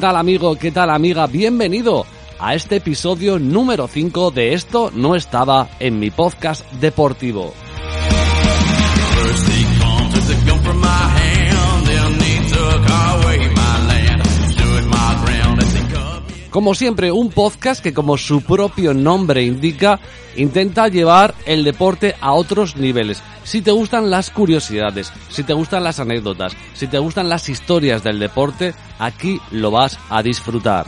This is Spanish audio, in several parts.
¿Qué tal amigo? ¿Qué tal amiga? Bienvenido a este episodio número 5 de Esto no estaba en mi podcast deportivo. Como siempre, un podcast que como su propio nombre indica, intenta llevar el deporte a otros niveles. Si te gustan las curiosidades, si te gustan las anécdotas, si te gustan las historias del deporte, aquí lo vas a disfrutar.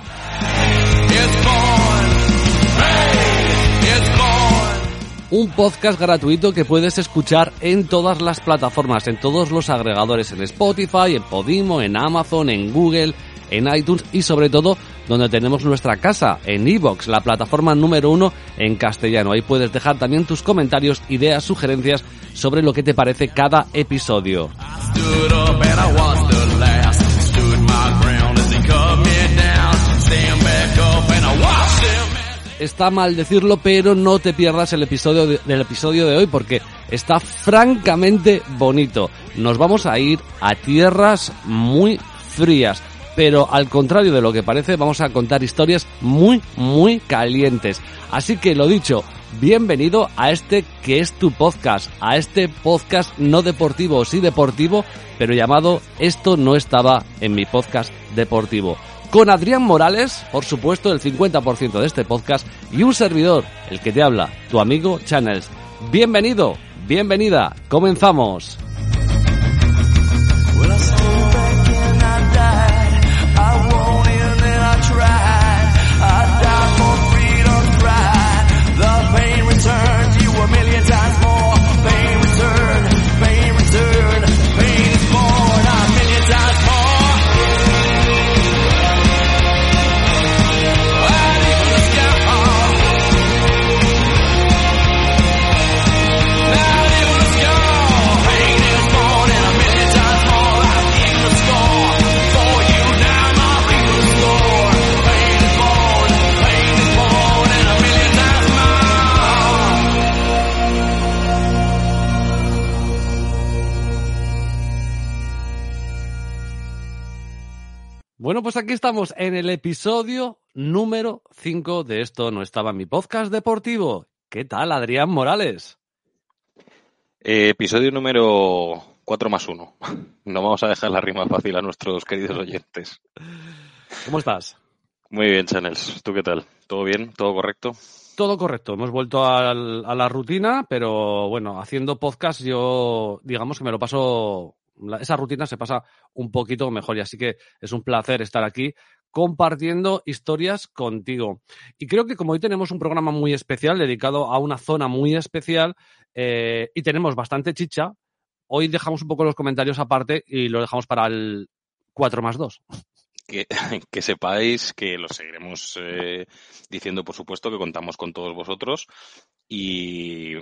Un podcast gratuito que puedes escuchar en todas las plataformas, en todos los agregadores, en Spotify, en Podimo, en Amazon, en Google, en iTunes y sobre todo donde tenemos nuestra casa, en Evox, la plataforma número uno en castellano. Ahí puedes dejar también tus comentarios, ideas, sugerencias sobre lo que te parece cada episodio. Está mal decirlo, pero no te pierdas el episodio del episodio de hoy porque está francamente bonito. Nos vamos a ir a tierras muy frías pero al contrario de lo que parece, vamos a contar historias muy, muy calientes. Así que lo dicho, bienvenido a este que es tu podcast, a este podcast no deportivo, sí deportivo, pero llamado Esto no estaba en mi podcast deportivo. Con Adrián Morales, por supuesto, el 50% de este podcast, y un servidor, el que te habla, tu amigo Channels. Bienvenido, bienvenida, comenzamos. Bueno, pues aquí estamos en el episodio número 5 de Esto no estaba en mi podcast deportivo. ¿Qué tal, Adrián Morales? Eh, episodio número 4 más 1. No vamos a dejar la rima fácil a nuestros queridos oyentes. ¿Cómo estás? Muy bien, Channels. ¿Tú qué tal? ¿Todo bien? ¿Todo correcto? Todo correcto. Hemos vuelto a la rutina, pero bueno, haciendo podcast yo, digamos que me lo paso esa rutina se pasa un poquito mejor y así que es un placer estar aquí compartiendo historias contigo. Y creo que como hoy tenemos un programa muy especial dedicado a una zona muy especial eh, y tenemos bastante chicha, hoy dejamos un poco los comentarios aparte y lo dejamos para el 4 más 2. Que, sepáis que lo seguiremos eh, diciendo, por supuesto, que contamos con todos vosotros y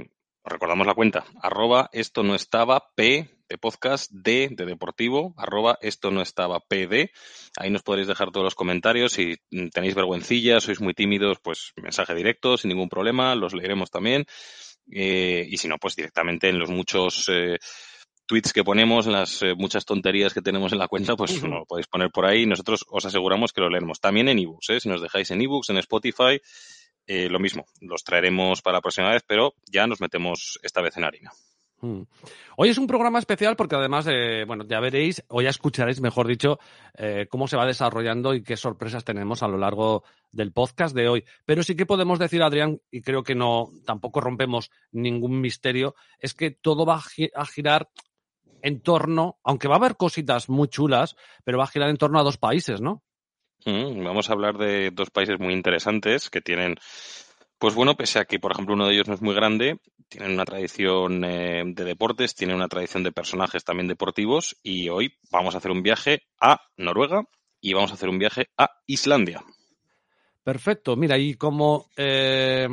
recordamos la cuenta, arroba esto no estaba P de podcast, D de deportivo, arroba esto no estaba PD. Ahí nos podréis dejar todos los comentarios. Si tenéis vergüencilla, sois muy tímidos, pues mensaje directo, sin ningún problema, los leeremos también. Eh, y si no, pues directamente en los muchos eh, tweets que ponemos, en las eh, muchas tonterías que tenemos en la cuenta, pues lo podéis poner por ahí. Nosotros os aseguramos que lo leeremos. También en ebooks, si nos dejáis en ebooks, en Spotify, lo mismo. Los traeremos para la próxima vez, pero ya nos metemos esta vez en harina. Mm. Hoy es un programa especial porque además, bueno, ya veréis o ya escucharéis, mejor dicho, eh, cómo se va desarrollando y qué sorpresas tenemos a lo largo del podcast de hoy. Pero sí que podemos decir, Adrián, y creo que no, tampoco rompemos ningún misterio, es que todo va a girar en torno, aunque va a haber cositas muy chulas, pero va a girar en torno a dos países, ¿no? Mm, vamos a hablar de dos países muy interesantes que tienen pues bueno, pese a que, por ejemplo, uno de ellos no es muy grande, tienen una tradición eh, de deportes, tienen una tradición de personajes también deportivos y hoy vamos a hacer un viaje a Noruega y vamos a hacer un viaje a Islandia. Perfecto. Mira, y como eh,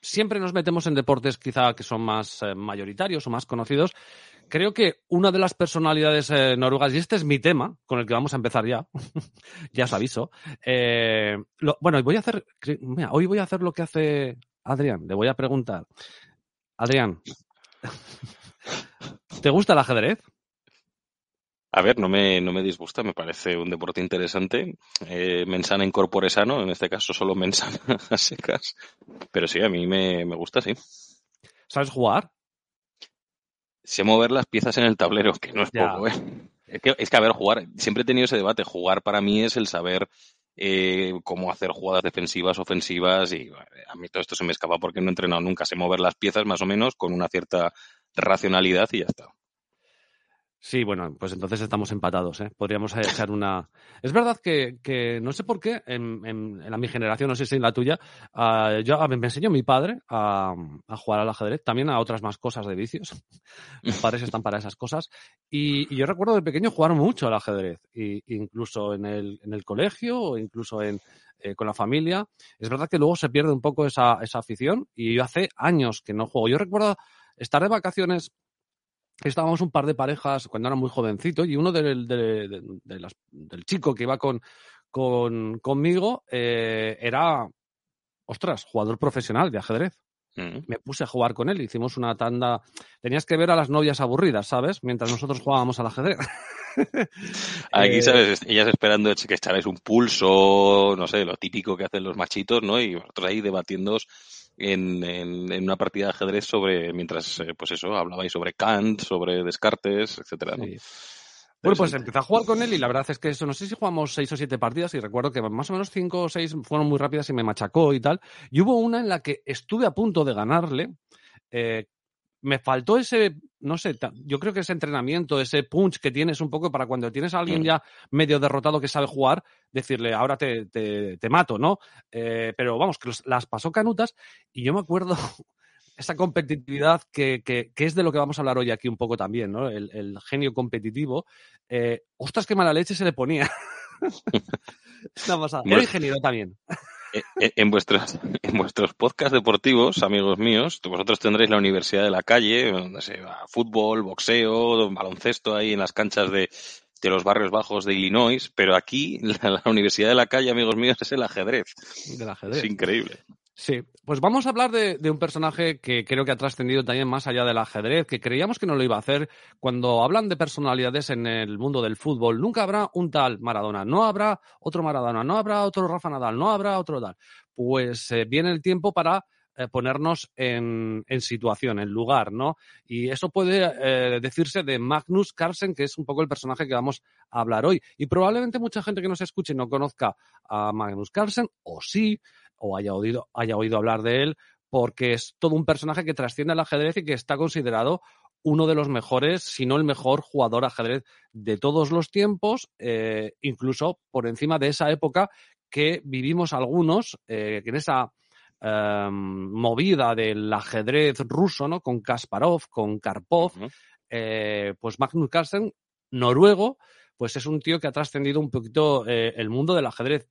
siempre nos metemos en deportes quizá que son más eh, mayoritarios o más conocidos, creo que una de las personalidades eh, noruegas, y este es mi tema, con el que vamos a empezar ya, ya os aviso. Eh, bueno, voy a hacer, mira, hoy voy a hacer lo que hace Adrián. Le voy a preguntar, Adrián, ¿te gusta el ajedrez? A ver, no me, no me disgusta, me parece un deporte interesante. Eh, mensana incorpore sano, en este caso solo mensana a secas. Pero sí, a mí me, me gusta, sí. ¿Sabes jugar? Sé mover las piezas en el tablero, que no es Ya. poco, ¿eh? Es que, es que, a ver, jugar, siempre he tenido ese debate. Jugar para mí es el saber eh, cómo hacer jugadas defensivas, ofensivas, y bueno, a mí todo esto se me escapa porque no he entrenado nunca. Sé mover las piezas más o menos con una cierta racionalidad y ya está. Sí, bueno, pues entonces estamos empatados, ¿eh? Podríamos echar una... Es verdad que, que no sé por qué, en, en, mi generación, no sé si en la tuya, uh, yo, me enseñó mi padre a, a, jugar al ajedrez, también a otras más cosas de vicios. Mis padres están para esas cosas. Y, yo recuerdo de pequeño jugar mucho al ajedrez, y, incluso en el, colegio o incluso eh, con la familia. Es verdad que luego se pierde un poco esa, esa afición y yo hace años que no juego. Yo recuerdo estar de vacaciones estábamos un par de parejas cuando era muy jovencito y uno del, de, de, de las, del chico que iba con, con conmigo eh, era, ostras, jugador profesional de ajedrez. Mm. Me puse a jugar con él, hicimos una tanda. Tenías que ver a las novias aburridas, ¿sabes? Mientras nosotros jugábamos al ajedrez. Aquí, eh... ¿sabes? Ellas esperando que echarais un pulso, no sé, lo típico que hacen los machitos, ¿no? Y vosotros ahí debatiendo en, en, en, una partida de ajedrez sobre, mientras, eh, pues eso, hablabais sobre Kant, sobre Descartes, etcétera, ¿no? Sí. Bueno, pues empecé a jugar con él y la verdad es que eso, no sé si jugamos seis o siete partidas y recuerdo que más o menos cinco o seis fueron muy rápidas y me machacó y tal. Y hubo una en la que estuve a punto de ganarle. Eh, me faltó ese, no sé, yo creo que ese entrenamiento, ese punch que tienes un poco para cuando tienes a alguien ya medio derrotado que sabe jugar, decirle, ahora te, te, te mato, ¿no? Eh, pero vamos, que los, las pasó canutas y yo me acuerdo esa competitividad que, que, que, es de lo que vamos a hablar hoy aquí un poco también, ¿no? El, el genio competitivo. Eh, ostras, qué mala leche se le ponía. Una pasada. Era ingeniero también. En vuestros, en vuestros podcasts deportivos, amigos míos, vosotros tendréis la Universidad de la Calle, donde se va fútbol, boxeo, baloncesto ahí en las canchas de, de los barrios bajos de Illinois, pero aquí la, la, Universidad de la Calle, amigos míos, es el ajedrez. Del ajedrez. Es increíble. Sí, pues vamos a hablar de, un personaje que creo que ha trascendido también más allá del ajedrez, que creíamos que no lo iba a hacer. Cuando hablan de personalidades en el mundo del fútbol, nunca habrá un tal Maradona, no habrá otro Maradona, no habrá otro Rafa Nadal, no habrá otro tal. Pues eh, viene el tiempo para eh, ponernos en, en, situación, en lugar, ¿no? Y eso puede eh, decirse de Magnus Carlsen, que es un poco el personaje que vamos a hablar hoy. Y probablemente mucha gente que nos escuche no conozca a Magnus Carlsen, o sí, o haya oído, haya oído hablar de él, porque es todo un personaje que trasciende al ajedrez y que está considerado uno de los mejores, si no el mejor jugador ajedrez de todos los tiempos, eh, incluso por encima de esa época que vivimos algunos, eh, en esa eh, movida del ajedrez ruso, ¿no? Con Kasparov, con Karpov, uh -huh. pues Magnus Carlsen, noruego, pues es un tío que ha trascendido un poquito eh, el mundo del ajedrez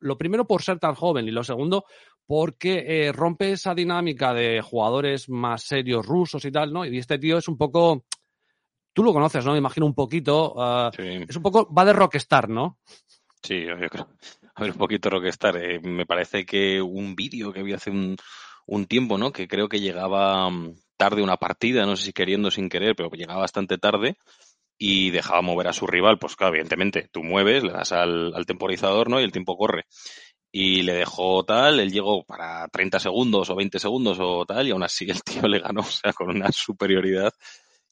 lo primero por ser tan joven y lo segundo porque eh, rompe esa dinámica de jugadores más serios rusos y tal, ¿no? Y este tío es un poco, tú lo conoces, ¿no? Me imagino un poquito, uh, sí. es un poco, va de rockstar, ¿no? Sí, yo creo. A ver, un poquito rockstar. Eh, me parece que un vídeo que vi hace un, un tiempo, ¿no? Que creo que llegaba mm, tarde una partida, no sé si queriendo o sin querer, pero llegaba bastante tarde y dejaba mover a su rival, pues claro, evidentemente, tú mueves, le das al, temporizador, ¿no? Y el tiempo corre. Y le dejó tal, él llegó para 30 segundos o 20 segundos o tal, y aún así el tío le ganó, o sea, con una superioridad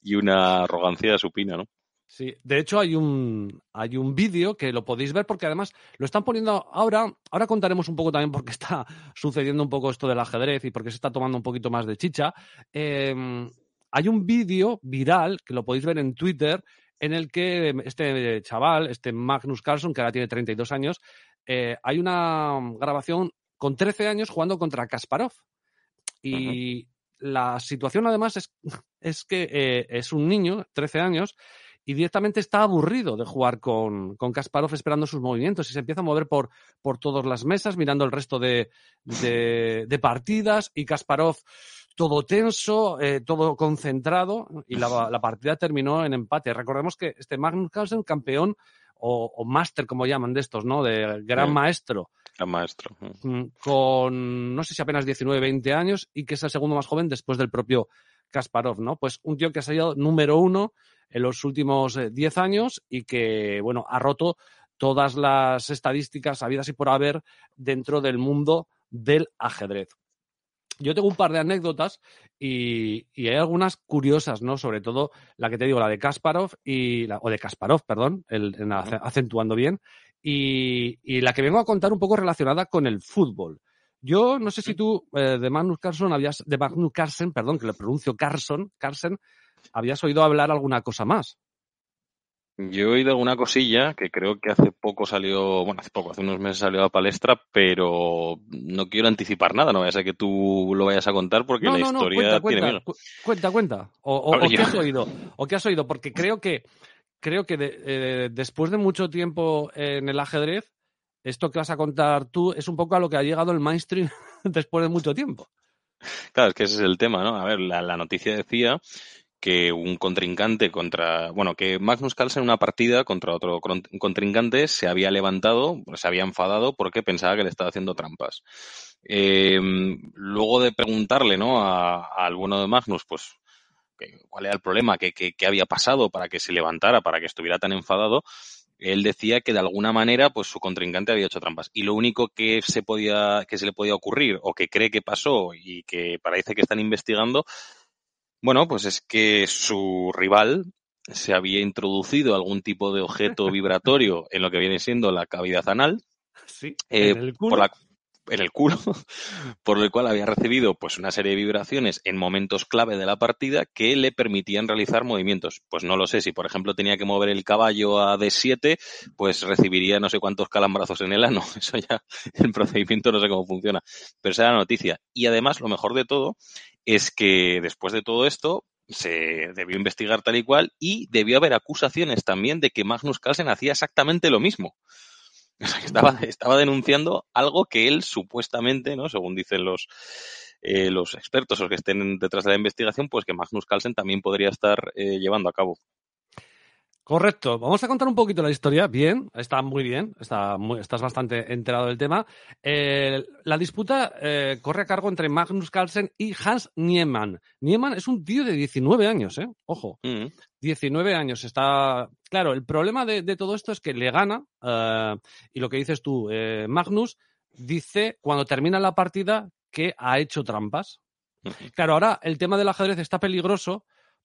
y una arrogancia supina, ¿no? Sí, de hecho hay un, hay un vídeo que lo podéis ver porque además lo están poniendo ahora, ahora contaremos un poco también por qué está sucediendo un poco esto del ajedrez y por qué se está tomando un poquito más de chicha. Eh, hay un vídeo viral que lo podéis ver en Twitter en el que este chaval, este Magnus Carlson, que ahora tiene 32 años, eh, hay una grabación con 13 años jugando contra Kasparov. Y uh -huh. la situación además es, es que eh, es un niño, 13 años, y directamente está aburrido de jugar con, con Kasparov esperando sus movimientos y se empieza a mover por, por todas las mesas mirando el resto de, de, de partidas y Kasparov todo tenso, eh, todo concentrado y la, la, partida terminó en empate. Recordemos que este Magnus Carlsen, campeón o, o máster, como llaman de estos, ¿no? De gran sí. maestro. Gran maestro. Con, no sé si apenas 19, 20 años y que es el segundo más joven después del propio Kasparov, ¿no? Pues un tío que ha salido número uno en los últimos 10 años y que, bueno, ha roto todas las estadísticas habidas y por haber dentro del mundo del ajedrez. Yo tengo un par de anécdotas y, hay algunas curiosas, ¿no? Sobre todo la que te digo, la de Kasparov y la, o de Kasparov, perdón, el, acentuando bien, y, la que vengo a contar un poco relacionada con el fútbol. Yo no sé si tú eh, de Magnus Carlsen habías, de Magnus Carlsen, perdón, que le pronuncio Carlson, Carlsen, habías oído hablar alguna cosa más. Yo he oído alguna cosilla que creo que hace poco salió, bueno, hace poco, hace unos meses salió a palestra, pero no quiero anticipar nada, no vaya a ser que tú lo vayas a contar porque la historia cuenta, tiene cuenta, cuenta, cuenta. O, qué has oído, o qué has oído, porque creo que creo que eh, después de mucho tiempo en el ajedrez, esto que vas a contar tú es un poco a lo que ha llegado el mainstream después de mucho tiempo. Claro, es que ese es el tema, ¿no? A ver, la noticia decía que un contrincante contra, bueno, que Magnus Carlsen en una partida contra otro contrincante se había levantado, se había enfadado porque pensaba que le estaba haciendo trampas. Em, luego de preguntarle, ¿no? al bueno de Magnus, pues, cuál era el problema, qué, qué, había pasado para que se levantara, para que estuviera tan enfadado, él decía que de alguna manera pues su contrincante había hecho trampas y lo único que se podía que se le podía ocurrir o que cree que pasó y que parece que están investigando bueno, pues es que su rival se había introducido algún tipo de objeto vibratorio en lo que viene siendo la cavidad anal. Sí, eh, en el culo. En el culo, por el cual había recibido pues una serie de vibraciones en momentos clave de la partida que le permitían realizar movimientos. Pues no lo sé, si por ejemplo tenía que mover el caballo a D7, pues recibiría no sé cuántos calambrazos en el ano. Eso ya, el procedimiento no sé cómo funciona. Pero esa era la noticia. Y además, lo mejor de todo es que después de todo esto se debió investigar tal y cual y debió haber acusaciones también de que Magnus Carlsen hacía exactamente lo mismo. estaba, denunciando algo que él supuestamente, ¿no? Según dicen los, eh, los expertos o los que estén detrás de la investigación, pues que Magnus Carlsen también podría estar eh, llevando a cabo. Correcto. Vamos a contar un poquito la historia. Bien, está muy bien, está estás bastante enterado del tema. Eh, la disputa eh, corre a cargo entre Magnus Carlsen y Hans Niemann. Niemann es un tío de 19 años, ¿eh? Ojo. 19 mm. años. Está. Claro, el problema de, todo esto es que le gana, eh, y lo que dices tú, Magnus dice cuando termina la partida que ha hecho trampas. Claro, ahora el tema del ajedrez está peligroso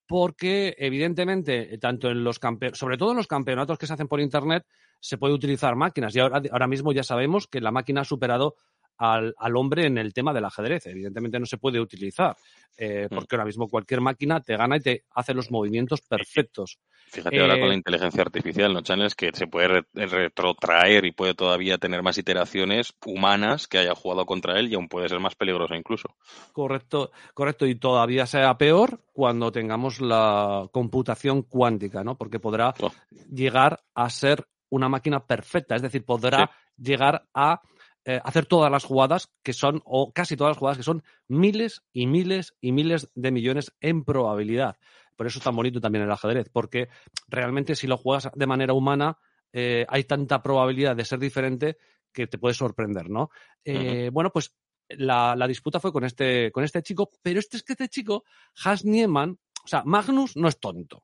porque evidentemente, tanto en los sobre todo en los campeonatos que se hacen por internet, se puede utilizar máquinas. Y ahora, ahora mismo ya sabemos que la máquina ha superado al, al, hombre en el tema del ajedrez. Evidentemente no se puede utilizar, eh, mm. porque ahora mismo cualquier máquina te gana y te hace los movimientos perfectos. Fíjate ahora con la eh, inteligencia artificial, ¿no, Channels? Que se puede retrotraer y puede todavía tener más iteraciones humanas que haya jugado contra él y aún puede ser más peligroso incluso. Correcto, correcto. Y todavía sea peor cuando tengamos la computación cuántica, ¿no? Porque podrá oh. llegar a ser una máquina perfecta, es decir, podrá llegar a eh, hacer todas las jugadas que son, o casi todas las jugadas que son miles y miles y miles de millones en probabilidad. Por eso es tan bonito también el ajedrez, porque realmente si lo juegas de manera humana, eh, hay tanta probabilidad de ser diferente que te puede sorprender, ¿no? Eh, bueno, pues la, disputa fue con este, con este chico, pero este es que este chico, Has Niemann, o sea, Magnus no es tonto.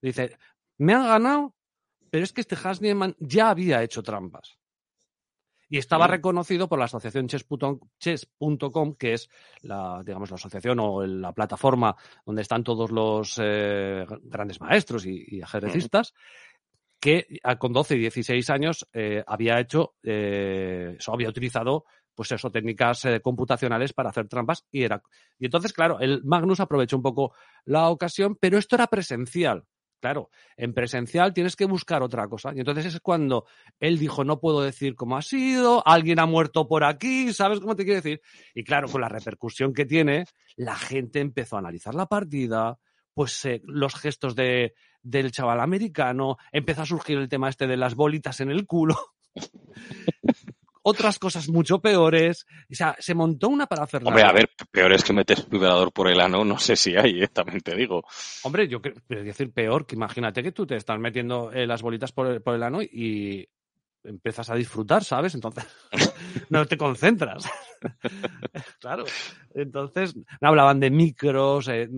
Dice, me han ganado, pero es que este Has Niemann ya había hecho trampas y estaba reconocido por la asociación chess.com, que es la, digamos, la asociación o la plataforma donde están todos los eh, grandes maestros y, ajedrecistas, que con 12 y 16 años eh, había hecho, eh, había utilizado pues eso, técnicas computacionales para hacer trampas y era. Y entonces, claro, el Magnus aprovechó un poco la ocasión, pero esto era presencial. Claro, en presencial tienes que buscar otra cosa. Y entonces es cuando él dijo, no puedo decir cómo ha sido, alguien ha muerto por aquí, ¿sabes cómo te quiero decir? Y claro, con la repercusión que tiene, la gente empezó a analizar la partida, pues eh, los gestos de, del chaval americano, empezó a surgir el tema este de las bolitas en el culo. Otras cosas mucho peores. O sea, se montó una para hacer Hombre, a ver, peor es que metes vibrador por el ano, no sé si hay, eh, también te digo. Hombre, yo quiero decir peor, que imagínate que tú te estás metiendo eh, las bolitas por el, por el ano y empiezas a disfrutar, ¿sabes? Entonces no te concentras. claro. Entonces hablaban de micros, eh,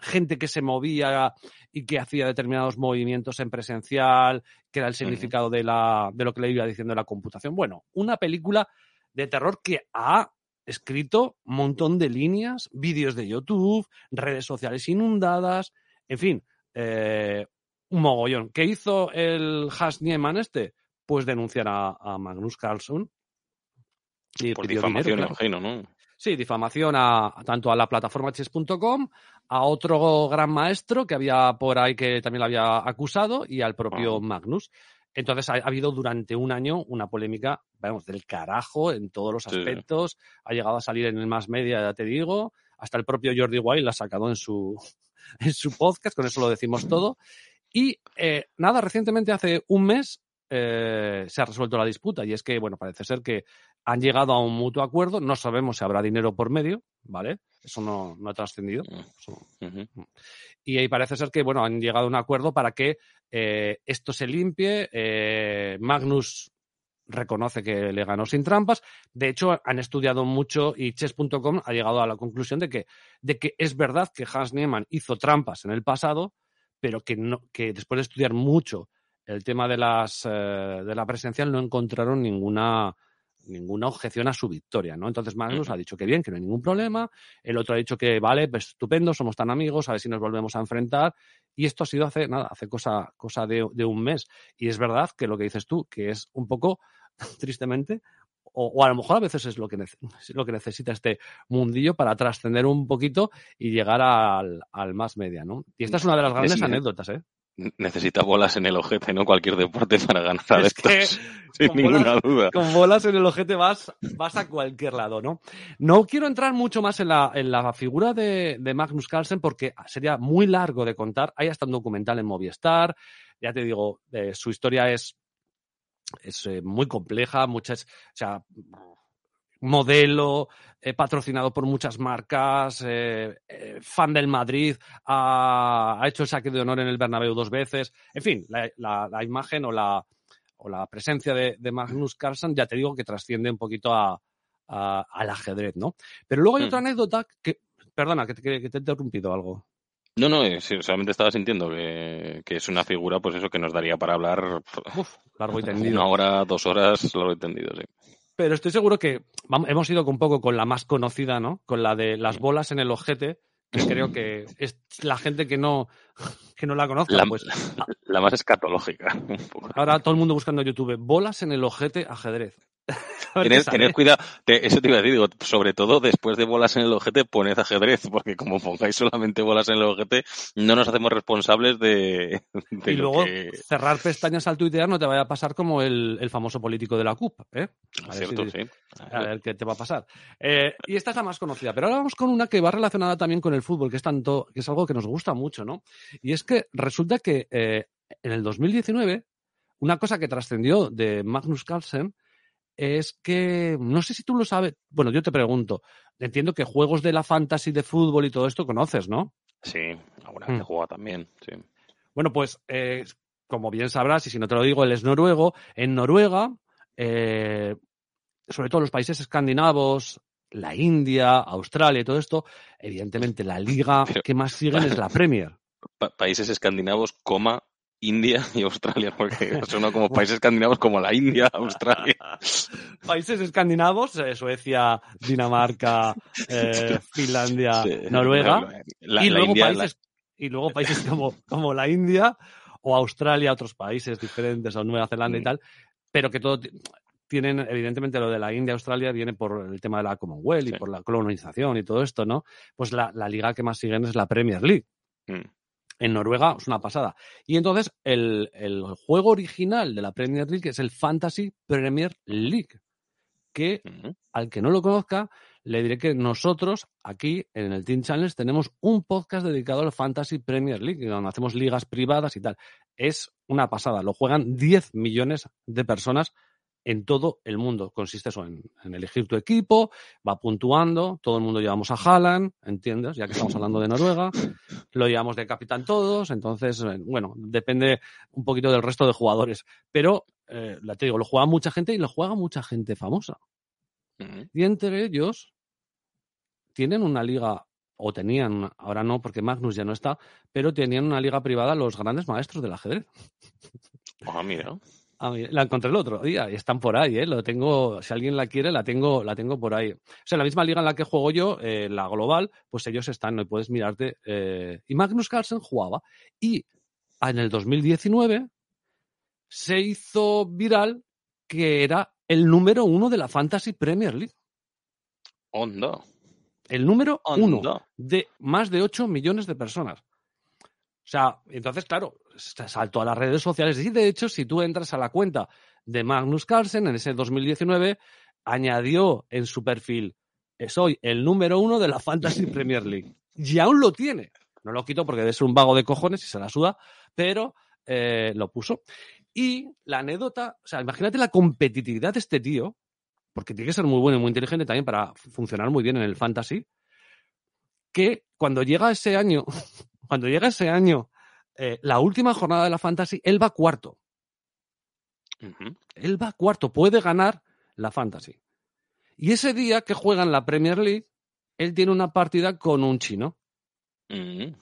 gente que se movía y que hacía determinados movimientos en presencial, que era el significado de, la, de lo que le iba diciendo la computación. Bueno, una película de terror que ha escrito un montón de líneas, vídeos de YouTube, redes sociales inundadas, en fin, eh, un mogollón. ¿Qué hizo el Has Nieman este? Pues denunciar a, Magnus Carlson. Y Por difamación, imagino, ¿no? Sí, difamación a, tanto a la plataforma chess.com, a otro gran maestro que había por ahí que también lo había acusado y al propio Magnus. Entonces ha, habido durante un año una polémica, vamos, del carajo en todos los aspectos. Ha llegado a salir en el más media, ya te digo. Hasta el propio Jordi Wild la ha sacado en su, en su podcast, con eso lo decimos todo. Y eh, nada, recientemente, hace un mes, eh, se ha resuelto la disputa y es que, bueno, parece ser que han llegado a un mutuo acuerdo, no sabemos si habrá dinero por medio, ¿vale? Eso no, no ha trascendido. Mm. Y ahí parece ser que, bueno, han llegado a un acuerdo para que eh, esto se limpie. Eh, Magnus reconoce que le ganó sin trampas. De hecho, han estudiado mucho y chess.com ha llegado a la conclusión de que, de que es verdad que Hans Niemann hizo trampas en el pasado, pero que, no, que después de estudiar mucho el tema de, las, eh, de la presencial no encontraron ninguna ninguna objeción a su victoria, ¿no? Entonces Magnus ha dicho que bien, que no hay ningún problema, el otro ha dicho que vale, pues estupendo, somos tan amigos, a ver si nos volvemos a enfrentar, y esto ha sido hace, nada, hace cosa, cosa de, un mes. Y es verdad que lo que dices tú, que es un poco, tristemente, o, a lo mejor a veces es lo que, lo que necesita este mundillo para trascender un poquito y llegar al, al más media, ¿no? Y esta es una de las grandes anécdotas, ¿eh? Necesita bolas en el ojete, ¿no? Cualquier deporte para ganar a estos, sin ninguna duda. Con bolas en el ojete vas, vas a cualquier lado, ¿no? No quiero entrar mucho más en la, en la figura de, de, Magnus Carlsen porque sería muy largo de contar. Hay hasta un documental en Movistar. Ya te digo, eh, su historia es, es eh, muy compleja, muchas, o sea, modelo, eh, patrocinado por muchas marcas, eh, eh, fan del Madrid, ha, hecho el saque de honor en el Bernabéu dos veces. En fin, la, imagen o la, o la presencia de, Magnus Carlsen, ya te digo que trasciende un poquito a, al ajedrez, ¿no? Pero luego hay otra mm. anécdota que, perdona, que te, que te he interrumpido algo. No, no, solamente estaba sintiendo que, es una figura, pues eso, que nos daría para hablar largo y tendido. Una hora, dos horas, largo y tendido, sí pero estoy seguro que hemos ido un poco con la más conocida, ¿no? Con la de las bolas en el ojete, que creo que es la gente que no, que no la conozca. La, pues, la más escatológica. Ahora todo el mundo buscando en YouTube, bolas en el ojete ajedrez. Tener, cuidado, eso te iba a decir, digo, sobre todo después de bolas en el ojete, poned ajedrez, porque como pongáis solamente bolas en el ojete, no nos hacemos responsables de. y luego cerrar pestañas al tuitear no te vaya a pasar como el, famoso político de la CUP, ¿eh? A, ver, sí. a ver qué te va a pasar. Eh, y esta es la más conocida, pero ahora vamos con una que va relacionada también con el fútbol, que es tanto, que es algo que nos gusta mucho, ¿no? Y es que resulta que eh, en el 2019, una cosa que trascendió de Magnus Carlsen es que, no sé si tú lo sabes, bueno, yo te pregunto, entiendo que juegos de la fantasy de fútbol y todo esto conoces, ¿no? Sí, alguna vez he jugado también, sí. Bueno, pues, eh, como bien sabrás, y si no te lo digo, él es noruego. En Noruega, eh, sobre todo los países escandinavos, la India, Australia y todo esto, evidentemente la liga que más siguen es la Premier. países escandinavos, coma, India y Australia, porque son como países escandinavos como la India, Australia. países escandinavos, eh, Suecia, Dinamarca, eh, Finlandia, Noruega. y, luego países, y luego países como, como la India o Australia, otros países diferentes, o Nueva Zelanda y mm. tal, pero que todo tienen, evidentemente, lo de la India, Australia viene por el tema de la Commonwealth y por la colonización y todo esto, ¿no? Pues la, liga que más siguen es la Premier League. Mm en Noruega es una pasada. Y entonces el, juego original de la Premier League es el Fantasy Premier League, que al que no lo conozca, le diré que nosotros aquí en el Team Challenge tenemos un podcast dedicado al Fantasy Premier League, donde hacemos ligas privadas y tal. Es una pasada, lo juegan 10 millones de personas en todo el mundo. Consiste eso en, elegir tu equipo, va puntuando, todo el mundo llevamos a Haaland, ¿entiendes? Ya que estamos hablando de Noruega, lo llevamos de capitán todos, entonces, eh, bueno, depende un poquito del resto de jugadores. Pero eh, la te digo, lo juega mucha gente y lo juega mucha gente famosa. Y entre ellos tienen una liga, o tenían, ahora no porque Magnus ya no está, pero tenían una liga privada los grandes maestros del ajedrez. Ah, mira. Ah, la encontré el otro día y están por ahí, ¿eh? Lo tengo, si alguien la quiere, la tengo, la tengo por ahí. O sea, la misma liga en la que juego yo, eh, la global, pues ellos están, no puedes mirarte. eh, y Magnus Carlsen jugaba. Y en el 2019 se hizo viral que era el número uno de la Fantasy Premier League. Onda. El número uno de más de 8 millones de personas. O sea, entonces, claro, saltó a las redes sociales. Y de hecho, si tú entras a la cuenta de Magnus Carlsen en ese 2019, añadió en su perfil, soy el número uno de la Fantasy Premier League. Y aún lo tiene. No lo quito porque debe ser un vago de cojones y se la suda, pero eh, lo puso. Y la anécdota, o sea, imagínate la competitividad de este tío, porque tiene que ser muy bueno y muy inteligente también para funcionar muy bien en el fantasy, que cuando llega ese año, cuando llega ese año, eh, la última jornada de la fantasy, él va cuarto. Él va cuarto, puede ganar la fantasy. Y ese día que juega en la Premier League, él tiene una partida con un chino. Mm.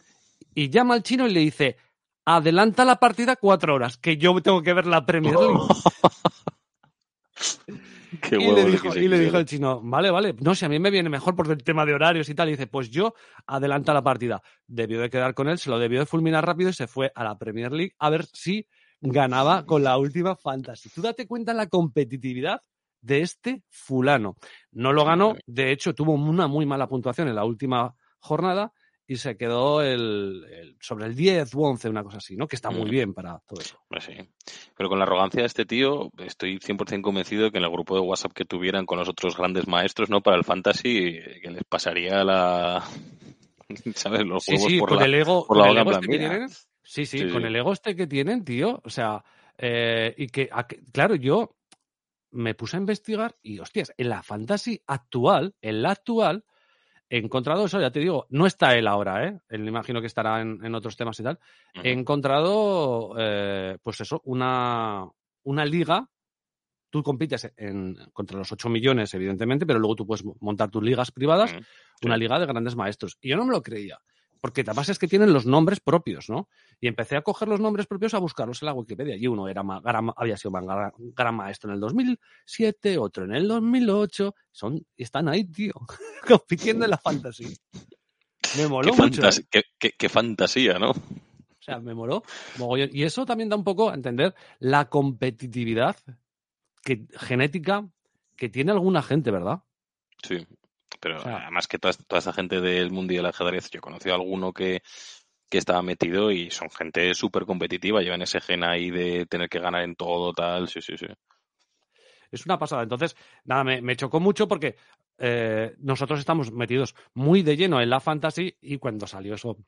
Y llama al chino y le dice, adelanta la partida cuatro horas, que yo tengo que ver la Premier League. Qué y le dijo, y le dijo el chino, vale, vale, no, si a mí me viene mejor por el tema de horarios y tal. Y dice, pues yo adelanta la partida. Debió de quedar con él, se lo debió de fulminar rápido y se fue a la Premier League a ver si ganaba con la última fantasy. Tú date cuenta la competitividad de este fulano. No lo ganó, de hecho tuvo una muy mala puntuación en la última jornada y se quedó el, el- sobre el 10 u 11, una cosa así, ¿no? Que está muy bien para todo eso. Pues sí. Pero con la arrogancia de este tío, estoy 100% convencido que en el grupo de WhatsApp que tuvieran con los otros grandes maestros, ¿no? Para el fantasy, eh, que les pasaría la... ¿Sabes? Los Sí, juegos sí, por con la... el ego, por con la el boca, ego este que tienen. Sí, sí, Sí, con el ego este que tienen, tío. O sea, eh, y que, a que- claro, yo me puse a investigar y, hostias, en la fantasy actual, en la actual, he encontrado eso, ya te digo, no está él ahora, ¿eh? Él me imagino que estará en, en otros temas y tal. He encontrado, eh, pues eso, una, una liga. Tú compites en, contra los 8 millones, evidentemente, pero luego tú puedes montar tus ligas privadas una liga de grandes maestros. Y yo no me lo creía, porque además es que tienen los nombres propios, ¿no? Y empecé a coger los nombres propios a buscarlos en la Wikipedia. Y uno era gran- había sido gran, gran maestro en el 2007, otro en el 2008. Son, están ahí, tío, compitiendo en la fantasy. Me moló Qué, mucho. fantas- ¿eh? qué- qué- qué fantasía, ¿no? O sea, me moló mogollón. Y eso también da un poco a entender la competitividad que, genética que tiene alguna gente, ¿verdad? Sí. Pero además que toda, toda esa gente del mundo del ajedrez, yo he conocido a alguno que, que estaba metido y son gente súper competitiva, llevan ese gen ahí de tener que ganar en todo, tal, sí, sí, sí. Es una pasada. Entonces, nada, me, me chocó mucho porque eh, nosotros estamos metidos muy de lleno en la fantasy y cuando salió eso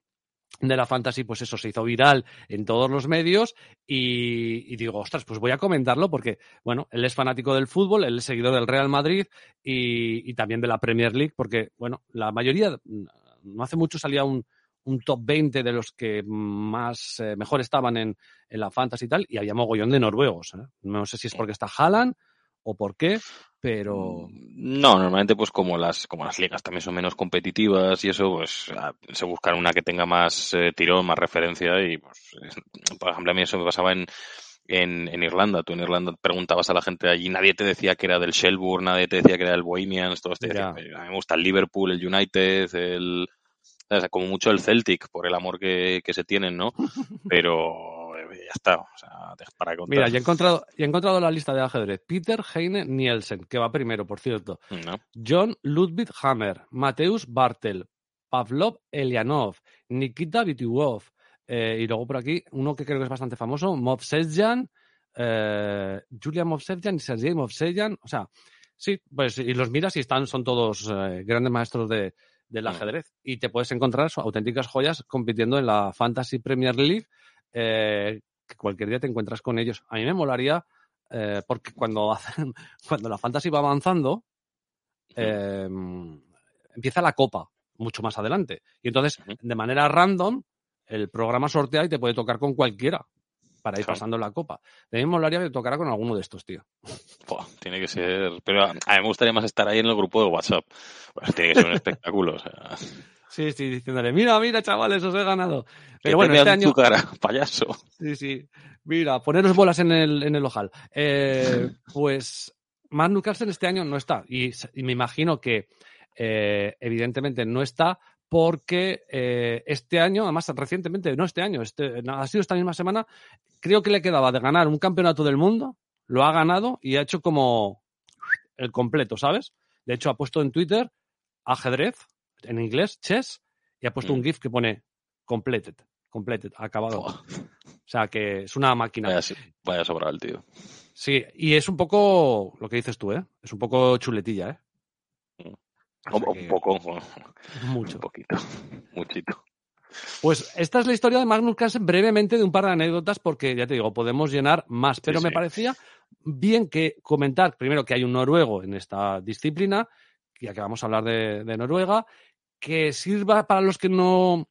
de la fantasy, pues eso se hizo viral en todos los medios y, y digo, ostras, pues voy a comentarlo porque, bueno, él es fanático del fútbol, él es seguidor del Real Madrid y, y también de la Premier League porque, bueno, la mayoría, no hace mucho salía un, un top 20 de los que más eh, mejor estaban en, en la fantasy y tal y había mogollón de noruegos. ¿eh? No sé si es porque está Haaland o por qué, pero... No, normalmente pues como las como las ligas también son menos competitivas y eso, pues se buscan una que tenga más eh, tirón, más referencia y pues es- por ejemplo a mí eso me pasaba en, en, en Irlanda. Tú en Irlanda preguntabas a la gente allí, nadie te decía que era del Shelburne, nadie te decía que era del Bohemians, todos te decían, Ya. "Oye, a mí me gusta el Liverpool, el United, el como mucho el Celtic por el amor que, que se tienen, ¿no? Pero ya está, o sea, para contar. Mira, ya he encontrado, ya he encontrado la lista de ajedrez. Peter Heine Nielsen, que va primero, por cierto. ¿no? John Ludwig Hammer, Mateusz Bartel, Pavlov Elianov, Nikita Vitiuov, eh, y luego por aquí uno que creo que es bastante famoso, Movsesjan, eh, Julia Movsesjan y Sergei Movsesjan. O sea, sí, pues y los miras y están, son todos eh, grandes maestros de, del Mm. ajedrez. Y te puedes encontrar auténticas joyas compitiendo en la Fantasy Premier League, eh, que cualquier día te encuentras con ellos. A mí me molaría, eh, porque cuando, hacen, cuando la Fantasy va avanzando, eh, empieza la copa mucho más adelante. Y entonces, de manera random, el programa sortea y te puede tocar con cualquiera. para ir Claro. pasando la copa. De mí me molaría que tocara con alguno de estos, tío. Tiene que ser. Pero a, a mí me gustaría más estar ahí en el grupo de WhatsApp. Pues tiene que ser un espectáculo. O sea, Sí, sí, diciéndole, mira, mira, chavales, os he ganado. Pero bueno, te este año... tu cara, payaso. Sí, sí. Mira, poneros bolas en el, en el ojal. Eh, pues Magnus Carlsen este año no está. Y, me imagino que eh, evidentemente no está porque eh, este año, además recientemente, no este año, este, ha sido esta misma semana, creo que le quedaba de ganar un campeonato del mundo, lo ha ganado y ha hecho como el completo, ¿sabes? De hecho, ha puesto en Twitter ajedrez, en inglés, chess, y ha puesto Mm. un GIF que pone completed, completed, acabado. O sea, que es una máquina. vaya, vaya sobrado el tío. Sí, y es un poco lo que dices tú, ¿eh? Es un poco chuletilla, ¿eh? O Un, poco, Mucho. un poquito, muchito. Pues esta es la historia de Magnus Carlsen brevemente de un par de anécdotas porque, ya te digo, podemos llenar más. Pero me sí. parecía bien que comentar, primero, que hay un noruego en esta disciplina, ya que vamos a hablar de, de Noruega, que sirva para los que no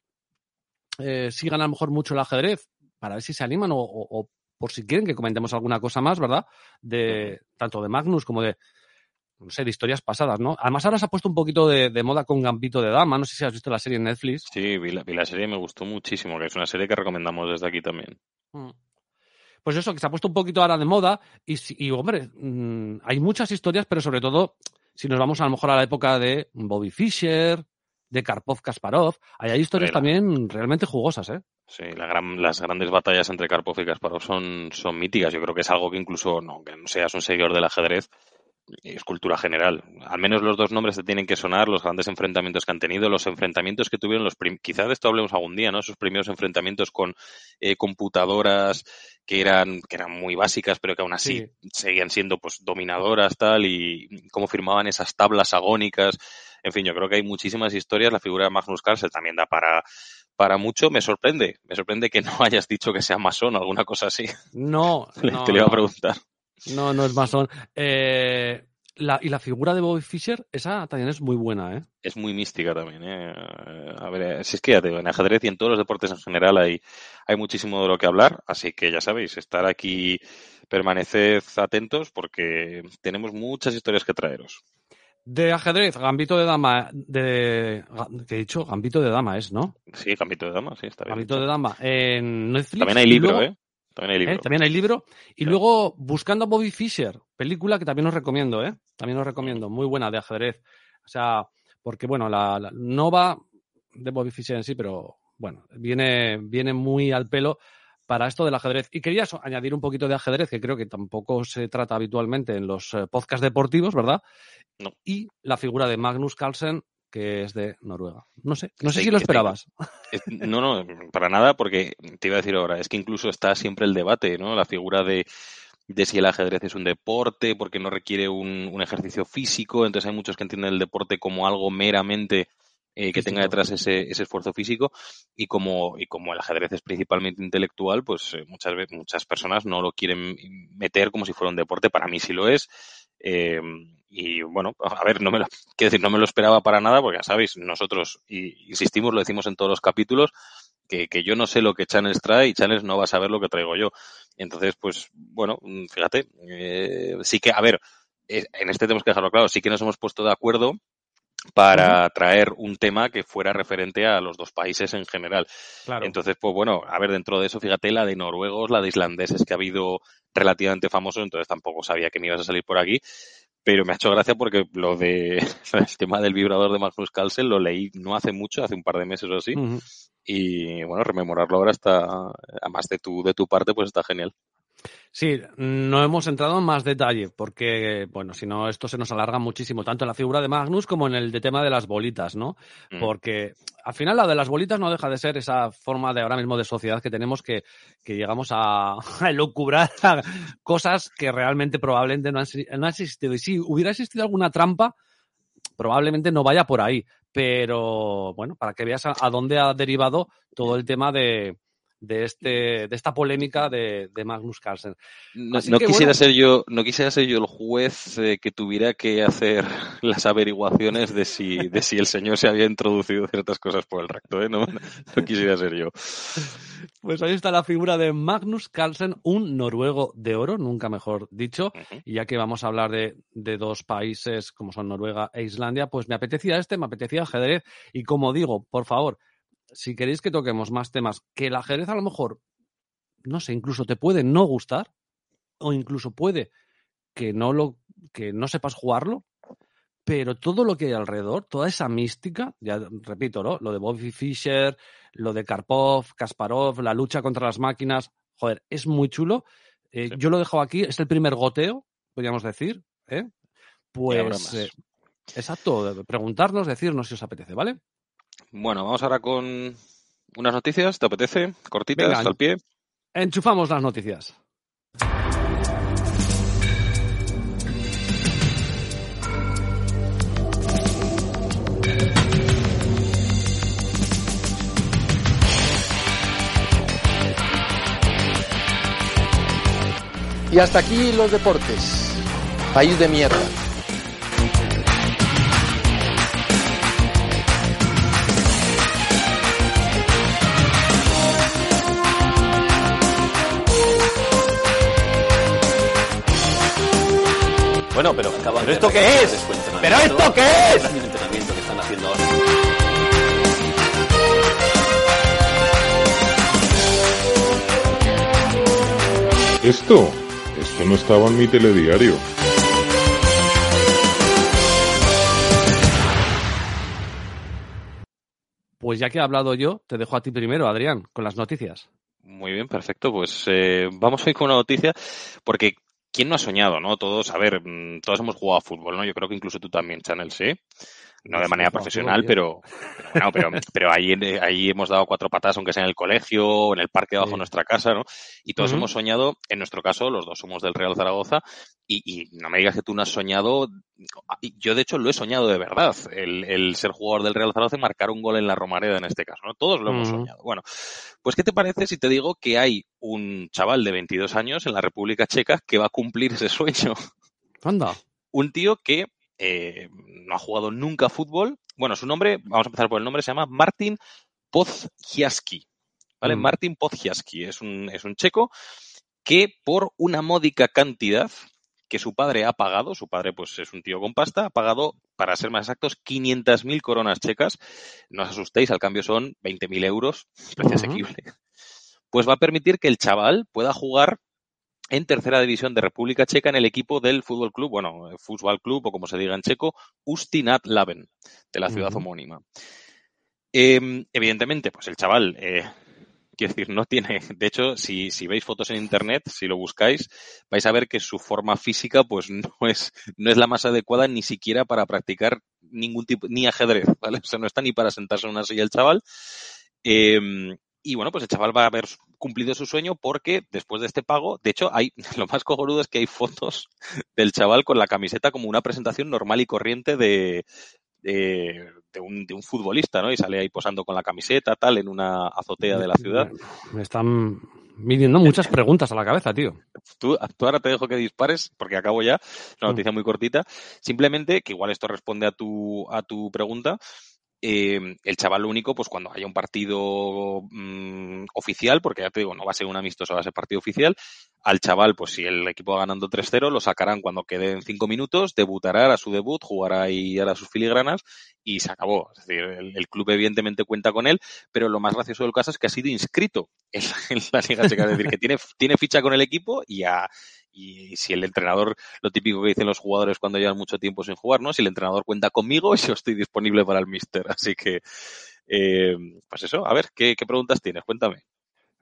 eh, sigan a lo mejor mucho el ajedrez, para ver si se animan o, o- o por si quieren que comentemos alguna cosa más, ¿verdad? De tanto de Magnus como de no sé, de historias pasadas, ¿no? Además ahora se ha puesto un poquito de, de moda con Gambito de Dama, no sé si has visto la serie en Netflix. Sí, vi la, vi la serie y me gustó muchísimo, que es una serie que recomendamos desde aquí también. Mm. Pues eso, que se ha puesto un poquito ahora de moda y, y, hombre, mm, hay muchas historias, pero sobre todo, si nos vamos a lo mejor a la época de Bobby Fischer, de Karpov Kasparov, ahí hay historias también realmente jugosas, ¿eh? Sí, la gran- las grandes batallas entre Karpov y Kasparov son, son míticas. Yo creo que es algo que incluso, no, que no seas un seguidor del ajedrez, es cultura general. Al menos los dos nombres te tienen que sonar, los grandes enfrentamientos que han tenido, los enfrentamientos que tuvieron, los quizás de esto hablemos algún día, ¿no? Esos primeros enfrentamientos con eh, computadoras que eran, que eran muy básicas, pero que aún así seguían siendo pues dominadoras, tal, y cómo firmaban esas tablas agónicas. En fin, yo creo que hay muchísimas historias. La figura de Magnus Carlsen también da para, para mucho. Me sorprende, me sorprende que no hayas dicho que sea masón o alguna cosa así. No, no, Te lo iba a no. preguntar. No, no es masón. Eh, la, y la figura de Bobby Fischer, esa también es muy buena, ¿eh? Es muy mística también, ¿eh? A ver, eh, si es que ya te digo, en ajedrez y en todos los deportes en general hay, hay muchísimo de lo que hablar, así que ya sabéis, estar aquí, permaneced atentos porque tenemos muchas historias que traeros. De ajedrez, Gambito de Dama, de... ¿Qué he dicho? Gambito de Dama es, ¿no? Sí, Gambito de Dama, sí, está bien. Gambito de Dama en Netflix. También hay libro, luego- ¿eh? También hay libro. ¿eh? También hay libro. Y luego, Buscando a Bobby Fischer, película que también os recomiendo, ¿eh? También os recomiendo, muy buena de ajedrez. O sea, porque bueno, la, la- no va de Bobby Fischer en sí, pero bueno, viene, viene muy al pelo para esto del ajedrez. Y quería añadir un poquito de ajedrez, que creo que tampoco se trata habitualmente en los eh, podcasts deportivos, ¿verdad? No. Y la figura de Magnus Carlsen, que es de Noruega. No sé, no sé si lo esperabas. Es- No, no, para nada, porque te iba a decir ahora, es que incluso está siempre el debate, ¿no? La figura de, de si el ajedrez es un deporte, porque no requiere un, un ejercicio físico, entonces hay muchos que entienden el deporte como algo meramente eh, que tenga detrás ese, ese esfuerzo físico, y como, y como el ajedrez es principalmente intelectual, pues eh, muchas muchas personas no lo quieren meter como si fuera un deporte, para mí sí lo es. Eh, y bueno, a ver, no me lo, quiero decir, no me lo esperaba para nada, porque ya sabéis, nosotros, y insistimos, lo decimos en todos los capítulos, que, que yo no sé lo que Channels trae y Channels no va a saber lo que traigo yo. Entonces, pues, bueno, mm, fíjate, eh, sí que, a ver, eh, en este tenemos que dejarlo claro, sí que nos hemos puesto de acuerdo para traer un tema que fuera referente a los dos países en general. Claro. Entonces, pues bueno, a ver, dentro de eso, fíjate, la de noruegos, la de islandeses que ha habido relativamente famoso, entonces tampoco sabía que me ibas a salir por aquí. Pero me ha hecho gracia porque lo de el tema del vibrador de Magnus Carlsen lo leí no hace mucho, hace un par de meses o así. Y bueno, rememorarlo ahora está, a más de tu, de tu parte, pues está genial. Sí, no hemos entrado en más detalle porque, bueno, si no, esto se nos alarga muchísimo, tanto en la figura de Magnus como en el de tema de las bolitas, ¿no? Mm. Porque al final la de las bolitas no deja de ser esa forma de ahora mismo de sociedad que tenemos que, que llegamos a, a elucubrar cosas que realmente probablemente no han, no han existido. Y si hubiera existido alguna trampa, probablemente no vaya por ahí. Pero bueno, para que veas a, a dónde ha derivado todo el tema de, de este de esta polémica de, de Magnus Carlsen. No, Así no que, quisiera bueno. ser yo, no quisiera ser yo el juez eh, que tuviera que hacer las averiguaciones de si, de si el señor se había introducido ciertas cosas por el recto, ¿eh? No, no quisiera ser yo. Pues ahí está la figura de Magnus Carlsen, un noruego de oro, nunca mejor dicho. Y ya que vamos a hablar de, de dos países como son Noruega e Islandia, pues me apetecía este, me apetecía ajedrez. Y como digo, por favor, si queréis que toquemos más temas, que el ajedrez a lo mejor, no sé, incluso te puede no gustar, o incluso puede que no lo, que no sepas jugarlo, pero todo lo que hay alrededor, toda esa mística, ya repito, ¿no? Lo de Bobby Fischer, lo de Karpov, Kasparov, la lucha contra las máquinas, joder, es muy chulo. Eh, Sí. Yo lo he dejado aquí, es el primer goteo, podríamos decir, ¿eh? Pues, eh, exacto, preguntarnos, decirnos si os apetece, ¿vale? Bueno, vamos ahora con unas noticias, ¿te apetece? Cortitas, Venga. al pie. Enchufamos las noticias. Y hasta aquí los deportes. País de mierda. Bueno, pero, Acaban ¿pero esto qué es? ¿Pero esto qué es? Un entrenamiento que están haciendo ahora. Esto, esto no estaba en mi telediario. Pues ya que he hablado yo, te dejo a ti primero, Adrián, con las noticias. Muy bien, perfecto. Pues eh, vamos hoy con una noticia, porque ¿quién no ha soñado, no? Todos, a ver, mm, todos hemos jugado a fútbol, ¿no? Yo creo que incluso tú también, Channel, ¿sí? No de Sí, manera profesional, pero, pero bueno, pero, pero ahí, ahí hemos dado cuatro patadas, aunque sea en el colegio o en el parque debajo Sí. de nuestra casa, ¿no? Y todos hemos soñado, en nuestro caso, los dos somos del Real Zaragoza, y, y no me digas que tú no has soñado, yo de hecho lo he soñado de verdad, el, el ser jugador del Real Zaragoza y marcar un gol en la Romareda en este caso, ¿no? Todos lo hemos soñado. Bueno, pues ¿qué te parece si te digo que hay un chaval de 22 años en la República Checa que va a cumplir ese sueño? Anda. Un tío que eh, no ha jugado nunca fútbol. Bueno, su nombre, vamos a empezar por el nombre, se llama Martin Podjiaski. ¿Vale? Mm. Martin es un, es un checo que por una módica cantidad que su padre ha pagado, su padre pues es un tío con pasta, ha pagado, para ser más exactos, 500.000 coronas checas. No os asustéis, al cambio son 20.000 euros, precio asequible. Pues va a permitir que el chaval pueda jugar en tercera división de República Checa en el equipo del Fútbol Club, bueno, eh, Fútbol Club o como se diga en checo, Ustinat Laven, de la ciudad homónima. Eh, evidentemente, pues el chaval, eh, quiero decir, no tiene, de hecho, si, si veis fotos en internet, si lo buscáis, vais a ver que su forma física, pues no es, no es la más adecuada ni siquiera para practicar ningún tipo, ni ajedrez, ¿vale? O sea, no está ni para sentarse en una silla el chaval. Eh, y bueno, pues el chaval va a haber cumplido su sueño porque después de este pago, de hecho, hay, lo más cojonudo es que hay fotos del chaval con la camiseta como una presentación normal y corriente de, de, de un, de un futbolista, ¿no? Y sale ahí posando con la camiseta, tal, en una azotea de la ciudad. Me están viniendo muchas preguntas a la cabeza, tío. Tú, tú ahora te dejo que dispares, porque acabo ya. Es una Mm. noticia muy cortita. Simplemente, que igual esto responde a tu, a tu pregunta. Eh, el chaval único, pues cuando haya un partido mm, oficial, porque ya te digo, no va a ser un amistoso, va a ser partido oficial, al chaval, pues si el equipo va ganando 3-0, lo sacarán cuando queden 5 minutos, debutará, hará su debut, jugará y hará sus filigranas y se acabó. Es decir, el, club evidentemente cuenta con él, pero lo más gracioso del caso es que ha sido inscrito en, en la Liga Checa, es decir, que tiene, tiene ficha con el equipo y, a, y si el entrenador, lo típico que dicen los jugadores cuando llevan mucho tiempo sin jugar, ¿no? Si el entrenador cuenta conmigo, yo estoy disponible para el míster. Así que, eh, pues eso, a ver, ¿qué, ¿qué preguntas tienes? Cuéntame.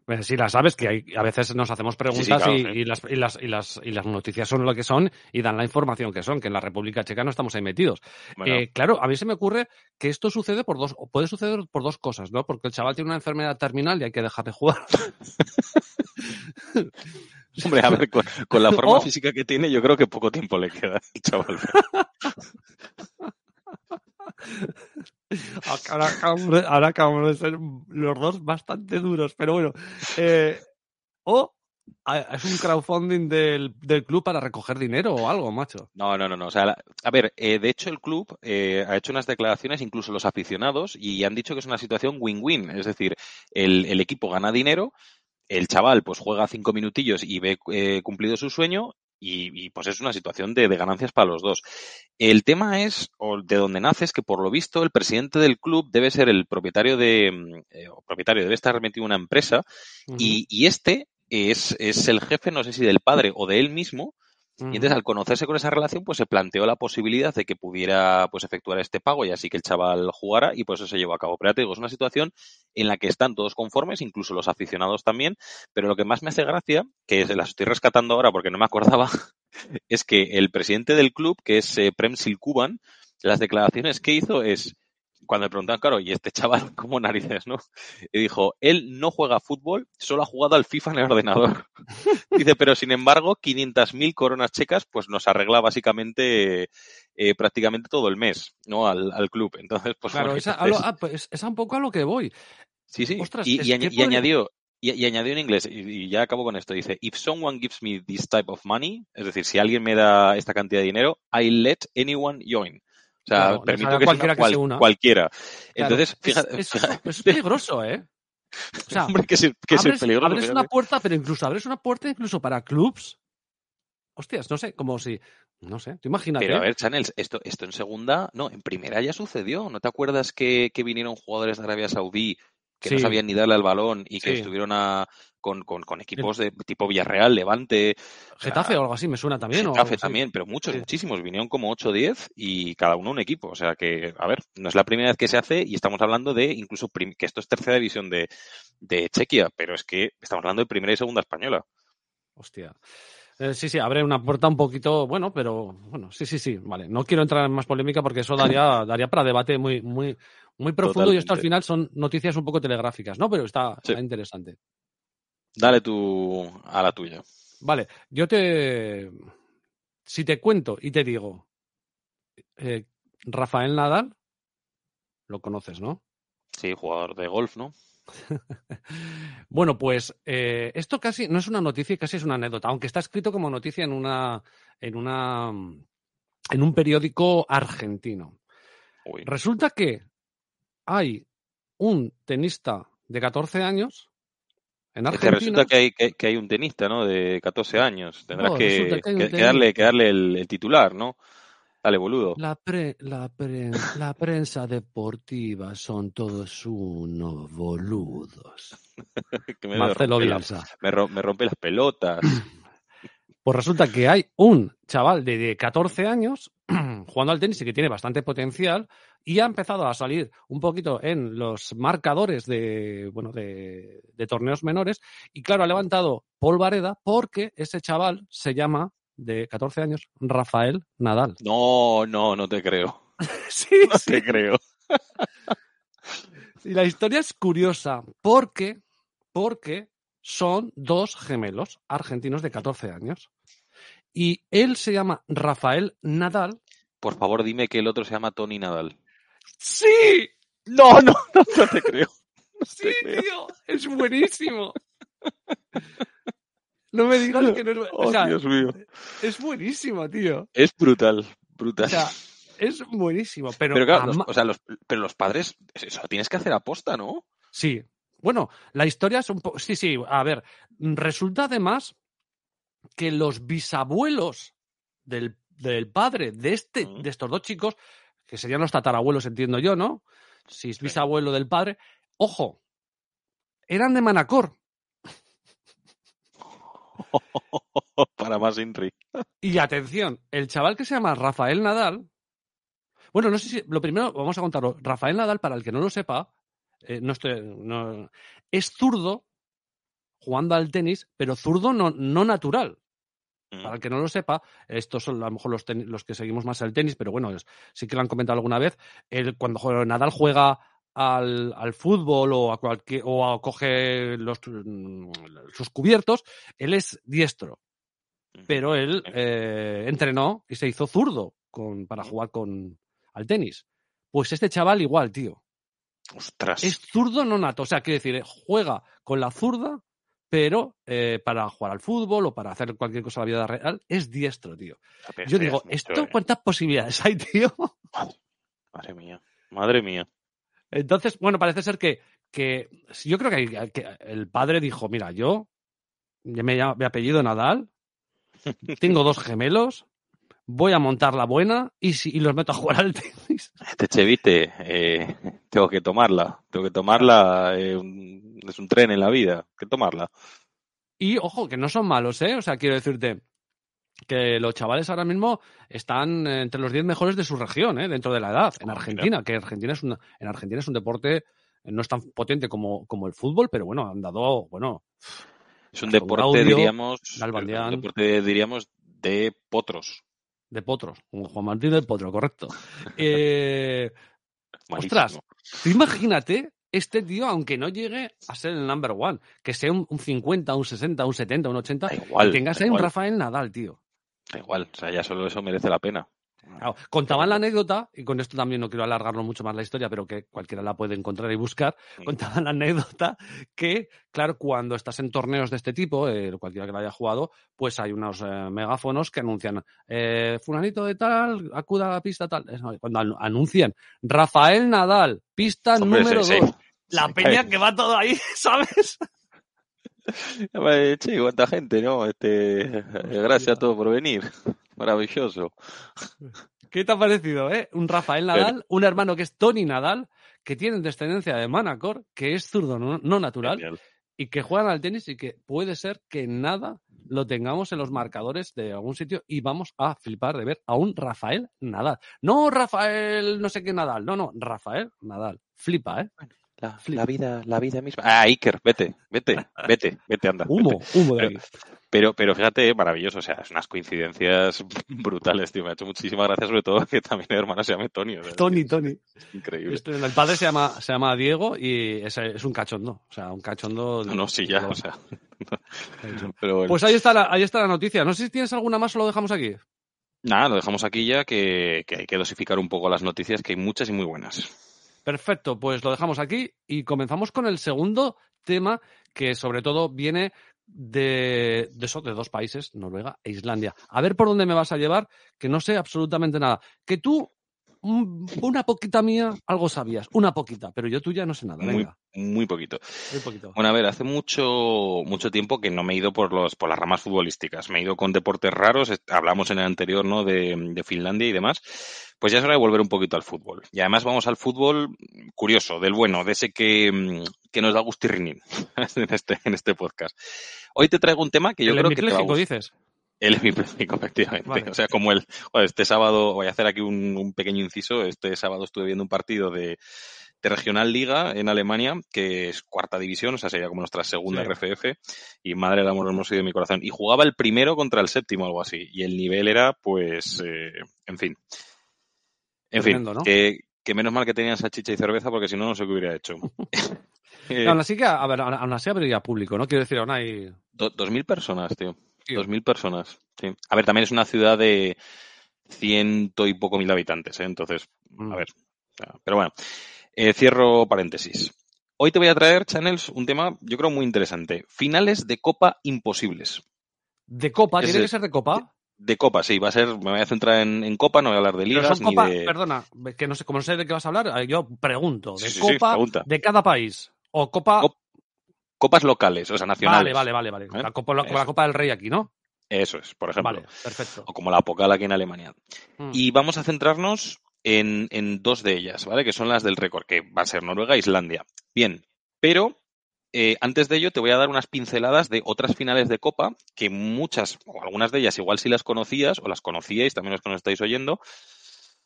Pues sí, las sabes, que hay, a veces nos hacemos preguntas Sí, sí, claro, y, sí. y las, y, las, y, las, y las noticias son lo que son y dan la información que son, que en la República Checa no estamos ahí metidos. Bueno, Eh, claro, a mí se me ocurre que esto sucede por dos, puede suceder por dos cosas, ¿no? Porque el chaval tiene una enfermedad terminal y hay que dejar de jugar. hombre, a ver, con, con la forma O- física que tiene, yo creo que poco tiempo le queda al chaval. Ahora acabamos, de, ahora acabamos de ser los dos bastante duros, pero bueno. Eh, o es un crowdfunding del, del club para recoger dinero o algo, macho. No, no, no, no. O sea, la- a ver, eh, de hecho el club eh, ha hecho unas declaraciones, incluso los aficionados, y han dicho que es una situación win-win. Es decir, el, el equipo gana dinero, el chaval pues juega cinco minutillos y ve eh, cumplido su sueño, y, y, pues es una situación de, de ganancias para los dos. El tema es, o de donde nace, es que por lo visto el presidente del club debe ser el propietario de, mm, eh, o propietario, debe estar metido en una empresa, y, y este es, es el jefe, no sé si del padre o de él mismo. Y entonces al conocerse con esa relación, pues se planteó la posibilidad de que pudiera pues efectuar este pago y así que el chaval jugara y pues eso se llevó a cabo. Pero ya te digo, es una situación en la que están todos conformes, incluso los aficionados también, pero lo que más me hace gracia, que se las estoy rescatando ahora porque no me acordaba, es que el presidente del club, que es eh, Prem Silkuban, las declaraciones que hizo es, cuando le preguntan, claro, ¿y este chaval cómo narices, no? Y dijo, él no juega fútbol, solo ha jugado al FIFA en el ordenador. Dice, pero sin embargo, 500.000 coronas checas, pues nos arregla básicamente eh, prácticamente todo el mes, ¿no? Al, al club. Entonces, pues Claro, bueno, esa, a entonces- lo- ah, pues, es un poco a lo que voy. Sí, sí. Ostras, y, añ- añadió, y, y añadió en inglés, y, y ya acabo con esto, dice, if someone gives me this type of money, es decir, si alguien me da esta cantidad de dinero, I let anyone join. O sea, Claro, permito que, se cualquiera una que se una. cualquiera. Entonces, es- fíjate, es, fíjate- es peligroso, ¿eh? O sea, hombre, que es, que es abres, peligroso. abres una puerta, pero incluso abres una puerta incluso para clubs. Hostias, no sé, como si. No sé, tú imagínate. Pero a ver, Chanel, esto, esto en segunda, no, en primera ya sucedió. ¿No te acuerdas que, que vinieron jugadores de Arabia Saudí que no sabían ni darle al balón y que Sí. estuvieron a, con, con, con equipos de tipo Villarreal, Levante, Getafe o algo así me suena también. Getafe también, pero muchos, muchísimos. Vinieron como 8 o 10 y cada uno un equipo. O sea que, a ver, no es la primera vez que se hace y estamos hablando de incluso que esto es tercera división de, de Chequia, pero es que estamos hablando de primera y segunda española. Hostia. Eh, sí, sí, abre una puerta un poquito, bueno, pero bueno, sí, sí, sí, vale. No quiero entrar en más polémica porque eso daría, daría para debate muy, muy, muy profundo y esto al final son noticias un poco telegráficas, ¿no? Pero está, Sí. está interesante. Dale tú a la tuya. Vale, yo te. Si te cuento y te digo. eh, Rafael Nadal, lo conoces, ¿no? Sí, jugador de golf, ¿no? Bueno, pues eh, esto casi no es una noticia, casi es una anécdota, aunque está escrito como noticia en una. en una. en un periódico argentino. Uy. Resulta que hay un tenista de 14 años en Es que Argentina. resulta que hay, que, que hay un tenista, ¿no? De 14 años. Tendrás No, que, darle, que darle el, el titular, ¿no? Dale, boludo. La, pre- la, pre- la prensa deportiva son todos unos boludos. Que me, Marcelo rompe la- Bielsa. me, ro- me rompe las pelotas. Pues resulta que hay un chaval de, de 14 años jugando al tenis y que tiene bastante potencial y ha empezado a salir un poquito en los marcadores de, bueno, de, de torneos menores y claro, ha levantado polvareda porque ese chaval se llama, de 14 años, Rafael Nadal. No, no, no te creo. Sí, No sí. te creo. Y la historia es curiosa porque, porque son dos gemelos argentinos de 14 años. Y él se llama Rafael Nadal. Por favor, dime que el otro se llama Tony Nadal. ¡Sí! No, no, no, no te creo. ¡Sí, tío! Es buenísimo. No me digas que no es... Oh, o sea, Dios mío. es buenísimo, tío. Es brutal, brutal. O sea, es buenísimo. Pero, pero claro, los, ama- o sea, los, pero los padres, eso lo tienes que hacer aposta, ¿no? Sí. Bueno, la historia es un poco. Sí, sí, a ver. Resulta además que los bisabuelos del, del padre de, este, de estos dos chicos, que serían los tatarabuelos, entiendo yo, ¿no? Si es bisabuelo del padre, ojo, eran de Manacor. Para más Inri. Y atención, el chaval que se llama Rafael Nadal. Bueno, no sé si. Lo primero, vamos a contarlo. Rafael Nadal, para el que no lo sepa, eh, no estoy, no- es zurdo jugando al tenis, pero zurdo no, no natural. Para el que no lo sepa, estos son a lo mejor los, que seguimos más el tenis, pero bueno, es- sí que lo han comentado alguna vez. El, cuando Nadal juega al, al fútbol o a cualquier o a- coge los, mm, sus cubiertos, él es diestro pero él eh, entrenó y se hizo zurdo con, para jugar con, al tenis. Pues este chaval igual, tío. Ostras. Es zurdo no nato. O sea, quiere decir, juega con la zurda, pero eh, para jugar al fútbol o para hacer cualquier cosa en la vida real, es diestro, tío. Pero Yo digo, mucho, ¿esto ¿eh? cuántas posibilidades hay, tío? Madre mía. Madre mía. Entonces, bueno, parece ser que, que yo creo que, el padre dijo, mira, yo me, mi apellido Nadal, tengo dos gemelos, voy a montar la buena y, si, y los meto a jugar al tenis. Este chevite, eh, tengo que tomarla. Tengo que tomarla. eh, un- es un tren en la vida. Hay que tomarla. Y ojo, que no son malos, ¿eh? O sea, quiero decirte que los chavales ahora mismo están entre los 10 mejores de su región, ¿eh? Dentro de la edad, en Argentina, que Argentina es una, en Argentina es un deporte, eh, no es tan potente como, como el fútbol, pero bueno, han dado, bueno, Es un deporte, diríamos. Un deporte, diríamos, de potros. De potros, como Juan Martín del Potro, correcto. Eh. Ostras. imagínate este tío, aunque no llegue a ser el number one, que sea un, un 50, un 60, un 70, un 80, Da igual, y tengas ahí un. Rafael Nadal, tío. Da igual. O sea, ya solo eso merece la pena. Claro, contaban la anécdota, y con esto también no quiero alargarlo mucho más la historia, pero que cualquiera la puede encontrar y buscar. Contaban la anécdota que, claro, cuando estás en torneos de este tipo, eh, cualquiera que lo haya jugado, pues hay unos eh, megáfonos que anuncian, eh, fulanito de tal, acuda a la pista tal. Cuando anu- anuncian Rafael Nadal, pista Hombre, número sí, sí. 2. La peña que va todo ahí, ¿sabes? Che, cuánta gente, ¿no? Este, eh, gracias a todos por venir. Maravilloso. ¿Qué te ha parecido, eh? Un Rafael Nadal, un hermano que es Tony Nadal, que tiene descendencia de Manacor, que es zurdo no, no natural, Genial. y que juegan al tenis y que puede ser que nada lo tengamos en los marcadores de algún sitio y vamos a flipar de ver a un Rafael Nadal. No Rafael no sé qué Nadal, no, no, Rafael Nadal. Flipa, ¿eh? La, vida, la vida misma. Ah, Iker, vete, vete, vete, vete, anda. Humo, vete. humo de Pero-. Pero, pero fíjate, maravilloso, o sea, es unas coincidencias brutales, tío. Me ha hecho muchísimas gracias, sobre todo que también el hermano se llame Tony. Tony, Tony. increíble. Este, el padre se llama, se llama Diego y es, es un cachondo. O sea, un cachondo. No, no, sí, ya, o sea. Pero bueno. Pues ahí está, la, ahí está la noticia. No sé si tienes alguna más o lo dejamos aquí. Nada, lo dejamos aquí ya, que, que hay que dosificar un poco las noticias, que hay muchas y muy buenas. Perfecto, pues lo dejamos aquí y comenzamos con el segundo tema que sobre todo viene de, de eso, de dos países, Noruega e Islandia. A ver por dónde me vas a llevar, que no sé absolutamente nada. Que tú, una poquita mía, algo sabías, una poquita, pero yo tuya no sé nada. Muy, Venga, muy poquito. muy poquito. Bueno, a ver, hace mucho, mucho tiempo que no me he ido por los, por las ramas futbolísticas. Me he ido con deportes raros. Hablamos en el anterior, ¿no? De, de Finlandia y demás. Pues ya es hora de volver un poquito al fútbol. Y además vamos al fútbol curioso, del bueno, de ese que, que nos da gustirrinín en este, en este podcast. Hoy te traigo un tema que yo el creo que te va a gustar. dices. El hemipléjico, efectivamente. Vale. O sea, como el, bueno, este sábado, voy a hacer aquí un, un pequeño inciso. Este sábado estuve viendo un partido de, de Regional Liga en Alemania, que es cuarta división, o sea, sería como nuestra segunda Sí. RFF, y madre del amor hermoso y de mi corazón. Y jugaba el primero contra el séptimo, algo así. Y el nivel era, pues, eh, en fin. En Tremendo, fin, ¿no? que, que menos mal que tenían salchicha y cerveza, porque si no, no sé qué hubiera hecho. Eh, Aún así que, a ver, aún así habría público, ¿no? Quiero decir, aún hay... do- dos mil personas, tío. Dos mil personas. Sí. A ver, también es una ciudad de ciento y poco mil habitantes, ¿eh? Entonces, Mm. a ver. Pero bueno, eh, cierro paréntesis. Hoy te voy a traer, Channels, un tema, yo creo, muy interesante. Finales de Copa imposibles. De copa, tiene que ser de copa. De Copa, sí, va a ser, me voy a centrar en, en Copa, no voy a hablar de ligas ni copa, de... perdona, que no sé, como no sé de qué vas a hablar, eh, yo pregunto, de Sí, sí, sí, copa de cada país. O copa. Cop- Copas locales, o sea, nacionales. vale, vale, vale, vale. ¿Eh? La copa, la, como la Eso. Copa del Rey aquí, ¿no? Eso es, por ejemplo. Vale, perfecto. O como la Pocal aquí en Alemania. Mm. Y vamos a centrarnos en, en dos de ellas, ¿vale? Que son las del récord, que va a ser Noruega e Islandia. Bien, pero eh, antes de ello te voy a dar unas pinceladas de otras finales de Copa, que muchas, o algunas de ellas igual si las conocías, o las conocíais, también los que nos estáis oyendo,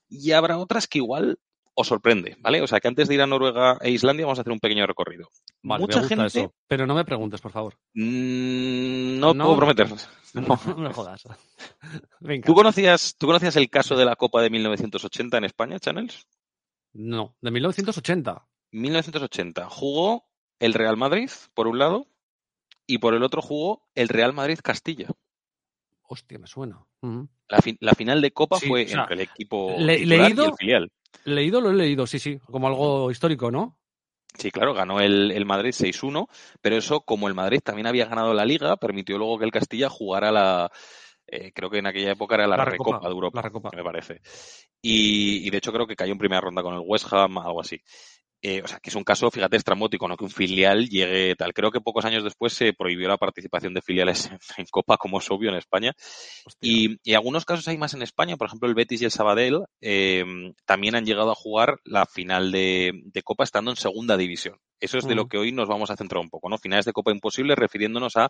y habrá otras que igual os sorprende, ¿vale? O sea que antes de ir a Noruega e Islandia vamos a hacer un pequeño recorrido. Vale, Mucha me gusta gente... eso. Pero no me preguntes, por favor. Mm, no, No. puedo prometer. No, no me jodas. Venga. ¿Tú conocías, ¿Tú conocías el caso de la Copa de 1980 en España, Channels? No, de 1980. 1980 jugó el Real Madrid, por un lado, y por el otro jugó el Real Madrid Castilla. Hostia, me suena. La, fi- la final de Copa Sí, fue o sea, entre el equipo le- leído- y el filial. Leído, lo he leído, sí, sí, como algo histórico, ¿no? Sí, claro, ganó el, el Madrid 6-1, pero eso, como el Madrid también había ganado la Liga, permitió luego que el Castilla jugara la, eh, creo que en aquella época era la, La Recopa, Recopa, de Europa, Recopa. me parece. Y, y de hecho creo que cayó en primera ronda con el West Ham, algo así. Eh, o sea, que es un caso, fíjate, estrambótico, ¿no? Que un filial llegue tal. Creo que pocos años después se prohibió la participación de filiales en, Copa, como es obvio en España. Y, y algunos casos hay más en España, por ejemplo, el Betis y el Sabadell eh, también han llegado a jugar la final de, de Copa estando en segunda división. Eso es de lo que hoy nos vamos a centrar un poco, ¿no? Finales de Copa imposibles, refiriéndonos a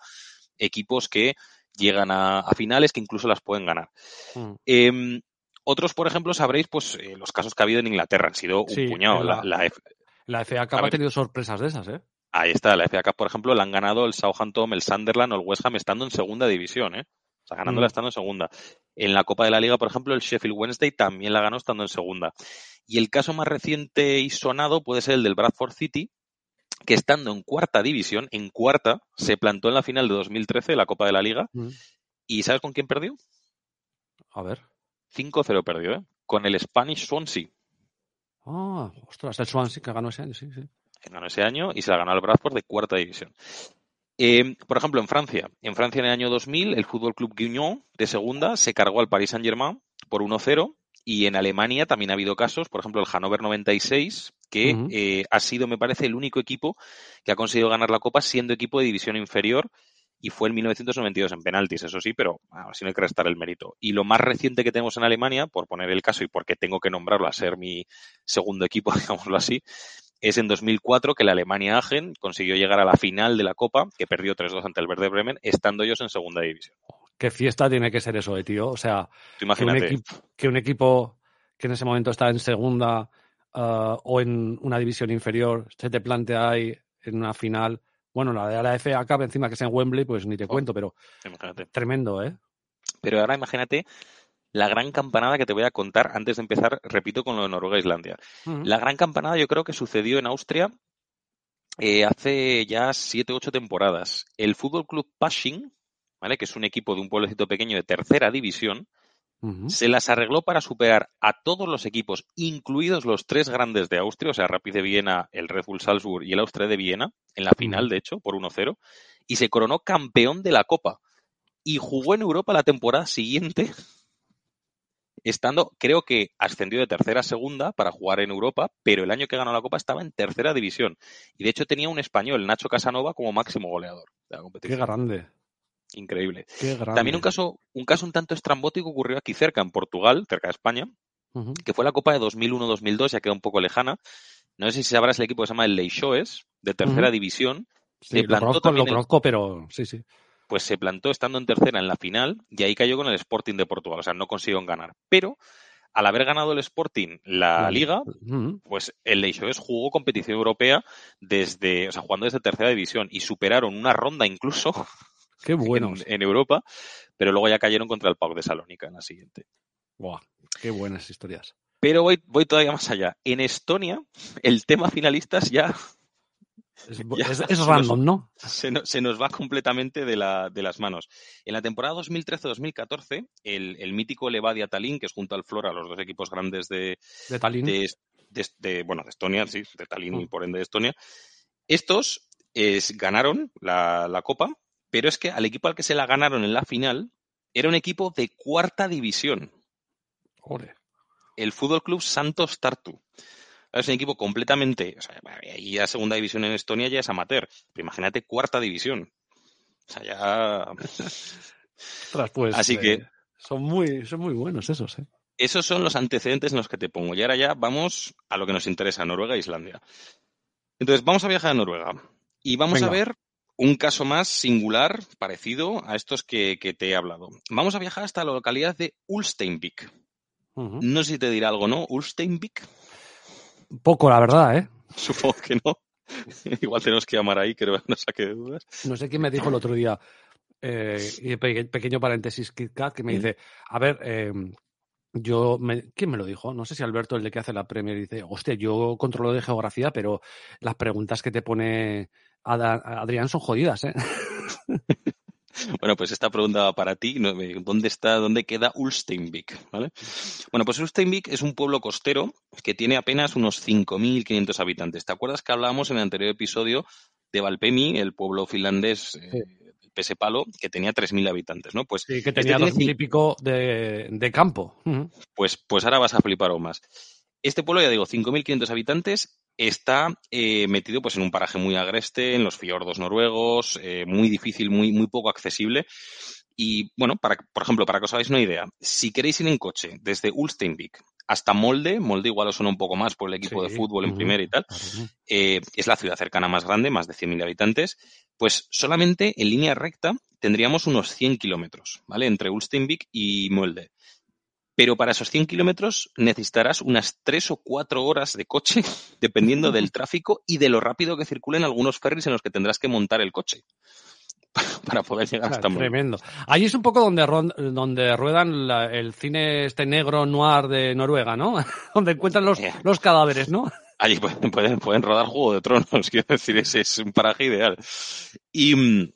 equipos que llegan a, a finales que incluso las pueden ganar. Mm. Eh, otros, por ejemplo, sabréis, pues, eh, los casos que ha habido en Inglaterra han sido un Sí, puñado. La, la- la FA Cup ha ver. tenido sorpresas de esas, ¿eh? ahí está, la FA Cup, por ejemplo, la han ganado el Southampton, el Sunderland o el West Ham estando en segunda división, ¿eh? O sea, ganándola Mm. estando en segunda. En la Copa de la Liga, por ejemplo, el Sheffield Wednesday también la ganó estando en segunda. Y el caso más reciente y sonado puede ser el del Bradford City, que estando en cuarta división, en cuarta, se plantó en la final de 2013 de la Copa de la Liga. Mm. ¿Y sabes con quién perdió? A ver. 5-0 perdió, ¿eh? Con el Spanish Swansea. Ah, ostras, el Swansea que ganó ese año, sí, sí. que ganó ese año y se la ganó al Bradford de cuarta división. Eh, por ejemplo, en Francia, en Francia en el año 2000, el Fútbol Club Guignon de segunda se cargó al Paris Saint-Germain por 1-0 y en Alemania también ha habido casos, por ejemplo, el Hannover 96, que Ujú. eh, ha sido, me parece, el único equipo que ha conseguido ganar la Copa siendo equipo de división inferior y fue en 1992 en penaltis, eso sí, pero bueno, así no hay que restar el mérito. Y lo más reciente que tenemos en Alemania, por poner el caso y porque tengo que nombrarlo a ser mi segundo equipo, digámoslo así, es en 2004 que la Alemania Aachen consiguió llegar a la final de la Copa, que perdió 3-2 ante el Verde Bremen, estando ellos en segunda división. Qué fiesta tiene que ser eso, eh, tío. O sea, que un, equipo, que un equipo que en ese momento está en segunda ah, o en una división inferior se te plantea ahí en una final. Bueno, la de la FA Cup encima que es en Wembley, pues ni te Oh. cuento, pero imagínate. tremendo, ¿eh? Pero ahora imagínate la gran campanada que te voy a contar antes de empezar, repito, con lo de Noruega e Islandia. La gran campanada yo creo que sucedió en Austria eh, hace ya siete o ocho temporadas. El Fútbol Club Pasching, ¿vale? que es un equipo de un pueblecito pequeño de tercera división, Se las arregló para superar a todos los equipos, incluidos los tres grandes de Austria, o sea, Rapid de Viena, el Red Bull Salzburg y el Austria de Viena, en la final, de hecho, por 1-0, y se coronó campeón de la Copa. Y jugó en Europa la temporada siguiente, estando, creo que ascendió de tercera a segunda para jugar en Europa, pero el año que ganó la Copa estaba en tercera división. Y de hecho tenía un español, Nacho Casanova, como máximo goleador de la Qué competición. grande, Increíble. También un caso, un caso un tanto estrambótico ocurrió aquí cerca, en Portugal, cerca de España, que fue la Copa de 2001-2002, ya queda un poco lejana. No sé si sabrás el equipo que se llama el Leixoes, de tercera división, Sí, se lo plantó conozco, lo también el- conozco, pero sí, sí. pues se plantó estando en tercera en la final y ahí cayó con el Sporting de Portugal, o sea, no consiguieron ganar. Pero al haber ganado el Sporting la liga, pues el Leixoes jugó competición europea desde, o sea, jugando desde tercera división y superaron una ronda incluso Qué en, buenos. en Europa, pero luego ya cayeron contra el PAOK de Salónica en la siguiente. Buah, qué buenas historias. Pero voy, voy todavía más allá. En Estonia, el tema finalistas ya Es, Ya, es- random, ¿no? se, no- se nos va completamente de, la- de las manos. En la temporada 2013-2014, el, el mítico Levadia Tallinn, que es junto al Flora, los dos equipos grandes de, De Tallinn. de, de- de- bueno, de Estonia, sí, de Tallinn y Mm. por ende de Estonia, estos es- ganaron la, la Copa, pero es que al equipo al que se la ganaron en la final era un equipo de cuarta división, Ole. el Fútbol Club Santos Tartu. Es un equipo completamente, o sea, y ya segunda división en Estonia ya es amateur, pero imagínate cuarta división. O sea, ya Ostras, pues, Así eh, que- son muy, son muy buenos esos, ¿eh? esos son los antecedentes en los que te pongo. Y ahora ya vamos a lo que nos interesa, Noruega e Islandia. Entonces, vamos a viajar a Noruega y vamos a ver un caso más singular, parecido a estos que, que te he hablado. Vamos a viajar hasta la localidad de Ulsteinvik. No sé si te dirá algo, ¿no? Ulsteinvik. Poco, la verdad, ¿eh? Supongo que no. Igual tenemos que llamar ahí, creo, no saque de dudas. No sé quién me dijo el otro día, eh, pequeño paréntesis, Kit Kat, que me dice, a ver, eh, yo, me- ¿quién me lo dijo? No sé si Alberto, el de que hace la Premier, dice, hostia, yo controlo de geografía, pero las preguntas que te pone Adrián son jodidas, ¿eh? Bueno, pues esta pregunta va para ti. ¿no? ¿Dónde está, dónde queda Ulsteinvik? ¿Vale? Bueno, pues Ulsteinvik es un pueblo costero que tiene apenas unos 5.500 habitantes. ¿Te acuerdas que hablábamos en el anterior episodio de Valpemi, el pueblo finlandés eh, Pesepalo, que tenía 3.000 habitantes, ¿no? Pues Sí, que tenía este dos tiene mil y pico de, de campo. Pues, pues ahora vas a flipar aún más. Este pueblo, ya digo, 5.500 habitantes, está eh, metido pues, en un paraje muy agreste, en los fiordos noruegos, eh, muy difícil, muy, muy poco accesible. Y bueno, para, por ejemplo, para que os hagáis una idea, si queréis ir en coche desde Ulsteinvik hasta Molde, Molde igual os suena un poco más por el equipo de fútbol en primera y tal, eh, es la ciudad cercana más grande, más de 100.000 habitantes, pues solamente en línea recta tendríamos unos 100 kilómetros, ¿vale? Entre Ulsteinvik y Molde. Pero para esos 100 kilómetros necesitarás unas 3 o 4 horas de coche, dependiendo del tráfico y de lo rápido que circulen algunos ferries en los que tendrás que montar el coche para poder llegar Claro, hasta Molde. tremendo. Ahí es un poco donde, donde ruedan la- el cine este negro noir de Noruega, ¿no? donde encuentran los, Eh. los cadáveres, ¿no? Allí pueden, pueden, pueden rodar Juego de Tronos, quiero decir, ese es un paraje ideal. Y, mm,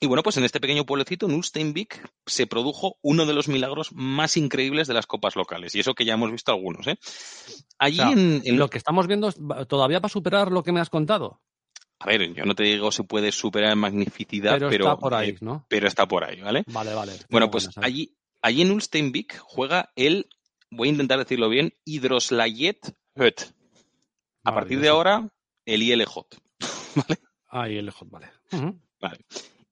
y bueno, pues en este pequeño pueblecito, en Ulsteinvik, se produjo uno de los milagros más increíbles de las copas locales. Y eso que ya hemos visto algunos, ¿eh? Allí O sea, en, en- Lo que estamos viendo todavía va a superar lo que me has contado. A ver, yo no te digo se puede superar en magnificidad, Pero, pero, está por ahí, eh, ¿no? pero está por ahí, ¿vale? Vale, vale. Bueno, pues allí, allí en Ulsteinvik juega el, voy a intentar decirlo bien, Hydroslayet Höt. A partir de ahora, el ILJ. Ahí el hot, vale. Vale.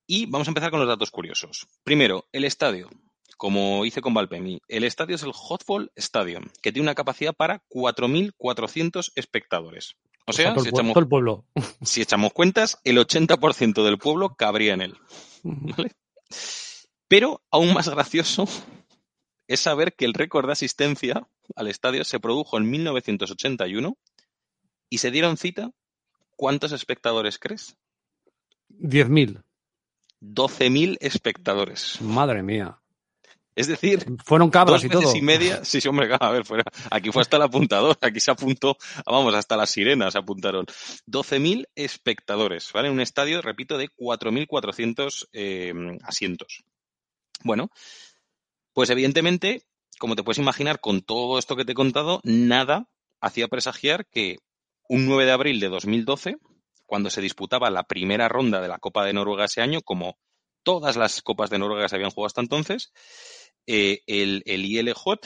Y vamos a empezar con los datos curiosos. Primero, el estadio. Como hice con Valpemi, el estadio es el Hotball Stadium, que tiene una capacidad para 4.400 espectadores. O sea, todo, si el, pue- echamos, todo el pueblo. si echamos cuentas, el 80% del pueblo cabría en él. ¿vale? Pero aún más gracioso es saber que el récord de asistencia al estadio se produjo en 1981 y se dieron cita. ¿Cuántos espectadores crees? 10.000. 12.000 espectadores. Madre mía. Es decir, Fueron cabras dos y veces todo. y media. Sí, sí, hombre, a ver, fuera. Aquí fue hasta el apuntador, aquí se apuntó, vamos, hasta las sirenas se apuntaron. 12.000 espectadores, ¿vale? Un estadio, repito, de 4.400 eh, asientos. Bueno, pues evidentemente, como te puedes imaginar, con todo esto que te he contado, nada hacía presagiar que un 9 de abril de 2012, cuando se disputaba la primera ronda de la Copa de Noruega ese año, como todas las Copas de Noruega se habían jugado hasta entonces, eh, el, el ILJ,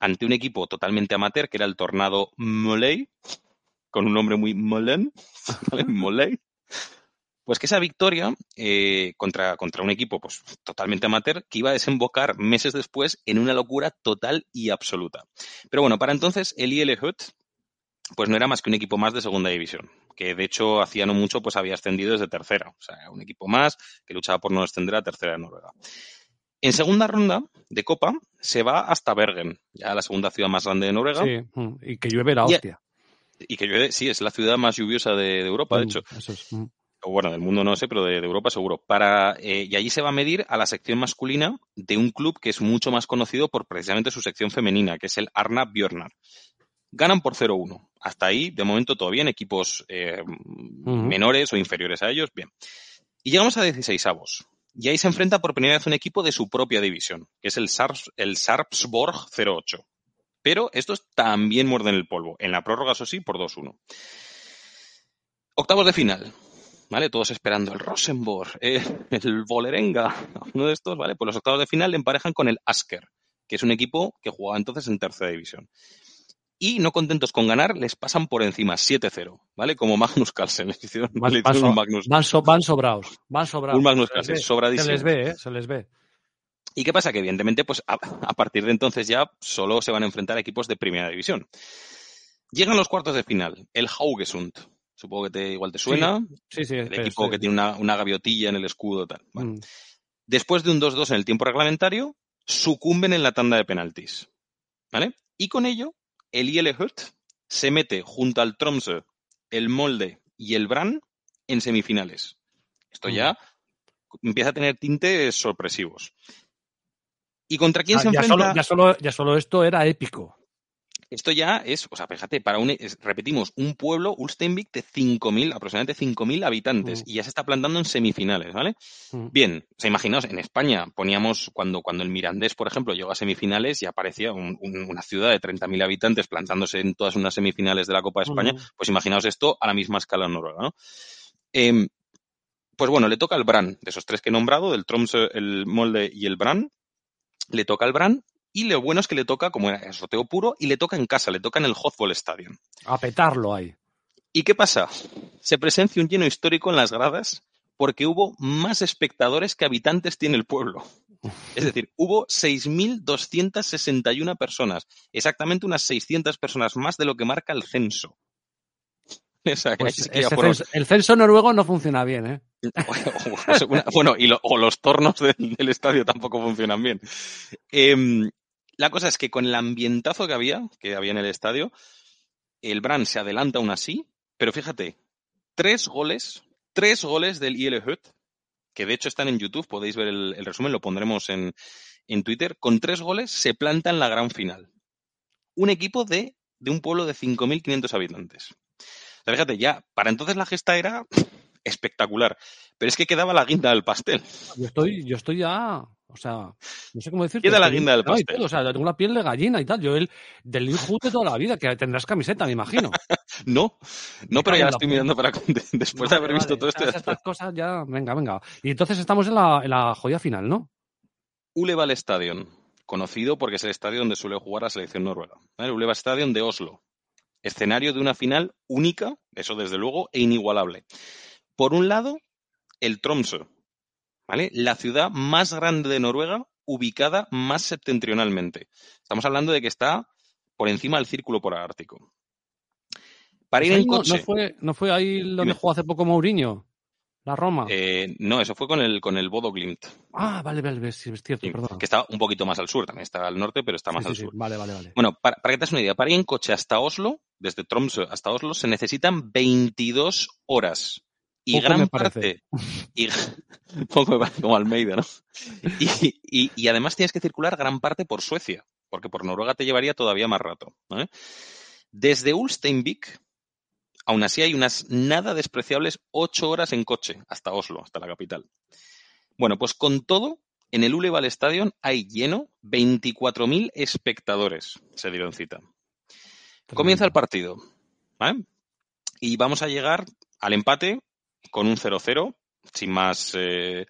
ante un equipo totalmente amateur, que era el Tornado Moley, con un nombre muy ¿vale? Moley, pues que esa victoria eh, contra, contra un equipo pues, totalmente amateur que iba a desembocar meses después en una locura total y absoluta. Pero bueno, para entonces el ILJ pues no era más que un equipo más de segunda división, que de hecho hacía no mucho pues había ascendido desde tercera, o sea, un equipo más que luchaba por no descender a tercera de Noruega. En segunda ronda de Copa se va hasta Bergen, ya la segunda ciudad más grande de Noruega, Sí, mm, y que llueve la hostia. y que llueve, sí, es la ciudad más lluviosa de, de Europa, de Mm, hecho. Eso es. mm. o bueno, del mundo no sé, pero de, de Europa seguro. Para, eh, y allí se va a medir a la sección masculina de un club que es mucho más conocido por precisamente su sección femenina, que es el Arna Björnar. Ganan por 0-1. Hasta ahí, de momento, todo bien. Equipos eh, menores o inferiores a ellos, bien. Y llegamos a 16 avos. Y ahí se enfrenta por primera vez un equipo de su propia división, que es el, Sarps, el Sarpsborg 08. Pero estos también muerden el polvo. En la prórroga, eso sí, por 2-1. Octavos de final. ¿Vale? Todos esperando el Rosenborg, eh, el Volerenga, uno de estos, ¿vale? Pues los octavos de final le emparejan con el Asker, que es un equipo que jugaba entonces en tercera división. Y no contentos con ganar, les pasan por encima 7-0, ¿vale? Como Magnus Carlsen. Hicieron, Van, le van hicieron un so- Magnus, van so- van sobrados. Van sobrados. un Magnus Carlsen, sobradísimo. Se les ve, ¿eh? Se les ve. ¿Y qué pasa? Que evidentemente, pues a, a partir de entonces ya solo se van a enfrentar a equipos de primera división. Llegan los cuartos de final, el Haugesund. Supongo que te, igual te suena. Sí, sí. el pero equipo sí. que tiene una, una gaviotilla en el escudo. Tal. Bueno, Mm. Después de un 2-2 en el tiempo reglamentario, sucumben en la tanda de penaltis. ¿Vale? Y con ello, el ILHUT se mete junto al Tromsø, el Molde y el Brann en semifinales. Esto ya empieza a tener tintes sorpresivos. ¿Y contra quién Ah, se ya, enfrenta? solo, ya, solo, ya solo esto era épico. Esto ya es, o sea, fíjate, para un, es- repetimos, un pueblo, Ulsteinvik, de 5.000, aproximadamente 5.000 habitantes, Mm. y ya se está plantando en semifinales, ¿vale? Mm. Bien, o sea, imaginaos, en España poníamos, cuando, cuando el Mirandés, por ejemplo, llegó a semifinales y aparecía un- un- una ciudad de 30.000 habitantes plantándose en todas unas semifinales de la Copa de España, Mm. pues imaginaos esto a la misma escala en Noruega, ¿no? Em, pues bueno, le toca al Bran, de esos tres que he nombrado, del Tromsø, el Molde y el Bran, le toca al Bran, y lo bueno es que le toca, como era el sorteo puro, y le toca en casa, le toca en el Hotball Stadium. A petarlo ahí. ¿Y qué pasa? Se presencia un lleno histórico en las gradas porque hubo más espectadores que habitantes tiene el pueblo. Es decir, hubo 6.261 personas, exactamente unas 600 personas más de lo que marca el censo. O sea, Pues que censo- el censo noruego no funciona bien, ¿eh? bueno, y lo- o los tornos del, del estadio tampoco funcionan bien. Em, la cosa es que con el ambientazo que había, que había en el estadio, el Bran se adelanta aún así, pero fíjate, tres goles, tres goles del IL Hut, que de hecho están en YouTube, podéis ver el, el resumen, lo pondremos en, en Twitter, con tres goles se planta en la gran final. Un equipo de, de un pueblo de 5.500 habitantes. O sea, fíjate, ya, para entonces la gesta era espectacular, pero es que quedaba la guinda del pastel. Yo estoy, yo estoy ya, o sea, no sé cómo decir. Queda la guinda del pastel. o sea, tengo la piel de gallina y tal. Yo el del Hood de toda la vida, que tendrás camiseta, me imagino. No, no, pero ya la estoy mirando para después de haber visto todo esto. estas- cosas ya, venga, venga. Y entonces estamos en la, en la joya final, ¿no? Uleval Stadion, conocido porque es el estadio donde suele jugar la selección noruega. ¿vale? Uleval Stadion de Oslo. Escenario de una final única, eso desde luego, e inigualable. Por un lado, el Tromsø, ¿vale? La ciudad más grande de Noruega, ubicada más septentrionalmente. Estamos hablando de que está por encima del círculo polar ártico. Para ir en no, coche. no fue, no fue ahí donde jugó hace poco Mourinho, la Roma. eh, no, eso fue con el, con el Bodo Glimt. ah, vale, vale, vale, sí, es cierto, Sí, perdón. que está un poquito más al sur, también está al norte, pero está más Sí, al sí, sí, sur. Vale, vale, vale. Bueno, para, para que te hagas una idea, para ir en coche hasta Oslo, desde Tromsø hasta Oslo, se necesitan 22 horas. Y Poco gran me parte. Y, poco me parece como Almeida, ¿no? Y, y- y además tienes que circular gran parte por Suecia, porque por Noruega te llevaría todavía más rato. Desde Ulsteinvik, aún así hay unas nada despreciables 8 horas en coche hasta Oslo, hasta la capital. Bueno, pues con todo, en el Uleval Stadion hay lleno 24.000 espectadores, se dieron cita. Comienza el partido, ¿vale? Y vamos a llegar al empate con un 0-0, sin más eh,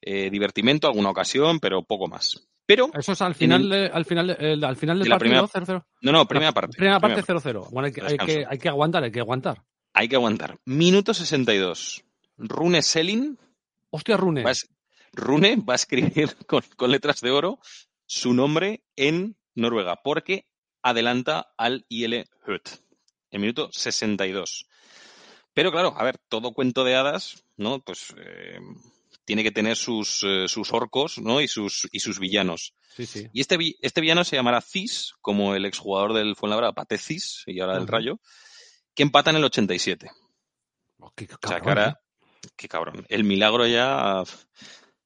eh, divertimento, alguna ocasión, pero poco más. Pero, Eso es al final, el- de- al final, el- al final del de la partido, primera- 0-0. no, no, primera La parte. Primera parte primera 0-0. Bueno, hay que, hay, que, hay que aguantar, hay que aguantar. Hay que aguantar. Minuto 62. Rune Selin Hostia, Rune. va a, Rune va a escribir con, con letras de oro su nombre en Noruega, porque adelanta al IL Hut en minuto 62. Pero claro, a ver, todo cuento de hadas, ¿no? Pues eh, tiene que tener sus, eh, sus orcos, ¿no? Y sus, y sus villanos. Sí, sí. Y este, vi- este villano se llamará Cis, como el exjugador del Fuenlabrada, Pate Cis, y ahora del. Rayo, que empata en el 87. Oh, qué O sea, cabrón, ahora, ¿eh? qué cabrón. El milagro ya.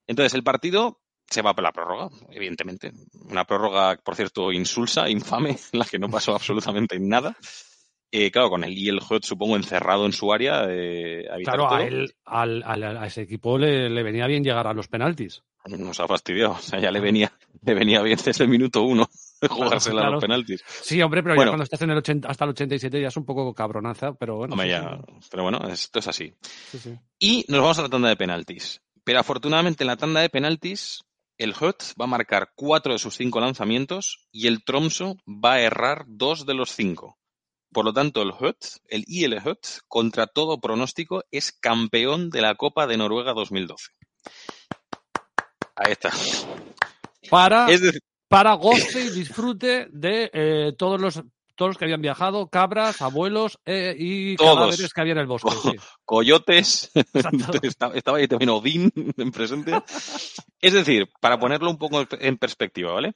Entonces, el partido se va por la prórroga, evidentemente. Una prórroga, por cierto, insulsa, infame, en la que no pasó absolutamente nada. Eh, claro, con el y el Hut, supongo, encerrado en su área. eh, Claro, a, él, al, al- a ese equipo le, le venía bien llegar a los penaltis. Nos ha fastidiado. O sea, ya le venía, le venía bien desde el minuto uno jugársela a claro. los penaltis. Sí, hombre, pero Bueno. ya cuando estás en el 80, hasta el 87 ya es un poco cabronaza, pero bueno. Hombre, sí, ya- Pero bueno, esto es así. sí, sí. Y nos vamos a la tanda de penaltis. Pero afortunadamente en la tanda de penaltis, el Hut va a marcar cuatro de sus cinco lanzamientos y el Tromso va a errar dos de los cinco. Por lo tanto, el Hut, el IL Hut, contra todo pronóstico, es campeón de la Copa de Noruega 2012. Ahí está. Para, Es decir, para goce y disfrute de eh, todos los todos los que habían viajado, cabras, abuelos eh, y Todos. cadáveres que había en el bosque. sí. coyotes, estaba ahí también Odín en presente. Es decir, para ponerlo un poco en perspectiva, ¿vale?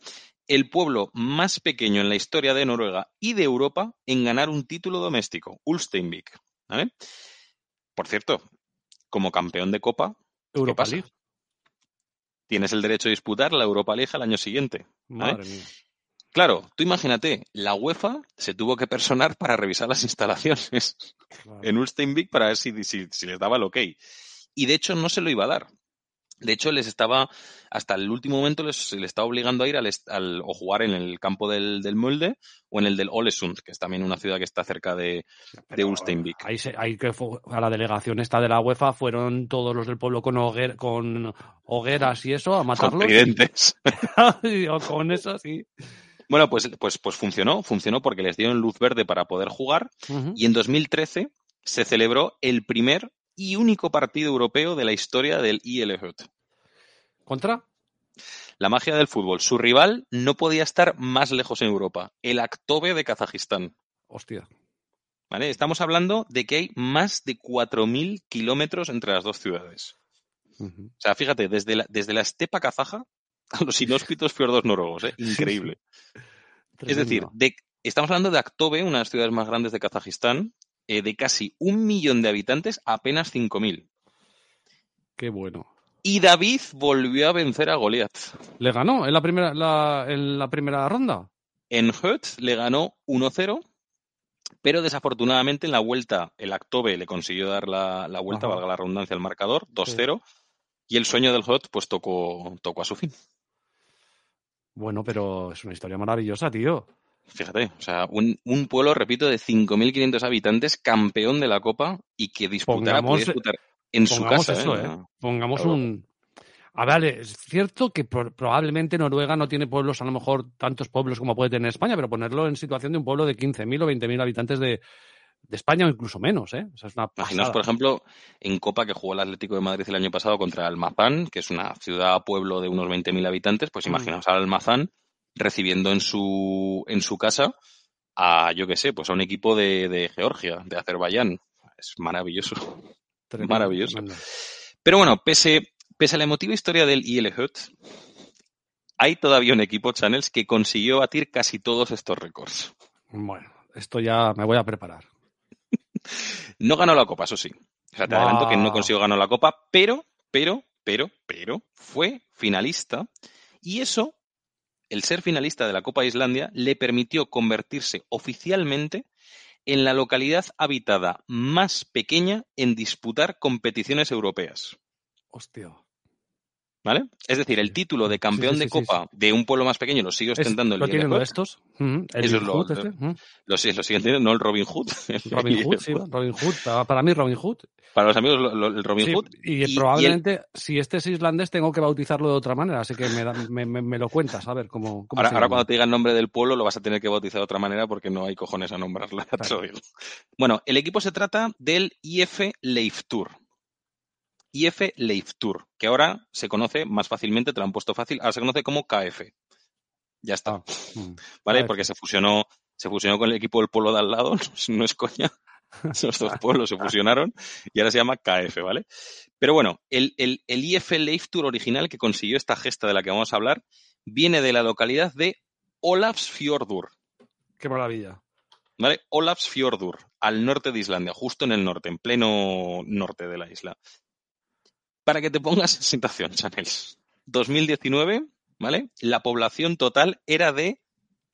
El pueblo más pequeño en la historia de Noruega y de Europa en ganar un título doméstico, Ulsteinvik, ¿vale? Por cierto, como campeón de Copa, Europa pasa? League. tienes el derecho a disputar la Europa League al año siguiente. ¿vale? Madre mía. Claro, tú imagínate, la UEFA se tuvo que personar para revisar las instalaciones en Ulsteinvik para ver si, si, si les daba el ok. Y de hecho no se lo iba a dar. De hecho, les estaba, hasta el último momento, les, se les estaba obligando a ir al, al- o jugar en el campo del, del Molde o en el del Olesund, que es también una ciudad que está cerca de, de Ulsteinvik. Ahí, se- ahí que fue- a la delegación esta de la UEFA fueron todos los del pueblo con, hoguer- con hogueras y eso a Con matarlos. o con eso, sí. Bueno, pues, pues, pues funcionó, funcionó porque les dieron luz verde para poder jugar Ujú. y en 2013 se celebró el primer y único partido europeo de la historia del ILHUT. ¿Contra? La magia del fútbol. Su rival no podía estar más lejos en Europa, el Aktobe de Kazajistán. Hostia. ¿Vale? Estamos hablando de que hay más de 4.000 kilómetros entre las dos ciudades. O sea, fíjate, desde la, desde la estepa kazaja a los inhóspitos fiordos noruegos. ¿eh? Increíble. Es decir, de, estamos hablando de Aktobe, una de las ciudades más grandes de Kazajistán, eh, de casi un millón de habitantes, apenas 5.000. Qué bueno. Y David volvió a vencer a Goliath. ¿Le ganó en la primera, la, en la primera ronda? En Hut le ganó 1-0, pero desafortunadamente en la vuelta el Aktobe le consiguió dar la, la vuelta, Ajá. valga la redundancia, al marcador, 2-0, y el sueño del Hut pues tocó, tocó a su fin. Bueno, pero es una historia maravillosa, tío. Fíjate, o sea, un, un pueblo, repito, de 5.500 habitantes, campeón de la Copa y que disputara, Pongamos- disputar en su casa. eso, ¿eh? ¿eh? Pongamos Claro. un... A ver, es cierto que pro- probablemente Noruega no tiene pueblos, a lo mejor tantos pueblos como puede tener España, pero ponerlo en situación de un pueblo de 15.000 o 20.000 habitantes de, de España o incluso menos, ¿eh? O sea, es una Imaginaos, por ejemplo, en Copa que jugó el Atlético de Madrid el año pasado contra Almazán, que es una ciudad-pueblo de unos 20.000 habitantes, pues Mm. imaginaos al Almazán recibiendo en su, en su casa a, yo qué sé, pues a un equipo de, de Georgia, de Azerbaiyán. Es maravilloso. Tremendo, maravilloso. tremendo. Pero bueno, pese, pese a la emotiva historia del ILHUT, hay todavía un equipo, Channels, que consiguió batir casi todos estos récords. Bueno, esto ya me voy a preparar. No ganó la Copa, eso sí. O sea, te adelanto que no consiguió ganar la Copa, pero, pero, pero, pero, fue finalista. Y eso, el ser finalista de la Copa de Islandia, le permitió convertirse oficialmente en la localidad habitada más pequeña en disputar competiciones europeas. Hostia. ¿Vale? Es decir, el título de campeón sí, de sí, Copa de un pueblo más pequeño lo sigue ostentando ¿Lo el tienen de estos? El Eso es lo- este, ujú. Lo, lo siguiente, no el Robin Hood. el Robin Hood, sí. Robin Hood. Para, para mí, Robin Hood. Para los amigos, el Robin Hood. y, y- y el- probablemente, si este es islandés, tengo que bautizarlo de otra manera, así que me, da- me, me- me lo cuentas, a ver cómo, cómo Ahora, ahora cuando te diga el nombre del pueblo lo vas a tener que bautizar de otra manera porque no hay cojones a nombrarlo. Bueno, el equipo se trata del IF Leiftur. IF Leiftur, que ahora se conoce más fácilmente, te lo han puesto fácil, ahora se conoce como KF. Ya está, Ah, mm. ¿vale? KF. Porque se fusionó, se fusionó con el equipo del pueblo de al lado, no es, no es coña. Esos dos pueblos se fusionaron y ahora se llama KF, ¿vale? Pero bueno, el, el, el IF Leiftur original que consiguió esta gesta de la que vamos a hablar viene de la localidad de Olafsfjordur, Qué maravilla. ¿vale? Olafsfjordur, al norte de Islandia, justo en el norte, en pleno norte de la isla. Para que te pongas en situación, Chanels. 2019, ¿vale? La población total era de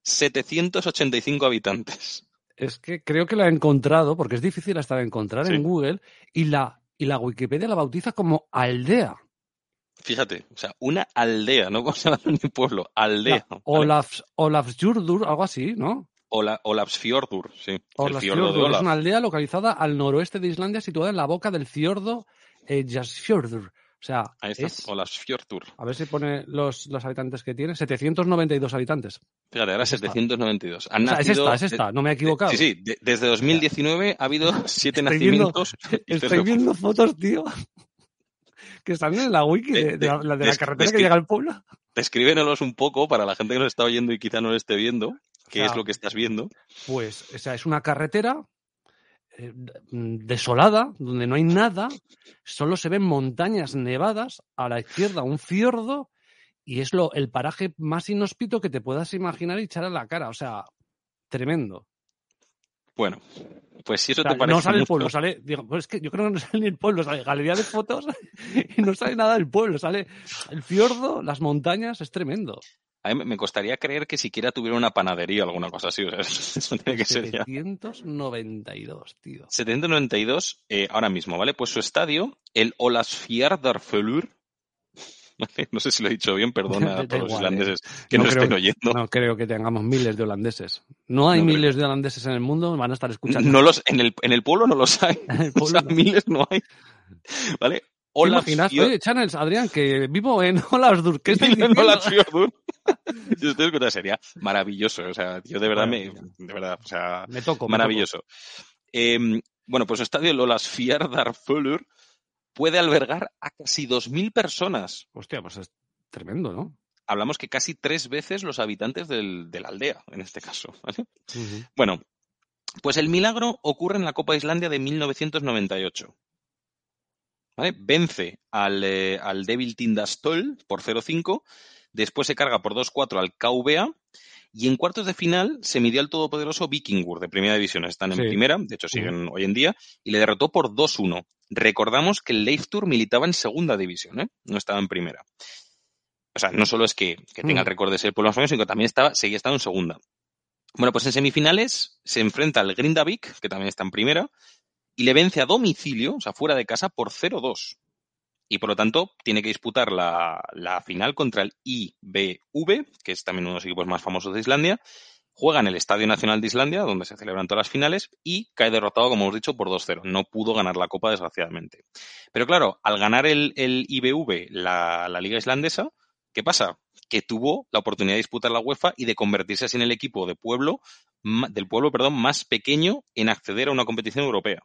785 habitantes. Es que creo que la he encontrado, porque es difícil hasta de encontrar Sí. en Google, y la, y la Wikipedia la bautiza como aldea. Fíjate, o sea, una aldea, no vamos a hablar ni pueblo, aldea. Olafs, Olafsjurdur, algo así, ¿no? Ola- Olafsfjordur, sí. Olafsfjordur es una aldea localizada al noroeste de Islandia, situada en la boca del fiordo eh, Jasfjordur. O sea, Ahí está, es, a ver si pone los, los habitantes que tiene, 792 habitantes. Fíjate, ahora Es esta. 792. Han O sea, es nacido- esta, es esta, no me he equivocado. Sí, sí, de- desde 2019 ha habido siete Estoy viendo- nacimientos. Estoy viendo fotos, tío, que están en la wiki de, de la, la de la carretera que llega al pueblo. Descríbenos un poco para la gente que nos está oyendo y quizá no lo esté viendo, qué sea, es lo que estás viendo. Pues, o sea, es una carretera eh, desolada, donde no hay nada, solo se ven montañas nevadas, a la izquierda un fiordo, y es lo, el paraje más inhóspito que te puedas imaginar y echar a la cara. O sea, tremendo. Bueno, pues si eso O sea, te parece no sale el pueblo, sale. Digo, pues es que yo creo que no sale ni el pueblo, sale galería de fotos y no sale nada del pueblo, sale el fiordo, las montañas, es tremendo. A mí me costaría creer que siquiera tuviera una panadería o alguna cosa así. O sea, eso tiene que ser ya. 792, tío. 792 eh, ahora mismo, ¿vale? Pues su estadio, el Olasfjörðarfjörður, ¿vale? No sé si lo he dicho bien, perdona a todos los eh. islandeses que No no, creo- estén oyendo. No creo que tengamos miles de holandeses. No hay No creo. miles de holandeses en el mundo, van a estar escuchando. No los, en, el, en el pueblo no los hay. En el O sea, pueblo no. miles no hay. ¿Vale? ¿Te imaginas? Olafsfjör- Oye, Channels, Adrián, que vivo en Olasdur. ¿Qué Miles diciendo? Olasfjörður. Yo estoy escuchando, sería maravilloso. O sea, yo de verdad me, de verdad, o sea, Me toco. me maravilloso. Eh, bueno, pues su estadio el Olasfjörðarfjörður puede albergar a casi 2.000 personas. Hostia, pues es tremendo, ¿no? Hablamos que casi tres veces los habitantes del- de la aldea, en este caso. Bueno, pues el milagro ocurre en la Copa Islandia de 1998. ¿Vale? Vence al, eh, al Devil Tindastol por 0-5, después se carga por 2-4 al KVA y en cuartos de final se midió al todopoderoso Vikingur de primera división. Están en Sí. primera, de hecho siguen hoy en día, y le derrotó por 2-1. Recordamos que el Leiftur militaba en segunda división, ¿eh? no estaba en primera. O sea, no solo es que, que tenga el Mm. récord de ser el pueblo más famoso, sino que también estaba, seguía estando en segunda. Bueno, pues en semifinales se enfrenta al Grindavik, que también está en primera, y le vence a domicilio, o sea, fuera de casa, por 0-2. Y por lo tanto, tiene que disputar la, final contra el IBV, que es también uno de los equipos más famosos de Islandia. Juega en el Estadio Nacional de Islandia, donde se celebran todas las finales, y cae derrotado, como hemos dicho, por 2-0. No pudo ganar la Copa, desgraciadamente. Pero claro, al ganar el, IBV, la, la Liga Islandesa, ¿qué pasa? Que tuvo la oportunidad de disputar la UEFA y de convertirse así en el equipo de pueblo, del pueblo perdón, más pequeño en acceder a una competición europea.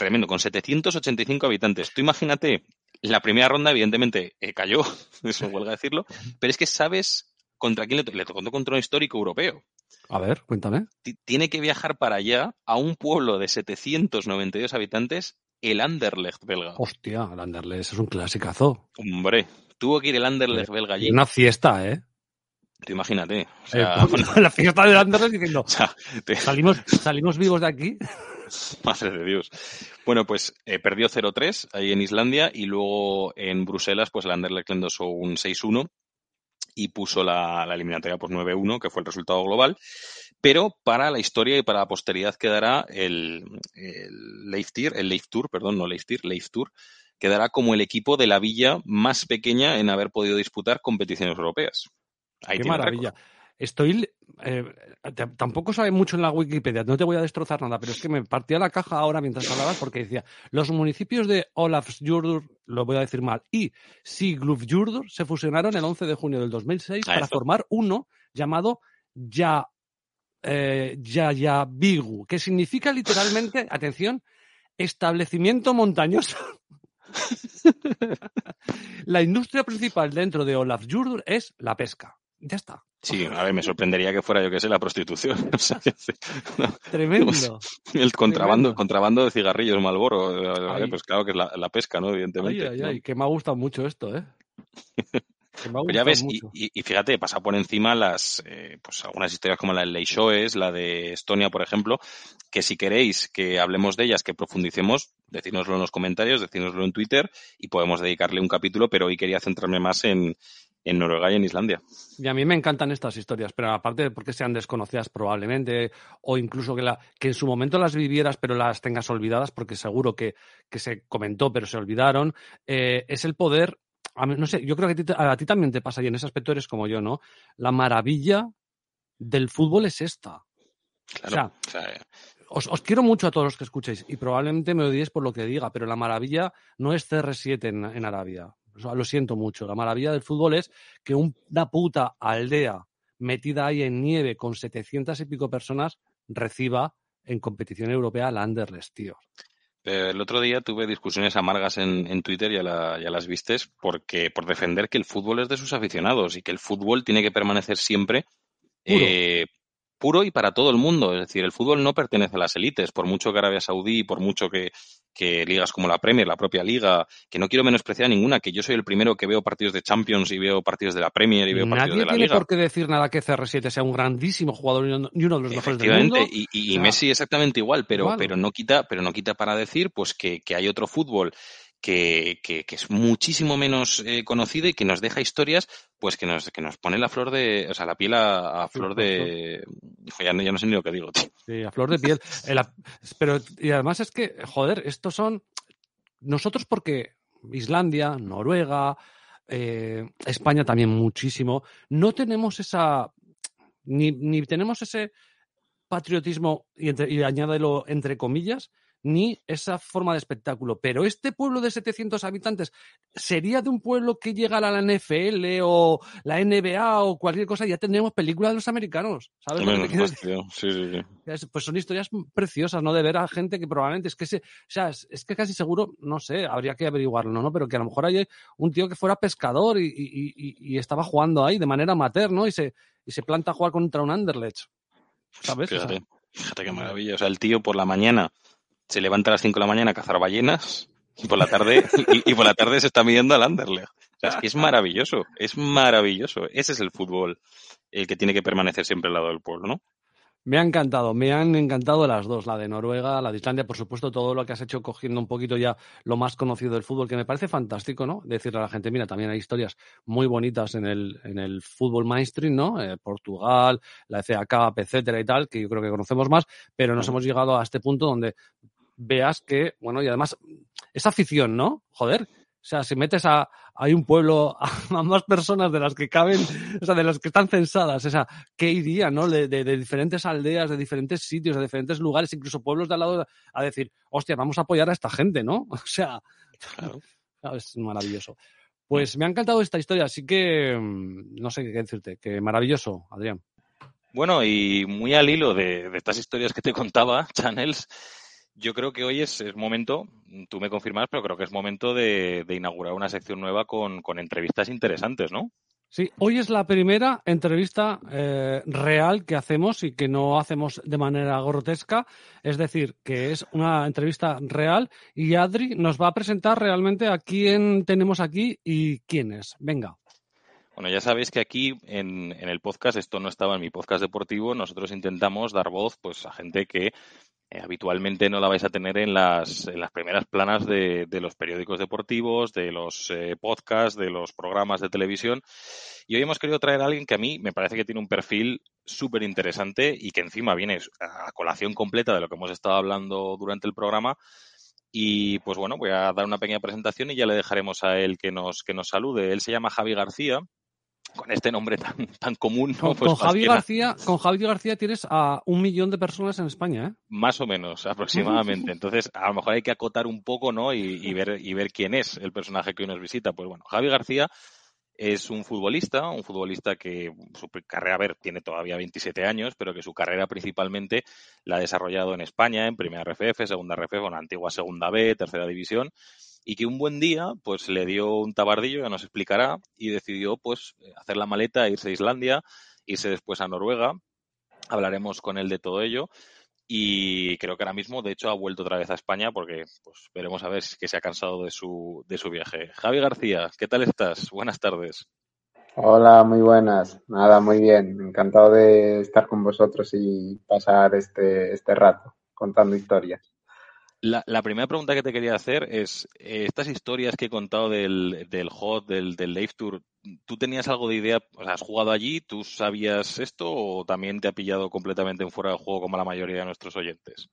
Tremendo, con 785 habitantes. Tú imagínate, la primera ronda, evidentemente, eh, cayó, eso huelga decirlo, pero es que sabes contra quién le, to- le tocó contra un histórico europeo. A ver, cuéntame. Ti- Tiene que viajar para allá, a un pueblo de 792 habitantes, el Anderlecht belga. Hostia, el Anderlecht es un clasicazo. Hombre, tuvo que ir el Anderlecht belga allí. Una fiesta, ¿eh? Tú imagínate. O Eh, sea, la fiesta del Anderlecht diciendo, o sea, te- salimos, salimos vivos de aquí. Madre de Dios. Bueno, pues eh, perdió 0-3 ahí en Islandia y luego en Bruselas, pues el Anderlecht le endosó un 6-1 y puso la, la eliminatoria pues 9-1, que fue el resultado global. Pero para la historia y para la posteridad quedará el, el Leiftir, el Leiftur, perdón, no Leiftir, Leiftur, quedará como el equipo de la villa más pequeña en haber podido disputar competiciones europeas. Ahí Qué maravilla. récord. Estoy. eh, tampoco sabe mucho en la Wikipedia, no te voy a destrozar nada, pero es que me partía la caja ahora mientras hablabas porque decía: los municipios de Olafsjordur, lo voy a decir mal, y Siglufjordur se fusionaron el 11 de junio del 2006 Ahí para formar uno llamado Ya. Eh, Yayabigu, que significa literalmente, atención, establecimiento montañoso. la industria principal dentro de Olafsjordur es la pesca. Ya está. Sí, a ver, me sorprendería que fuera, yo que sé, la prostitución. O sea, no, Tremendo. El contrabando, Tremendo. contrabando de cigarrillos Malboro, Ay. pues claro que es la, la pesca, ¿no? Evidentemente. ay, que me ha gustado mucho esto, ¿eh? Que me ha Pues ya ves, y, mucho. y- y fíjate, pasa por encima las, eh, pues algunas historias como la de Leishoes, la de Estonia, por ejemplo, que si queréis que hablemos de ellas, que profundicemos, decídnoslo en los comentarios, decídnoslo en Twitter y podemos dedicarle un capítulo, pero hoy quería centrarme más en, en Noruega y en Islandia. Y a mí me encantan estas historias, pero aparte de porque sean desconocidas probablemente, o incluso que, la, que en su momento las vivieras pero las tengas olvidadas, porque seguro que, que se comentó pero se olvidaron, eh, es el poder, a mí- no sé, yo creo que a ti, a ti también te pasa y en ese aspecto eres como yo, ¿no? La maravilla del fútbol es esta. Claro. O sea, eh, Os, os quiero mucho a todos los que escuchéis y probablemente me odiéis por lo que diga, pero la maravilla no es CR7 en, en Arabia. Lo siento mucho. La maravilla del fútbol es que un- una puta aldea metida ahí en nieve con 700 y pico personas reciba en competición europea al Anderlecht, tío. Eh, El otro día tuve discusiones amargas en, en Twitter, ya, la- ya las vistes, porque por defender que el fútbol es de sus aficionados y que el fútbol tiene que permanecer siempre eh, puro y para todo el mundo. Es decir, el fútbol no pertenece a las élites, por mucho que Arabia Saudí, por mucho que, que ligas como la Premier, la propia liga, que no quiero menospreciar ninguna, que yo soy el primero que veo partidos de Champions y veo partidos de la Premier y veo partidos Nadie de la tiene liga. por qué decir nada que CR7 sea un grandísimo jugador y uno de los mejores del mundo. Y, Messi exactamente igual, pero, igual. pero no quita, pero no quita para decir pues que, que hay otro fútbol que, que, que es muchísimo menos eh, conocido y que nos deja historias, pues que nos, que nos pone la flor de, o sea, la piel a, a flor de, Hijo, ya, no, ya no sé ni lo que digo, tío. Sí, a flor de piel. El ap- pero, y además es que, joder, estos son. Nosotros, porque Islandia, Noruega, eh, España también muchísimo, no tenemos esa. Ni, ni tenemos ese patriotismo, y, entre- y añádelo entre comillas, ni esa forma de espectáculo. Pero este pueblo de 700 habitantes sería de un pueblo que llega a la NFL o la NBA o cualquier cosa, ya tendríamos películas de los americanos. ¿Sabes? lo que. Sí, sí, sí. es- pues son historias preciosas, ¿no? De ver a gente que probablemente es que se, o sea, es, que casi seguro, no sé, habría que averiguarlo, ¿no? Pero que a lo mejor hay un tío que fuera pescador y, y- y- y estaba jugando ahí de manera amateur, ¿no? Y se, y se planta a jugar contra un Anderlecht. ¿Sabes? O sea, Fíjate, fíjate qué maravilla. O sea, el tío por la mañana se levanta a las 5 de la mañana a cazar ballenas y por la tarde, y, y por la tarde se está midiendo al Anderlecht. O sea, es que es maravilloso, es maravilloso. Ese es el fútbol, el que tiene que permanecer siempre al lado del pueblo, ¿no? Me ha encantado, me han encantado las dos, la de Noruega, la de Islandia, por supuesto, todo lo que has hecho cogiendo un poquito ya lo más conocido del fútbol, que me parece fantástico, ¿no? Decirle a la gente, mira, también hay historias muy bonitas en el, en el fútbol mainstream, ¿no? Eh, Portugal, la FA Cup, etcétera y tal, que yo creo que conocemos más, pero nos hemos llegado a este punto donde veas que, bueno, y además, esa afición, ¿no? Joder. O sea, si metes a, hay un pueblo a, más personas de las que caben, o sea, de las que están censadas, o sea, ¿qué iría, no? De, de- de diferentes aldeas, de diferentes sitios, de diferentes lugares, incluso pueblos de al lado, a decir, hostia, vamos a apoyar a esta gente, ¿no? O sea, Claro. es maravilloso. Pues me ha encantado esta historia, así que mm, no sé qué decirte, que maravilloso, Adrián. Bueno, y muy al hilo de, de estas historias que te contaba, Channels, yo creo que hoy es, es momento, tú me confirmas, pero creo que es momento de, de inaugurar una sección nueva con, con entrevistas interesantes, ¿no? Sí, hoy es la primera entrevista eh, real que hacemos y que no hacemos de manera grotesca, es decir, que es una entrevista real y Adri nos va a presentar realmente a quién tenemos aquí y quién es. Venga. Bueno, ya sabéis que aquí en, en el podcast, esto no estaba en mi podcast deportivo, nosotros intentamos dar voz pues a gente que eh, habitualmente no la vais a tener en las, en las primeras planas de, de los periódicos deportivos, de los eh, podcasts, de los programas de televisión. Y hoy hemos querido traer a alguien que a mí me parece que tiene un perfil súper interesante y que encima viene a colación completa de lo que hemos estado hablando durante el programa. Y pues bueno, voy a dar una pequeña presentación y ya le dejaremos a él que nos, que nos salude. Él se llama Javi García, con este nombre tan, tan común. ¿no? Con, Pues con Javi García, con Javi García tienes a un millón de personas en España, ¿eh? Más o menos, aproximadamente. Entonces, a lo mejor hay que acotar un poco, ¿no? Y, y ver, y ver quién es el personaje que hoy nos visita. Pues bueno, Javi García es un futbolista, un futbolista que su carrera, a ver, tiene todavía 27 años, pero que su carrera principalmente la ha desarrollado en España, en primera RFF, segunda RFF, una antigua segunda B, tercera división, y que un buen día, pues le dio un tabardillo, ya nos explicará, y decidió, pues, hacer la maleta, irse a Islandia, irse después a Noruega. Hablaremos con él de todo ello. Y creo que ahora mismo, de hecho, ha vuelto otra vez a España porque pues veremos a ver si que se ha cansado de su, de su viaje. Javi García, ¿qué tal estás? Buenas tardes. Hola, muy buenas. Nada, muy bien. Encantado de estar con vosotros y pasar este, este rato contando historias. La, la primera pregunta que te quería hacer es, eh, estas historias que he contado del, del HOT, del, del Live Tour, ¿tú tenías algo de idea? ¿Has jugado allí? ¿Tú sabías esto o también te ha pillado completamente en fuera de juego como la mayoría de nuestros oyentes?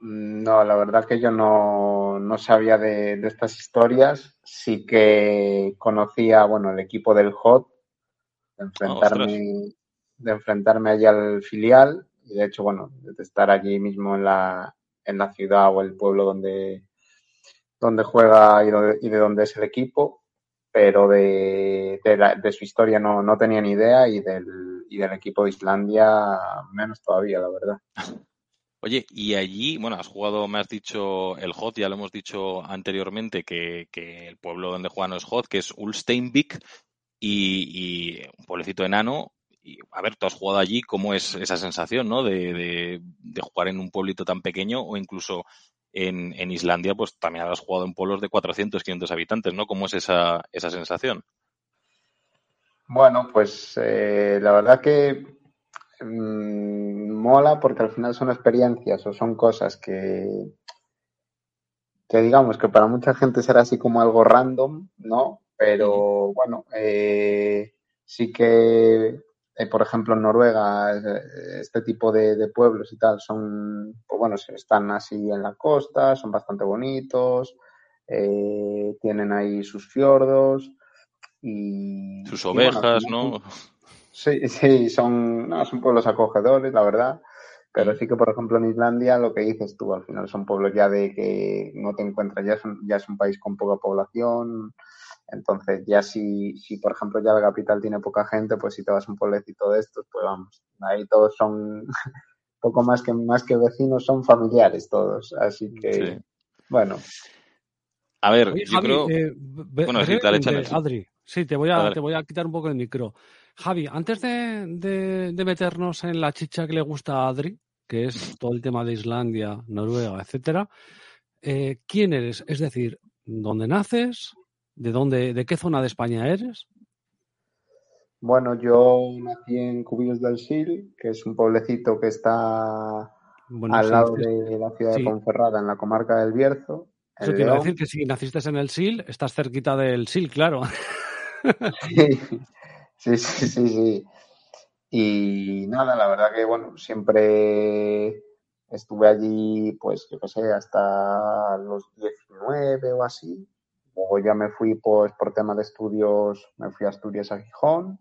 No, la verdad que yo no, no sabía de, de estas historias. Sí que conocía, bueno, el equipo del HOT, de enfrentarme, de enfrentarme allí al filial y de hecho, bueno, de estar allí mismo en la, en la ciudad o el pueblo donde, donde juega y, donde, y de donde es el equipo, pero de, de, la, de su historia no, no, tenía ni idea y del, y del equipo de Islandia menos todavía, la verdad. Oye, y allí, bueno, has jugado, me has dicho el HOT, ya lo hemos dicho anteriormente, que, que el pueblo donde juegan es HOT, que es Ulsteinvik, y, y un pueblecito enano. Y, a ver, tú has jugado allí, ¿cómo es esa sensación, ¿no? De, de, de jugar en un pueblito tan pequeño o incluso en, en, Islandia, pues también has jugado en pueblos de 400, 500 habitantes, ¿no? ¿Cómo es esa, esa sensación? Bueno, pues eh, la verdad que mmm, mola porque al final son experiencias o son cosas que, que digamos que para mucha gente será así como algo random, ¿no? Pero bueno, eh, sí que, eh, por ejemplo, en Noruega, eh, este tipo de, de, pueblos y tal son, pues bueno, están así en la costa, son bastante bonitos, eh, tienen ahí sus fiordos y... Sus ovejas, bueno, ¿no? Sí, sí, son, no, son pueblos acogedores, la verdad. Pero sí que, por ejemplo, en Islandia, lo que dices tú, al final son pueblos ya de que no te encuentras, ya es un, ya es un país con poca población. Entonces, ya si, si, por ejemplo, ya la capital tiene poca gente, pues si te vas a un pueblecito de estos, pues vamos, ahí todos son poco más que, más que vecinos, son familiares todos. Así que, sí. bueno. A ver, Oye, yo Javi, creo. Eh, bueno, sí, dale, de, Adri, sí, te voy, a, te voy a quitar un poco el micro. Javi, antes de, de, de, meternos en la chicha que le gusta a Adri, que es todo el tema de Islandia, Noruega, etcétera, eh, ¿quién eres? Es decir, ¿dónde naces? ¿De dónde, de qué zona de España eres? Bueno, yo nací en Cubillos del Sil, que es un pueblecito que está bueno, al sí, lado de la ciudad sí. de Ponferrada, en la comarca del Bierzo. Eso quiero decir que si naciste en el Sil, estás cerquita del Sil, claro. Sí, sí, sí, sí. Y nada, la verdad que, bueno, siempre estuve allí, pues, yo qué sé, hasta los 19 o así. Luego ya me fui, pues, por tema de estudios, me fui a Asturias a Gijón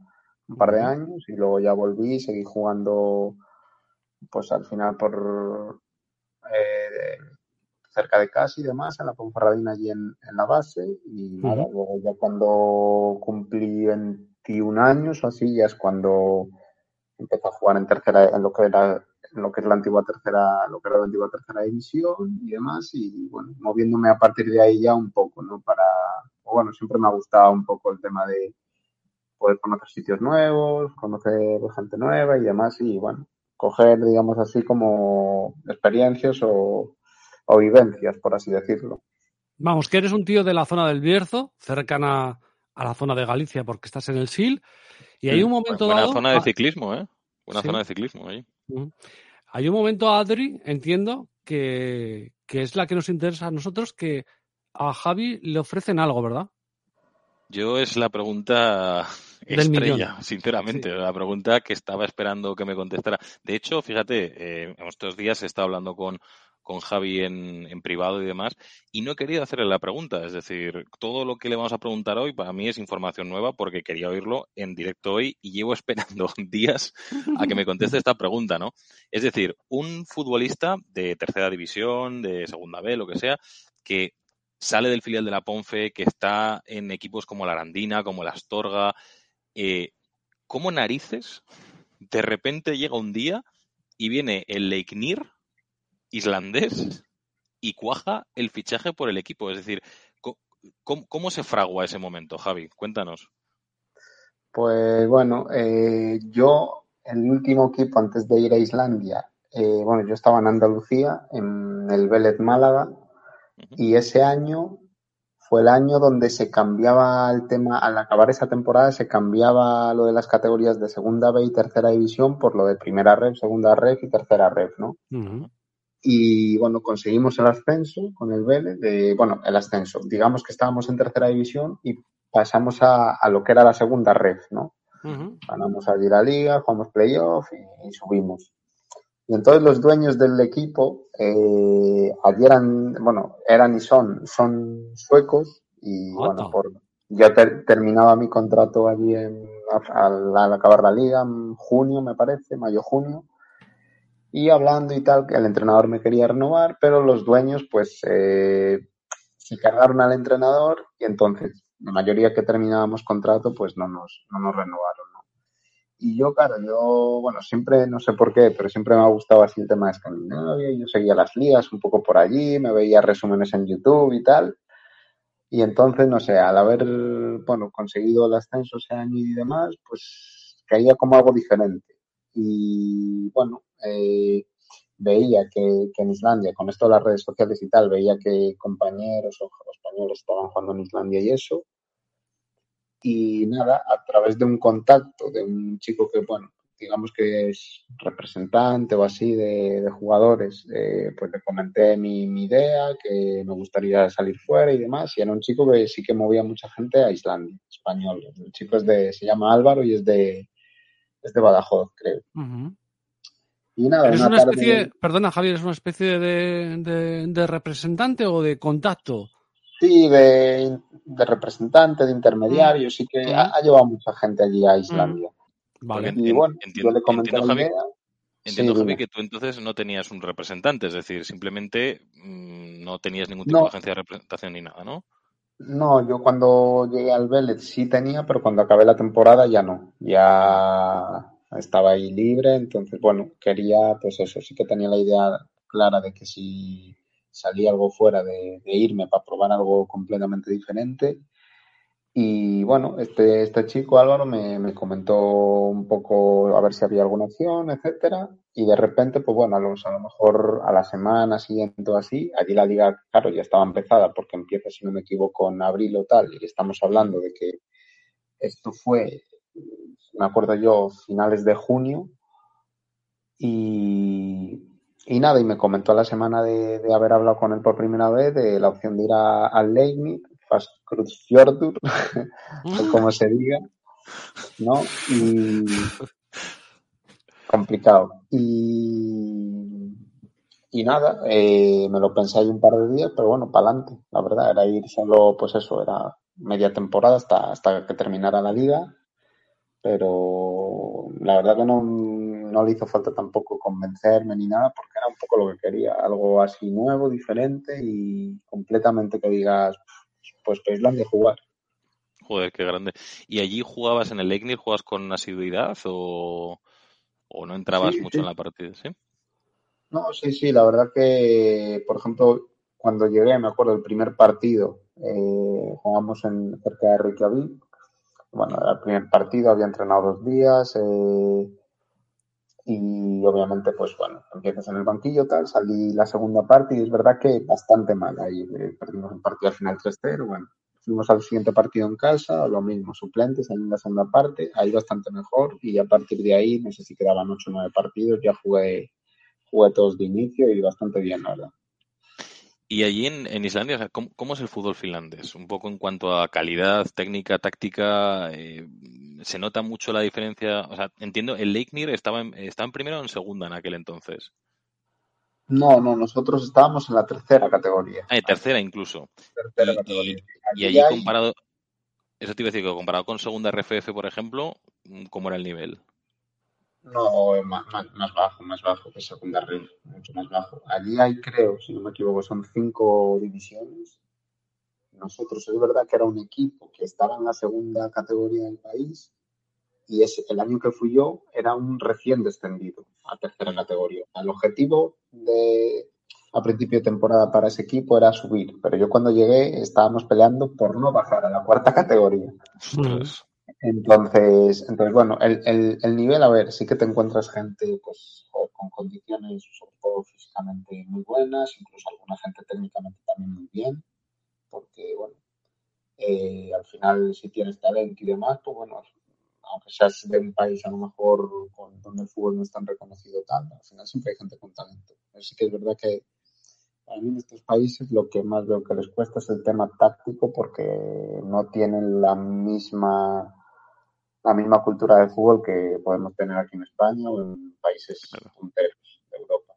un par de años y luego ya volví, seguí jugando, pues, al final por eh, cerca de casa y demás, en la Ponferradina allí en, en la base. Y nada, uh -huh. luego ya cuando cumplí 21 años o así, ya es cuando empecé a jugar en tercera, en lo que era lo que es la antigua tercera, lo que era la antigua tercera división y demás, y bueno, moviéndome a partir de ahí ya un poco, ¿no? Para, bueno, siempre me ha gustado un poco el tema de poder conocer sitios nuevos, conocer gente nueva y demás, y bueno, coger, digamos así, como experiencias o, o vivencias, por así decirlo. Vamos, que eres un tío de la zona del Bierzo, cercana a la zona de Galicia, porque estás en el SIL, y hay un momento Buena dado... zona de ciclismo, ¿eh? Buena ¿Sí? zona de ciclismo ahí. -huh. Hay un momento, Adri, entiendo, que, que es la que nos interesa a nosotros, que a Javi le ofrecen algo, ¿verdad? Yo es la pregunta estrella, sinceramente, sí. la pregunta que estaba esperando que me contestara. De hecho, fíjate, eh, en estos días he estado hablando con, con Javi en, en, privado y demás, y no he querido hacerle la pregunta. Es decir, todo lo que le vamos a preguntar hoy para mí es información nueva porque quería oírlo en directo hoy y llevo esperando días a que me conteste esta pregunta, ¿no? Es decir, un futbolista de tercera división, de segunda B, lo que sea, que sale del filial de la Ponfe, que está en equipos como la Arandina, como la Astorga, eh, ¿cómo narices de repente llega un día y viene el Leiknir islandés y cuaja el fichaje por el equipo. Es decir, ¿cómo, cómo se fragua ese momento, Javi? Cuéntanos. Pues bueno, eh, yo, el último equipo antes de ir a Islandia, eh, bueno, yo estaba en Andalucía, en el Vélez Málaga, uh -huh. y ese año fue el año donde se cambiaba el tema, al acabar esa temporada se cambiaba lo de las categorías de segunda B y tercera división por lo de primera red, segunda red y tercera red, ¿no? Uh -huh y bueno, conseguimos el ascenso con el Vélez, de, bueno, el ascenso, digamos que estábamos en tercera división y pasamos a, a lo que era la segunda red, ¿no? Uh -huh. Ganamos allí la liga, jugamos playoff y, y, subimos. Y entonces los dueños del equipo, eh, allí eran, bueno, eran y son, son suecos y Oto. bueno, por, yo ter, terminaba mi contrato allí en, al, al acabar la liga en junio, me parece, mayo-junio y hablando y tal, que el entrenador me quería renovar, pero los dueños pues eh, se cargaron al entrenador y entonces la mayoría que terminábamos contrato pues no nos, no nos renovaron. ¿no? Y yo, claro, yo, bueno, siempre, no sé por qué, pero siempre me ha gustado así el tema de Escandinavia, yo seguía las ligas un poco por allí, me veía resúmenes en YouTube y tal. Y entonces, no sé, al haber, bueno, conseguido el ascenso ese año y demás, pues caía como algo diferente. Y bueno, eh, veía que, que, en Islandia, con esto de las redes sociales y tal, veía que compañeros o españoles estaban jugando en Islandia y eso. Y nada, a través de un contacto de un chico que, bueno, digamos que es representante o así de, jugadores, eh, pues le comenté mi, idea, que me gustaría salir fuera y demás, y era un chico que sí que movía mucha gente a Islandia, español. El chico es de, se llama Álvaro y es de, es de Badajoz, creo. Y nada, ¿Es una, especie, perdona Javier, ¿es una especie de, de, representante o de contacto? Sí, de, representante, de intermediario, sí que ha, llevado mucha gente allí a Islandia. Vale. entiendo, Javi, entiendo Javi, que tú entonces no tenías un representante, es decir, simplemente mm, no tenías ningún tipo de agencia de representación ni nada, ¿no? No, yo cuando llegué al Vélez sí tenía, pero cuando acabé la temporada ya no. Ya estaba ahí libre, entonces, bueno, quería, pues eso, sí que tenía la idea clara de que si salía algo fuera de irme para probar algo completamente diferente, y bueno, este, este chico Álvaro me, me, comentó un poco a ver si había alguna opción, etcétera, y de repente, pues bueno, a, a lo mejor a la semana siguiente o así, allí la liga, claro, ya estaba empezada porque empieza, si no me equivoco, en abril o tal, y estamos hablando de que esto fue, me acuerdo yo, finales de junio, y, y nada, y me comentó la semana de, haber hablado con él por primera vez de la opción de ir al Leibniz Fastcruzfjordur, o como se diga, ¿no? Y complicado. Y, y nada, eh, me lo pensé ahí un par de días, pero bueno, para adelante, la verdad, era ir solo, pues eso, era media temporada hasta, hasta que terminara la liga, pero la verdad que no, no le hizo falta tampoco convencerme ni nada, porque era un poco lo que quería, algo así nuevo, diferente y completamente que digas, pues que de jugar. Joder, qué grande. ¿Y allí jugabas en el Legnir, jugabas con asiduidad o, o no entrabas mucho en la partida? ¿sí? No, sí, sí, la verdad que, por ejemplo, cuando llegué, me acuerdo, el primer partido, eh, jugamos en, cerca de Reykjavik. Bueno, el primer partido, había entrenado dos días. Eh, y obviamente, pues bueno, empiezas en el banquillo, tal, salí la segunda parte y es verdad que bastante mal. Ahí eh, perdimos un partido al final 3-0, bueno, fuimos al siguiente partido en casa, lo mismo, suplentes en la segunda parte, ahí bastante mejor y a partir de ahí, no sé si quedaban 8 o 9 partidos, ya jugué, jugué todos de inicio y bastante bien, la verdad. Y allí en, Islandia, ¿cómo, es el fútbol finlandés? Un poco en cuanto a calidad, técnica, táctica, eh, ¿se nota mucho la diferencia? O sea, entiendo, el Leiknir estaba en, estaba en primera o en segunda en aquel entonces. No, no, nosotros estábamos en la tercera categoría. Ah, tercera incluso. Tercera categoría. Y, allí comparado, eso te iba a decir, que comparado con segunda RFF, por ejemplo, ¿cómo era el nivel? No, más, más, bajo, más bajo que Segunda Red, mucho más bajo. Allí hay, creo, si no me equivoco, son cinco divisiones. Nosotros es verdad que era un equipo que estaba en la segunda categoría del país y ese, el año que fui yo era un recién descendido a tercera categoría. El objetivo de a principio de temporada para ese equipo era subir, pero yo cuando llegué estábamos peleando por no bajar a la cuarta categoría. Pues, entonces, entonces bueno, el, el, el, nivel, a ver, sí que te encuentras gente pues con condiciones, sobre todo físicamente muy buenas, incluso alguna gente técnicamente también muy bien, porque, bueno, eh, al final si tienes talento y demás, pues bueno, aunque seas de un país a lo mejor con, donde el fútbol no es tan reconocido tal, al final siempre hay gente con talento. Así que es verdad que a mí en estos países lo que más veo que les cuesta es el tema táctico porque no tienen la misma la misma cultura de fútbol que podemos tener aquí en España o en países punteros de Europa.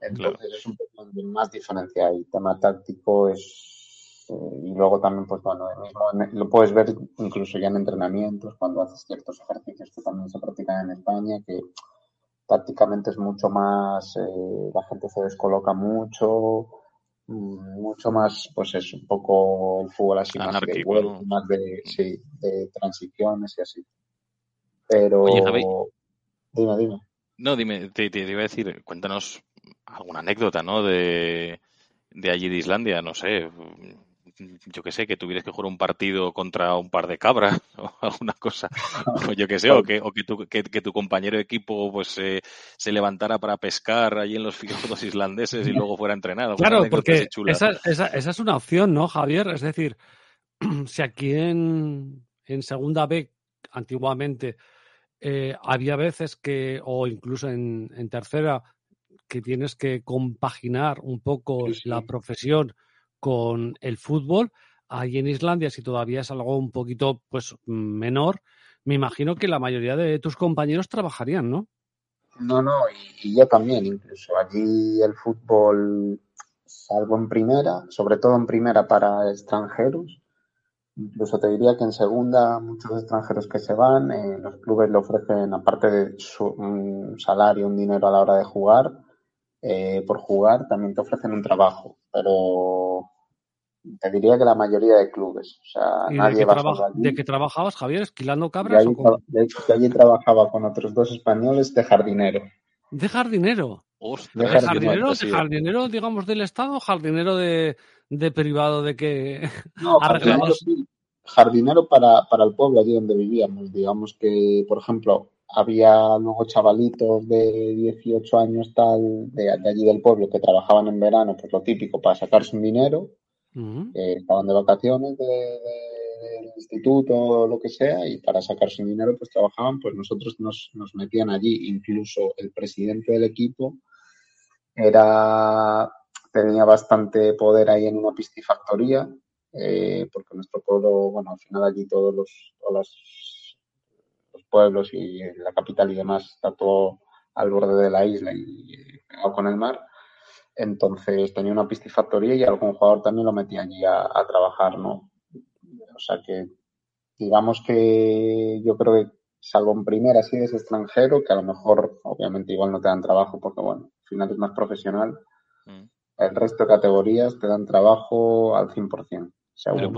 Entonces es un poco más diferencia El tema táctico es eh, y luego también pues bueno lo puedes ver incluso ya en entrenamientos cuando haces ciertos ejercicios que también se practican en España que tácticamente es mucho más eh, la gente se descoloca mucho mucho más, pues es un poco el fútbol así más de más de, sí, de transiciones y así. Pero dime, dime. No, dime, te, te, iba a decir, cuéntanos alguna anécdota, ¿no? De, de allí de Islandia, no sé, yo que sé, que tuvieras que jugar un partido contra un par de cabras o alguna cosa, o yo que sé, o que, o que, tu, que, tu compañero de equipo pues eh, se levantara para pescar allí en los fiordos islandeses y luego fuera entrenado. Claro, porque esa, esa, esa, es una opción, ¿no, Javier? Es decir, si aquí en, en Segunda B, antiguamente, eh, había veces que, o incluso en, tercera, que tienes que compaginar un poco la profesión con el fútbol. Ahí en Islandia, si todavía es algo un poquito pues menor, me imagino que la mayoría de tus compañeros trabajarían, ¿no? No, no, y, yo también, incluso. Allí el fútbol, salvo en primera, sobre todo en primera para extranjeros, incluso te diría que en segunda muchos extranjeros que se van, eh, los clubes le ofrecen, aparte de su, un salario, un dinero a la hora de jugar, eh, por jugar, también te ofrecen un trabajo. Pero te diría que la mayoría de clubes. O sea, nadie de, allí. ¿De qué trabajabas, Javier? ¿Esquilando cabras? o de, allí trabajaba con otros dos españoles de jardinero. ¿De jardinero? ¿De jardinero, ¿De jardinero, digamos, del Estado o jardinero de, de privado de que no, jardinero, para, para el pueblo allí donde vivíamos. Digamos que, por ejemplo, había luego chavalitos de 18 años tal de, de allí del pueblo que trabajaban en verano, pues lo típico, para sacarse un dinero eh, estaban de vacaciones del instituto o lo que sea y para sacar su dinero pues trabajaban, pues nosotros nos, nos metían allí, incluso el presidente del equipo era tenía bastante poder ahí en una piscifactoría, eh, porque nuestro pueblo, bueno, al final allí todos los, los, los, pueblos y la capital y demás está todo al borde de la isla y con el mar. Entonces tenía una piscifactoría y algún jugador también lo metía allí a, trabajar, ¿no? O sea que digamos que yo creo que salvo en primera si eres extranjero, que a lo mejor obviamente igual no te dan trabajo porque bueno, al final es más profesional, mm. el resto de categorías te dan trabajo al 100%. Pero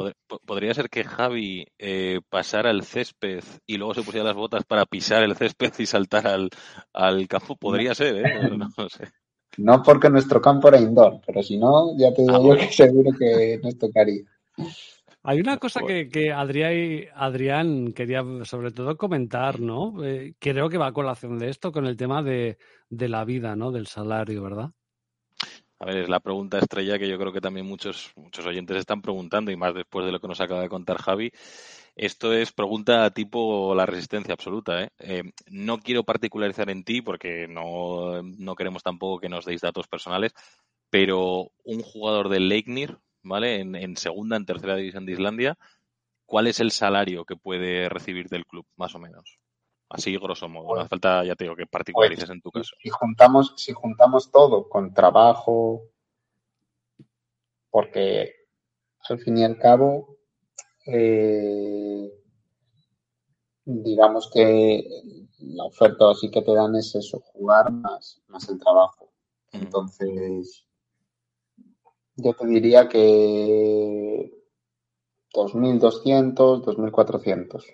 podría ser que Javi eh, pasara el césped y luego se pusiera las botas para pisar el césped y saltar al, al campo. Podría ser, ¿eh? no sé. No porque nuestro campo era indoor, pero si no, ya te digo ah, yo que seguro que nos tocaría. Hay una cosa que, que Adrián, Adrián quería sobre todo comentar, ¿no? Eh, creo que va a colación de esto con el tema de, de la vida, ¿no? Del salario, ¿verdad? A ver, es la pregunta estrella que yo creo que también muchos, muchos oyentes están preguntando y más después de lo que nos acaba de contar Javi. Esto es pregunta tipo la resistencia absoluta. ¿eh? ¿eh? no quiero particularizar en ti porque no, no, queremos tampoco que nos deis datos personales, pero un jugador del Leiknir, ¿vale? En, en, segunda, en tercera división de Islandia, ¿cuál es el salario que puede recibir del club, más o menos? Así, grosso modo. No hace falta, ya te digo, que particularices en tu caso. Si juntamos, si juntamos todo con trabajo, porque al fin y al cabo eh, digamos que la oferta así que te dan es eso, jugar más, más el trabajo. Entonces, yo te diría que 2.200, 2.400.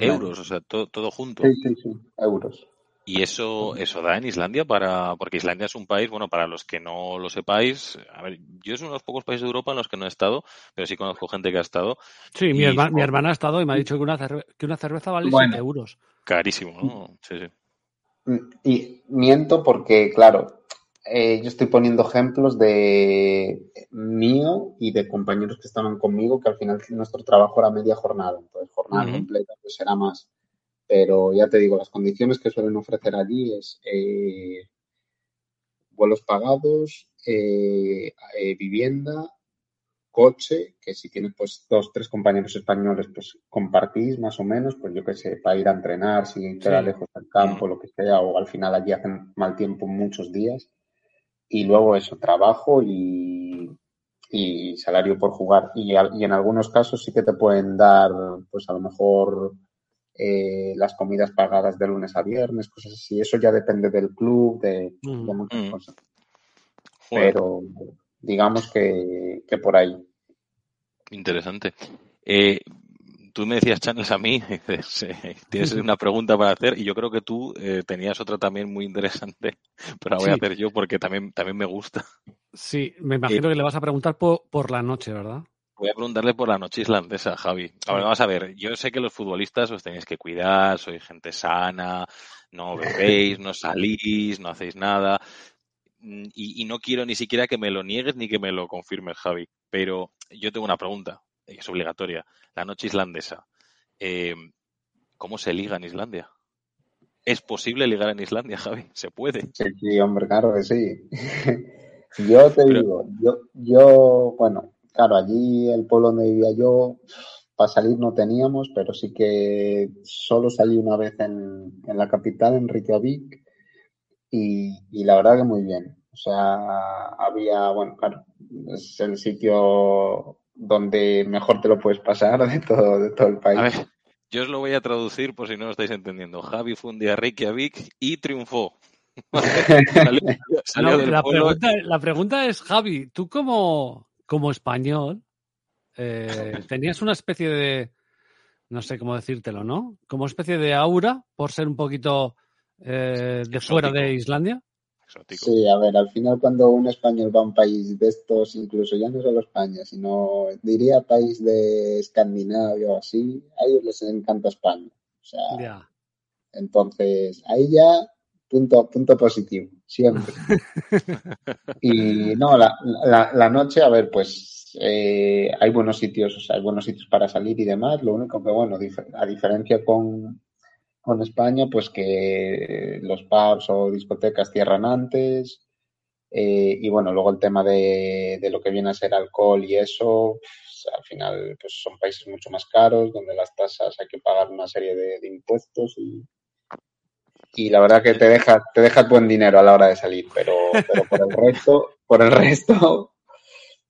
Euros, o sea, todo, todo junto. Sí, sí, sí, euros. ¿Y eso, eso da en Islandia para, porque Islandia es un país, bueno, para los que no lo sepáis, a ver, yo es uno de los pocos países de Europa en los que no he estado, pero sí conozco gente que ha estado. Sí, mi, hermana ha estado y me ha dicho que una, que una cerveza vale 7 euros. Carísimo, ¿no? Sí, sí. Y miento porque, claro, eh, yo estoy poniendo ejemplos de mío y de compañeros que estaban conmigo, que al final nuestro trabajo era media jornada, entonces jornada completa pues era más. Pero ya te digo, las condiciones que suelen ofrecer allí es eh, vuelos pagados, eh, eh, vivienda, coche, que si tienes pues dos, tres compañeros españoles, pues compartís más o menos, pues yo qué sé, para ir a entrenar, si queda lejos del campo, lo que sea, o al final allí hacen mal tiempo muchos días. Y luego eso, trabajo y, y salario por jugar. Y, y, en algunos casos sí que te pueden dar, pues a lo mejor eh, las comidas pagadas de lunes a viernes, cosas así. Eso ya depende del club, de, muchas mm. cosas. Pero digamos que, por ahí. Interesante. Eh, tú me decías, Channels, a mí, dices, eh, tienes una pregunta para hacer y yo creo que tú tenías otra también muy interesante, pero la voy a hacer yo porque también, también me gusta. Sí, me imagino que le vas a preguntar por, por la noche, ¿verdad? Voy a preguntarle por la noche islandesa, Javi. A ver, vamos a ver. Yo sé que los futbolistas os tenéis que cuidar, sois gente sana, no bebéis, no salís, no hacéis nada. Mm, y, no quiero ni siquiera que me lo niegues ni que me lo confirmes, Javi. Pero yo tengo una pregunta, es obligatoria. La noche islandesa. Eh, ¿Cómo se liga en Islandia? ¿Es posible ligar en Islandia, Javi? ¿Se puede? Sí, sí, hombre, claro que sí. yo te digo, yo, yo, bueno, claro, allí el pueblo donde vivía yo, para salir no teníamos, pero sí que solo salí una vez en, en la capital, en Reykjavik, y, y la verdad que muy bien. O sea, había, bueno, claro, es el sitio donde mejor te lo puedes pasar de todo, de todo el país. A ver, yo os lo voy a traducir por si no lo estáis entendiendo. Javi fue un día a Reykjavik y triunfó. salió, salió no, la, pregunta, la, pregunta, es, Javi, tú como, como español eh, tenías una especie de, no sé cómo decírtelo, ¿no? Como especie de aura por ser un poquito eh, de fuera de Islandia. Exótico. Sí, a ver, al final cuando un español va a un país de estos, incluso ya no solo España, sino diría país de Escandinavia o así, a ellos les encanta España. O sea, entonces ahí ya punto, punto positivo, siempre. y no, la, la, la, noche, a ver, pues eh, hay buenos sitios, o sea, hay buenos sitios para salir y demás. Lo único que, bueno, a diferencia con, con España, pues que los pubs o discotecas cierran antes. Eh, y bueno, luego el tema de, de, lo que viene a ser alcohol y eso, pues, al final pues son países mucho más caros, donde las tasas hay que pagar una serie de, de impuestos y, y la verdad que te deja, te dejas buen dinero a la hora de salir, pero, pero por el resto, por el resto,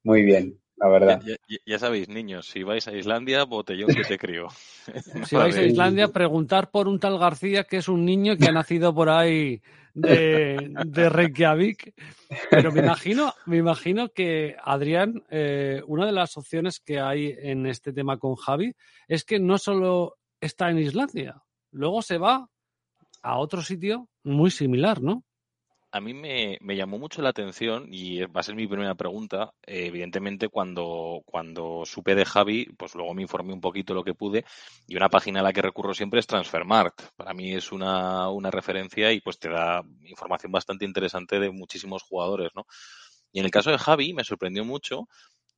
muy bien la verdad. Ya, ya, ya, sabéis, niños, si vais a Islandia, botellón que te crió. si vais a Islandia, preguntar por un tal García, que es un niño que ha nacido por ahí de, de Reykjavik. Pero me imagino, me imagino que, Adrián, eh, una de las opciones que hay en este tema con Javi es que no solo está en Islandia, luego se va a otro sitio muy similar, ¿no? a mí me, llamó mucho la atención y va a ser mi primera pregunta. Eh, evidentemente, cuando, cuando supe de Javi, pues luego me informé un poquito lo que pude y una página a la que recurro siempre es Transfermarkt. Para mí es una, una referencia y pues te da información bastante interesante de muchísimos jugadores, ¿no? Y en el caso de Javi me sorprendió mucho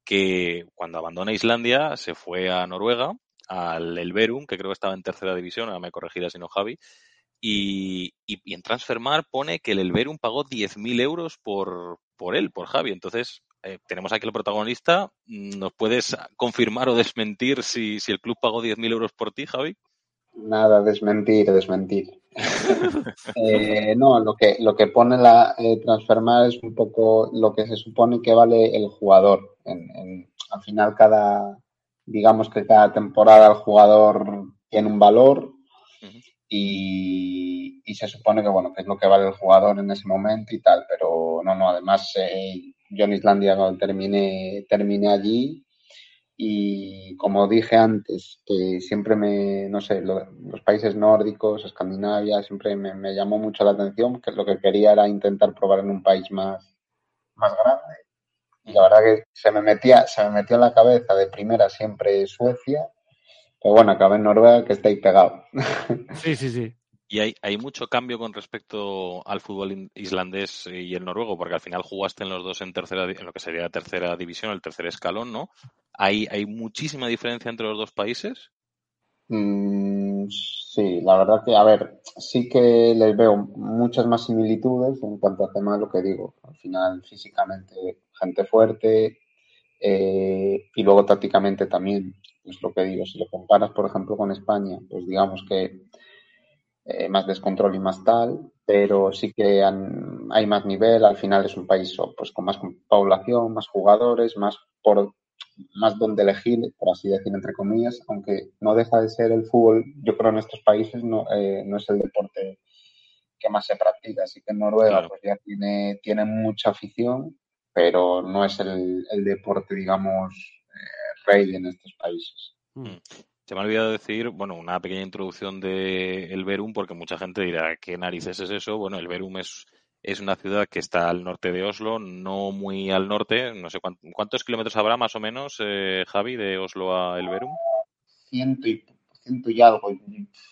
que cuando abandona Islandia se fue a Noruega, al Elverum, que creo que estaba en tercera división, ahora me corregirá si no Javi, y, en Transfermar pone que el Elverum pagó 10.000 euros por, por él, por Javi. Entonces, eh, tenemos aquí el protagonista. ¿Nos puedes confirmar o desmentir si, si el club pagó 10.000 euros por ti, Javi? Nada, desmentir, desmentir. eh, no, lo que, lo que pone la eh, Transfermar es un poco lo que se supone que vale el jugador. En, al final, cada, digamos que cada temporada el jugador tiene un valor y, se supone que bueno que es lo que vale el jugador en ese momento y tal pero no no además eh, yo en Islandia terminé terminé allí. Y como dije antes que siempre me no sé lo, los países nórdicos Escandinavia siempre me, me, llamó mucho la atención que lo que quería era intentar probar en un país más más grande. Y la verdad que se me metía se me metió en la cabeza de primera siempre Suecia pero bueno, acabé en Noruega, que está ahí pegado. Sí, sí, sí. Y hay, hay mucho cambio con respecto al fútbol islandés y el noruego, porque al final jugaste en los dos en tercera, en lo que sería la tercera división, el tercer escalón, ¿no? ¿Hay, hay muchísima diferencia entre los dos países? Mm, sí, la verdad que, a ver, sí que les veo muchas más similitudes en cuanto a tema lo que digo. Al final, físicamente, gente fuerte eh, y luego tácticamente también es lo que digo, si lo comparas, por ejemplo, con España, pues digamos que eh, más descontrol y más tal, pero sí que han, hay más nivel, al final es un país pues con más población, más jugadores, más por más donde elegir, por así decir, entre comillas, aunque no deja de ser el fútbol, yo creo en estos países no, eh, no es el deporte que más se practica, así que en Noruega claro. pues ya tiene, tiene mucha afición, pero no es el, el deporte, digamos, en estos países. Mm. Se me ha olvidado decir, bueno, una pequeña introducción de el Verum, porque mucha gente dirá, ¿qué narices es eso? Bueno, el Verum es, es una ciudad que está al norte de Oslo, no muy al norte, no sé cuántos, cuántos kilómetros habrá más o menos, eh, Javi, de Oslo a el Verum. Ciento y, ciento y algo,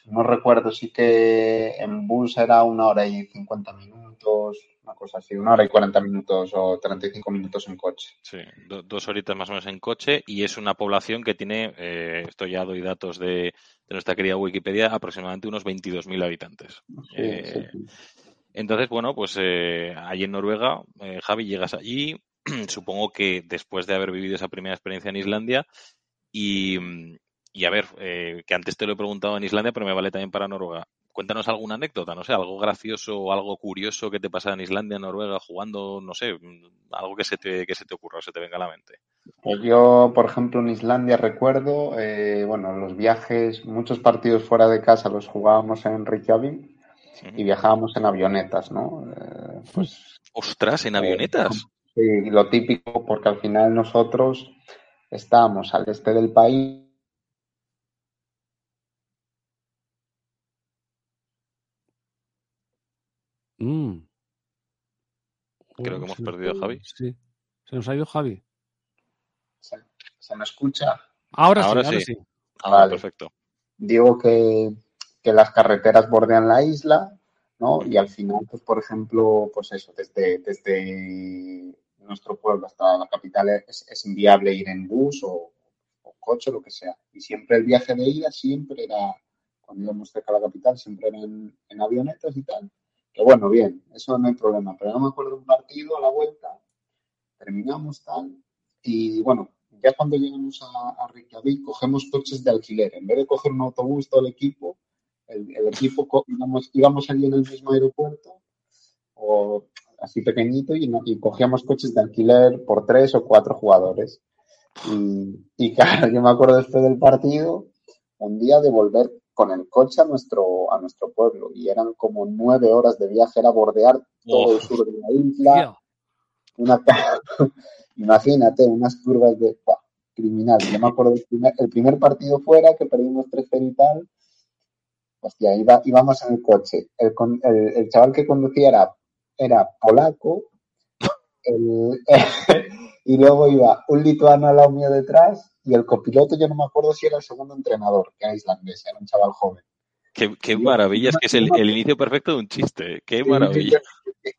no recuerdo, sí que en bus era una hora y cincuenta minutos, una cosa así, una hora y 40 minutos o 35 minutos en coche. Sí, do, dos horitas más o menos en coche y es una población que tiene, eh, esto ya doy datos de, de nuestra querida Wikipedia, aproximadamente unos 22.000 habitantes. Eh, entonces, bueno, pues eh, allí en Noruega, eh, Javi, llegas allí, supongo que después de haber vivido esa primera experiencia en Islandia y, y a ver, que antes te lo he preguntado en Islandia, pero me vale también para Noruega. Cuéntanos alguna anécdota, no sé, algo gracioso o algo curioso que te pasa en Islandia, Noruega, jugando, no sé, algo que se te, que se te ocurra o se te venga a la mente. Pues yo, por ejemplo, en Islandia recuerdo, eh, bueno, los viajes, muchos partidos fuera de casa los jugábamos en Reykjavik y viajábamos en avionetas, ¿no? Eh, pues, Ostras, en avionetas. sí, lo típico, porque al final nosotros estábamos al este del país Mm. Creo que hemos perdido a Javi. Sí. Se nos ha ido Javi. ¿Se, se me escucha? Ahora, Ahora sí, ahora sí. sí. Ah, Vale. perfecto. Digo que, que las carreteras bordean la isla, ¿no? Y al final, pues, por ejemplo, pues eso, desde, desde nuestro pueblo hasta la capital es, es inviable ir en bus o, o coche, lo que sea. Y siempre el viaje de ida siempre era, cuando íbamos cerca de la capital, siempre era en, en avionetas y tal. Que bueno, bien, eso no hay problema. Pero no me acuerdo un partido a la vuelta, terminamos tal, y bueno, ya cuando llegamos a, a cogemos coches de alquiler. En vez de coger un autobús todo el equipo, el, equipo íbamos, íbamos allí en el mismo aeropuerto, así pequeñito, y cogíamos coches de alquiler por tres o cuatro jugadores. Y, y claro, yo me acuerdo después del partido, un día de volver con el coche a nuestro, a nuestro pueblo, y eran como nueve horas de viaje, era bordear todo el sur de la isla, una imagínate, unas curvas de ¡buah! criminal. Yo me acuerdo del primer, el primer partido fuera que perdimos 3-0 y tal. Hostia, iba, íbamos en el coche. El, el, el chaval que conducía era, era polaco. el- y luego iba un lituano al lado mío detrás. Y el copiloto, yo no me acuerdo si era el segundo entrenador, que era islandés, era un chaval joven. Qué, qué maravilla, es que es el, el inicio perfecto de un chiste. Qué Sí, maravilla.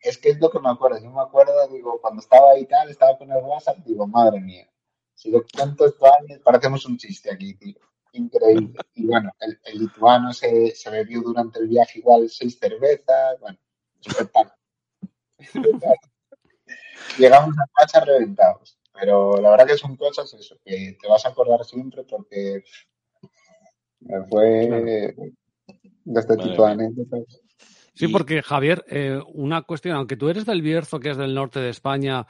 Es que es lo que me acuerdo. Yo me acuerdo, digo, cuando estaba ahí tal, estaba con el WhatsApp, digo, madre mía, si lo cuento esto a alguien, parecemos un chiste aquí, tío. Increíble. Y bueno, el, el lituano se, se bebió durante el viaje igual seis cervezas, bueno, espectáculo. Llegamos a casa reventados. Pero la verdad que son cosas eso, que te vas a acordar siempre porque fue de este tipo de anécdotas. Sí, porque Javier, eh, una cuestión, aunque tú eres del Bierzo, que es del norte de España,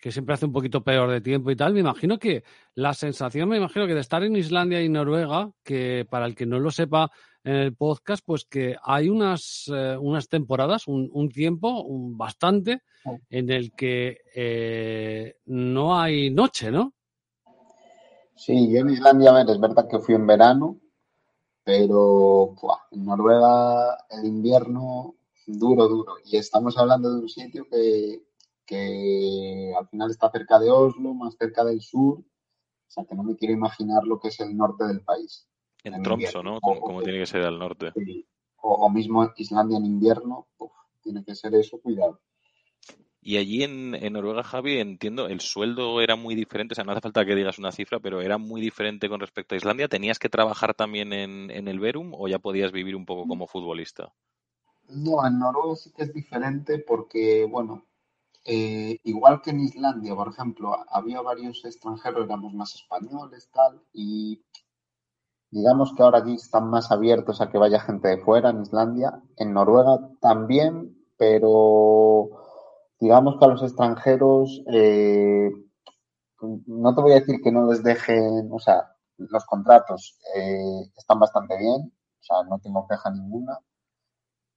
que siempre hace un poquito peor de tiempo y tal, me imagino que la sensación, me imagino que de estar en Islandia y Noruega, que para el que no lo sepa en el podcast, pues que hay unas, eh, unas temporadas, un, un tiempo, un bastante, en el que eh, no hay noche, ¿no? Sí, yo en Islandia, a ver, es verdad que fui en verano, pero en Noruega el invierno duro, duro. Y estamos hablando de un sitio que, que al final está cerca de Oslo, más cerca del sur, o sea que no me quiero imaginar lo que es el norte del país. En Tromso. ¿no? Como, como tiene que ser al norte. Sí. O, o mismo Islandia en invierno, uf, tiene que ser eso, cuidado. Y allí en, en Noruega, Javi, entiendo, el sueldo era muy diferente, o sea, no hace falta que digas una cifra, pero era muy diferente con respecto a Islandia. ¿Tenías que trabajar también en, en el Verum o ya podías vivir un poco como futbolista? No, en Noruega sí que es diferente porque, bueno, eh, igual que en Islandia, por ejemplo, había varios extranjeros, éramos más españoles, tal, y digamos que ahora aquí están más abiertos a que vaya gente de fuera en Islandia. En Noruega también, pero digamos que a los extranjeros, eh, no te voy a decir que no les dejen, o sea, los contratos eh, están bastante bien, o sea, no tengo queja ninguna.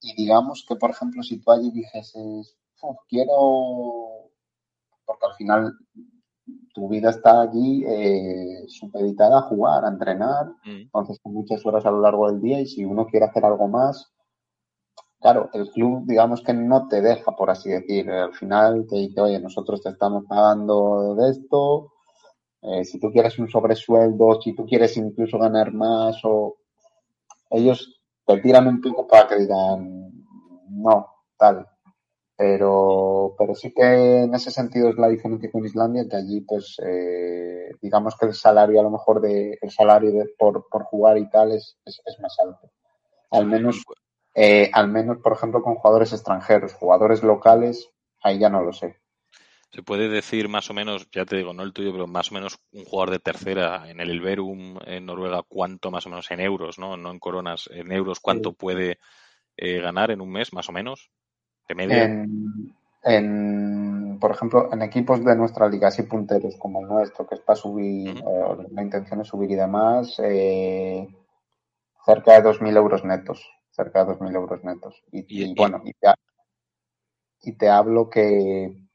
Y digamos que, por ejemplo, si tú allí dijeses, "Uf, quiero, porque al final tu vida está allí eh, supeditada a jugar, a entrenar, Mm. entonces con muchas horas a lo largo del día y si uno quiere hacer algo más, claro, el club digamos que no te deja, por así decir, al final te dice, oye, nosotros te estamos pagando de esto, eh, si tú quieres un sobresueldo, si tú quieres incluso ganar más o ellos te tiran un poco para que digan, no, tal. Pero, pero sí que en ese sentido es la diferencia con Islandia, que allí, pues, eh, digamos que el salario, a lo mejor, de, el salario de, por, por jugar y tal es, es, es más alto. Al menos, eh, al menos, por ejemplo, con jugadores extranjeros, jugadores locales, ahí ya no lo sé. Se puede decir más o menos, ya te digo, no el tuyo, pero más o menos un jugador de tercera en el Elverum en Noruega, cuánto más o menos en euros, ¿no? No en coronas, en euros, cuánto puede eh, ganar en un mes, más o menos. En, en, por ejemplo, en equipos de nuestra liga, así punteros como el nuestro, que es para subir, uh eh, la intención es subir y demás, eh, cerca de 2.000 euros netos, cerca de 2.000 euros netos. Y, y, y bueno, y te, y te hablo que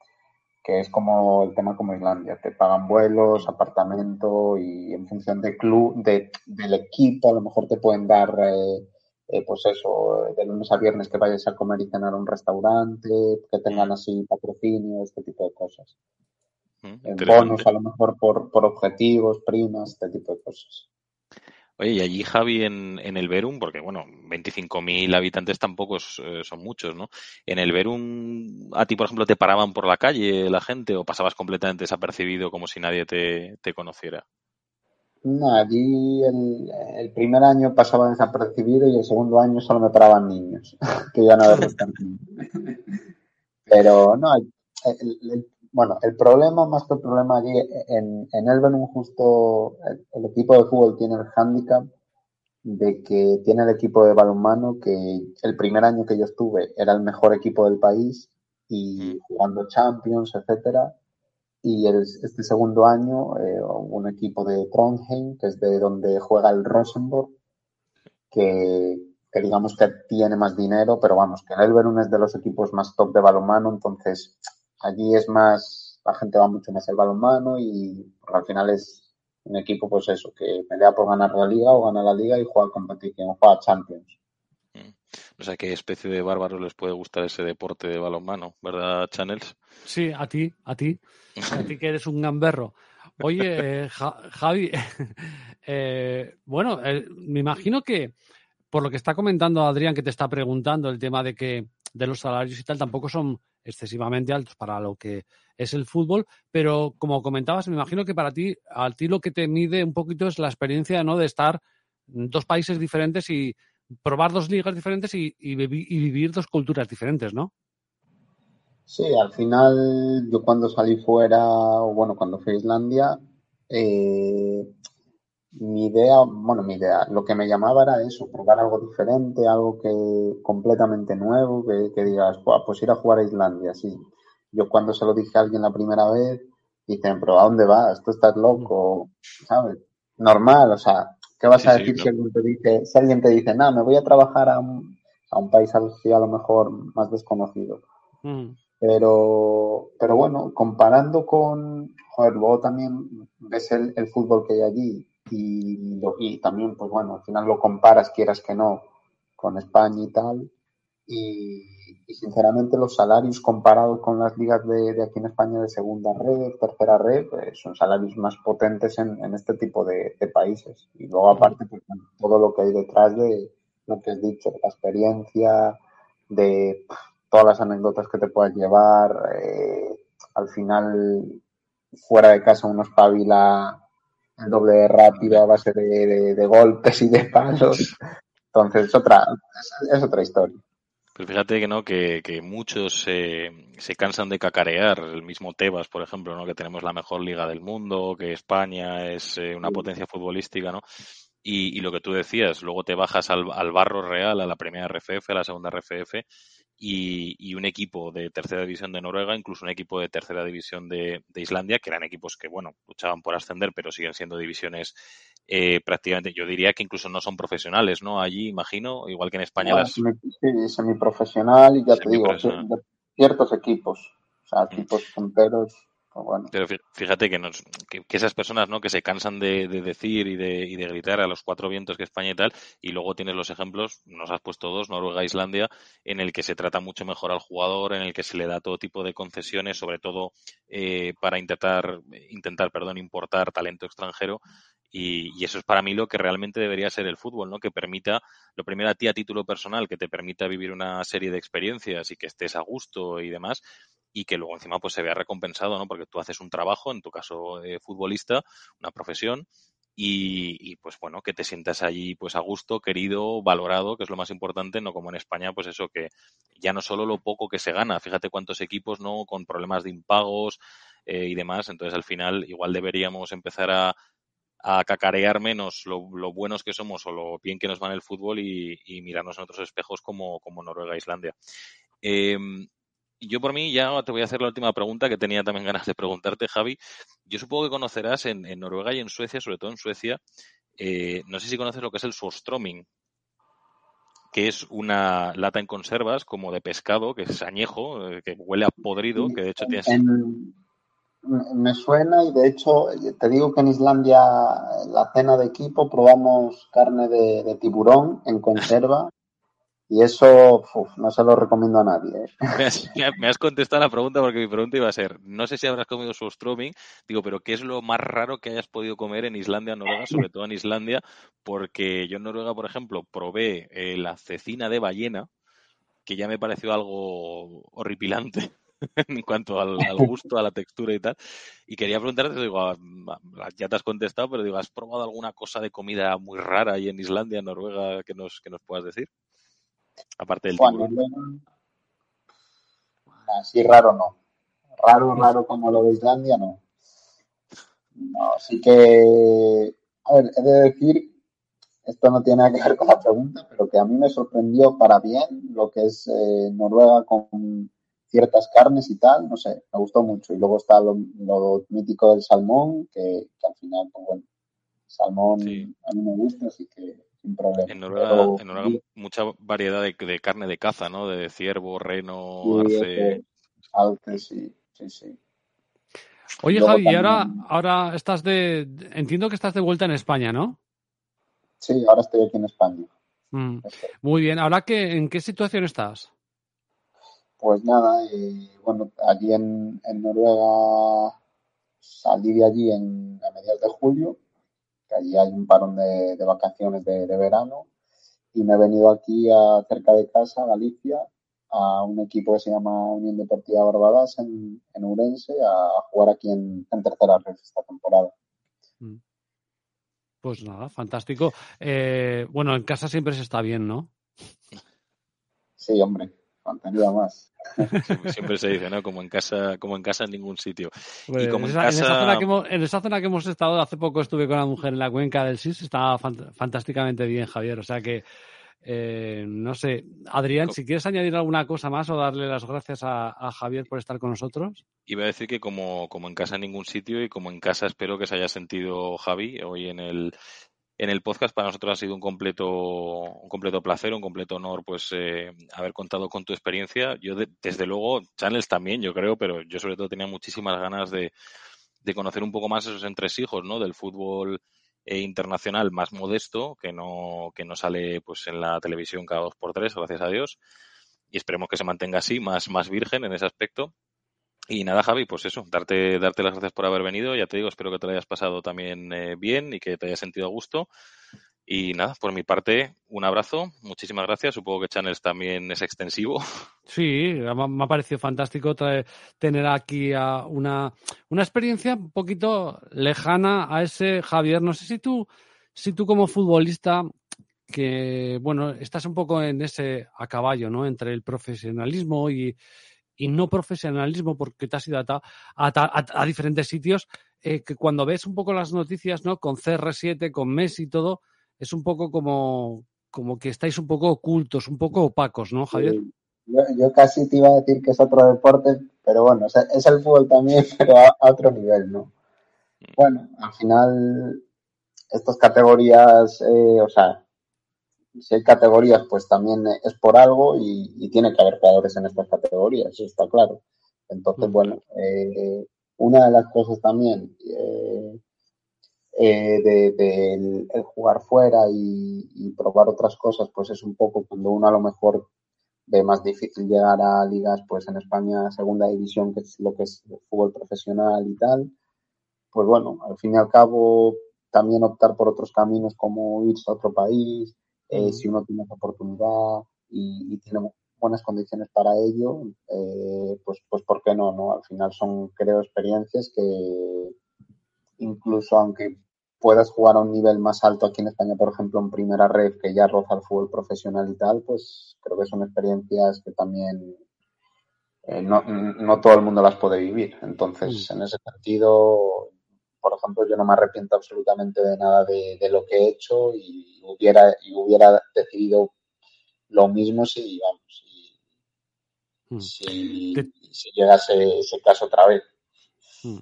que es como el tema como Islandia, te pagan vuelos, apartamento y en función del club, de, del equipo, a lo mejor te pueden dar, eh, eh, pues eso, de lunes a viernes que vayas a comer y cenar a un restaurante, que tengan así patrocinio, este tipo de cosas. Mm, bonos a lo mejor por, por objetivos, primas, este tipo de cosas. Oye, y allí Javi en, en el Verum, porque bueno, 25.000 habitantes tampoco eh, son muchos, ¿no? En el Verum, a ti, por ejemplo, te paraban por la calle la gente o pasabas completamente desapercibido como si nadie te, te conociera? No, allí el, el, primer año pasaba desapercibido y el segundo año solo me paraban niños, que iban a ver Pero no, el, el, bueno, el problema, más que el problema allí, en, en Elvenum justo el, el, equipo de fútbol tiene el hándicap de que tiene el equipo de balonmano que el primer año que yo estuve era el mejor equipo del país y jugando Champions, etcétera. Y el, este segundo año, eh, un equipo de Trondheim, que es de donde juega el Rosenborg, que, digamos que tiene más dinero, pero vamos, que el Elverum es de los equipos más top de balonmano, entonces Allí es más, la gente va mucho más al balonmano y al final es un equipo, pues eso, que pelea por ganar la liga o ganar la liga y juega competición, juega Champions. No sé qué especie de bárbaros les puede gustar ese deporte de balonmano, ¿verdad, Channels? Sí, a ti, a ti. A ti que eres un gamberro. Oye, eh, Javi, eh, bueno, eh, me imagino que por lo que está comentando Adrián, que te está preguntando el tema de que de los salarios y tal, tampoco son excesivamente altos para lo que es el fútbol, pero como comentabas, me imagino que para ti, a ti lo que te mide un poquito es la experiencia ¿no? de estar en dos países diferentes y probar dos ligas diferentes y, y, y vivir dos culturas diferentes, ¿no? Sí, al final yo cuando salí fuera, o bueno, cuando fui a Islandia, eh, mi idea, bueno, mi idea, lo que me llamaba era eso, probar algo diferente, algo que completamente nuevo, que, que digas, pues ir a jugar a Islandia, sí. Yo cuando se lo dije a alguien la primera vez, dicen, pero ¿a dónde vas? Tú estás loco, ¿sabes? Normal, o sea, ¿qué vas sí, a decir sí, si, alguien te dice, si alguien te dice, no, me voy a trabajar a un, a un país así a lo mejor más desconocido? Mm. Pero, pero bueno, comparando con, joder, luego también ves el, el fútbol que hay allí y también, pues bueno, al final lo comparas, quieras que no, con España y tal. Y, y sinceramente los salarios comparados con las ligas de, de, aquí en España de segunda red, tercera red, pues son salarios más potentes en, en este tipo de, de, países. Y luego aparte, pues, todo lo que hay detrás de lo que has dicho, la experiencia, de todas las anécdotas que te puedas llevar, eh, al final fuera de casa uno espabila el doble rápido a base de, de, de, golpes y de palos. Entonces, es otra, es, es otra historia. Fíjate que no, que, que muchos eh, se cansan de cacarear, el mismo Tebas, por ejemplo, ¿no? que tenemos la mejor liga del mundo, que España es eh, una potencia futbolística, ¿no? Y, y, lo que tú decías, luego te bajas al, al barro real, a la primera RFF, a la segunda RFF, y, y, un equipo de tercera división de Noruega, incluso un equipo de tercera división de, de, Islandia, que eran equipos que, bueno, luchaban por ascender, pero siguen siendo divisiones eh, prácticamente, yo diría que incluso no son profesionales, ¿no? Allí, imagino, igual que en España. No, las... Sí, semiprofesional y ya te digo, ciertos equipos, o sea, equipos punteros bueno. Pero fíjate que, nos, que, que, esas personas ¿no? que se cansan de, de decir y de, y de, gritar a los cuatro vientos que España y tal, y luego tienes los ejemplos, nos has puesto dos, Noruega e Islandia, en el que se trata mucho mejor al jugador, en el que se le da todo tipo de concesiones, sobre todo eh, para intentar, intentar perdón, importar talento extranjero. Y, eso es para mí lo que realmente debería ser el fútbol, ¿no? Que permita, lo primero a ti a título personal, que te permita vivir una serie de experiencias y que estés a gusto y demás, y que luego encima pues se vea recompensado, ¿no? Porque tú haces un trabajo, en tu caso de futbolista, una profesión, y, pues bueno, que te sientas allí pues a gusto, querido, valorado, que es lo más importante, no como en España, pues eso que ya no solo lo poco que se gana, fíjate cuántos equipos, ¿no? Con problemas de impagos eh, y demás, entonces al final igual deberíamos empezar a, a cacarear menos lo, buenos que somos o lo bien que nos va en el fútbol y, mirarnos en otros espejos como, como Noruega e Islandia. Eh, yo por mí ya te voy a hacer la última pregunta que tenía también ganas de preguntarte, Javi. Yo supongo que conocerás en, Noruega y en Suecia, sobre todo en Suecia, eh, no sé si conoces lo que es el surströmming, que es una lata en conservas como de pescado, que es añejo, eh, que huele a podrido, que de hecho tiene... me suena y de hecho te digo que en Islandia la cena de equipo probamos carne de tiburón en conserva y eso no se lo recomiendo a nadie. ¿eh? Me, has, contestado la pregunta porque mi pregunta iba a ser, no sé si habrás comido su stroming, digo, pero ¿qué es lo más raro que hayas podido comer en Islandia, Noruega, sobre todo en Islandia? Porque yo en Noruega, por ejemplo, probé eh, la cecina de ballena, que ya me pareció algo horripilante en cuanto al, gusto, a la textura y tal. Y quería preguntarte, digo, ya te has contestado, pero digo, ¿has probado alguna cosa de comida muy rara ahí en Islandia, Noruega, que nos, que nos puedas decir? Aparte del tiburón. Así raro no. Raro, raro como lo de Islandia, no. No, sí que. A ver, he de decir, esto no tiene nada que ver con la pregunta, pero que a mí me sorprendió para bien lo que es eh, Noruega con ciertas carnes y tal, no sé, me gustó mucho. Y luego está lo, mítico del salmón, que, al final, pues bueno, salmón a mí me gusta, así que en Noruega, mucha variedad de, carne de caza, ¿no? De ciervo, reno, arce. sí, sí, sí. Oye, Javi, y ahora, ahora estás de. Entiendo que estás de vuelta en España, ¿no? Sí, ahora estoy aquí en España. Mm. Muy bien. ¿Ahora qué, en qué situación estás? Pues nada, eh, bueno, allí en, en, Noruega salí de allí en, a mediados de julio allí hay un parón de, vacaciones de, verano y me he venido aquí a, cerca de casa, Galicia, a un equipo que se llama Unión Deportiva Barbadas en, en Urense a, jugar aquí en, tercera red esta temporada. Mm. Pues nada, fantástico. Eh, bueno, en casa siempre se está bien, ¿no? Sí, hombre, faltaría más. Siempre se dice, ¿no? Como en casa, como en casa en ningún sitio. y como en, esa, zona que hemos, en, esa, zona que hemos, estado, hace poco estuve con una mujer en la cuenca del SIS, estaba fantásticamente bien, Javier. O sea que, eh, no sé, Adrián, si quieres añadir alguna cosa más o darle las gracias a, a, Javier por estar con nosotros. Iba a decir que como, como en casa en ningún sitio y como en casa espero que se haya sentido Javi hoy en el, en el podcast. Para nosotros ha sido un completo, un completo placer, un completo honor, pues eh, haber contado con tu experiencia. Yo, desde luego, Channels también, yo creo, pero yo sobre todo tenía muchísimas ganas de, de conocer un poco más esos entresijos, ¿no? Del fútbol eh, internacional más modesto, que no, que no sale pues en la televisión cada dos por tres, gracias a Dios. Y esperemos que se mantenga así, más, más virgen en ese aspecto. Y nada, Javi, pues eso, darte, darte las gracias por haber venido. Ya te digo, espero que te lo hayas pasado también eh, bien y que te hayas sentido a gusto. Y nada, por mi parte, un abrazo, muchísimas gracias. Supongo que Channels también es extensivo. Sí, me ha parecido fantástico tener aquí a una, una experiencia un poquito lejana a ese Javier. No sé si tú, si tú como futbolista, que bueno, estás un poco en ese a caballo, ¿no? Entre el profesionalismo y, y no profesionalismo, porque te has ido a, a, diferentes sitios, eh, que cuando ves un poco las noticias, ¿no? Con CR7, con Messi y todo, es un poco como, como que estáis un poco ocultos, un poco opacos, ¿no, Javier? Yo, casi te iba a decir que es otro deporte, pero bueno, es el fútbol también, pero a, otro nivel, ¿no? Bueno, al final, estas categorías, eh, o sea, si hay categorías, pues también es por algo y, tiene que haber jugadores en estas categorías, eso está claro. Entonces, bueno, eh, una de las cosas también eh, eh, de, el, jugar fuera y, probar otras cosas, pues es un poco cuando uno a lo mejor ve más difícil llegar a ligas, pues en España segunda división, que es lo que es el fútbol profesional y tal. Pues bueno, al fin y al cabo también optar por otros caminos como irse a otro país, eh, si uno tiene esa oportunidad y, tiene buenas condiciones para ello, eh, pues, pues ¿por qué no, no? Al final son, creo, experiencias que incluso aunque puedas jugar a un nivel más alto aquí en España, por ejemplo, en primera red, que ya roza el fútbol profesional y tal, pues creo que son experiencias que también eh, no, no, todo el mundo las puede vivir. Entonces, mm. en ese sentido, por ejemplo, yo no me arrepiento absolutamente de nada de, lo que he hecho y hubiera, y hubiera decidido lo mismo si, vamos, si, mm. si, llegase ese caso otra vez. Mm.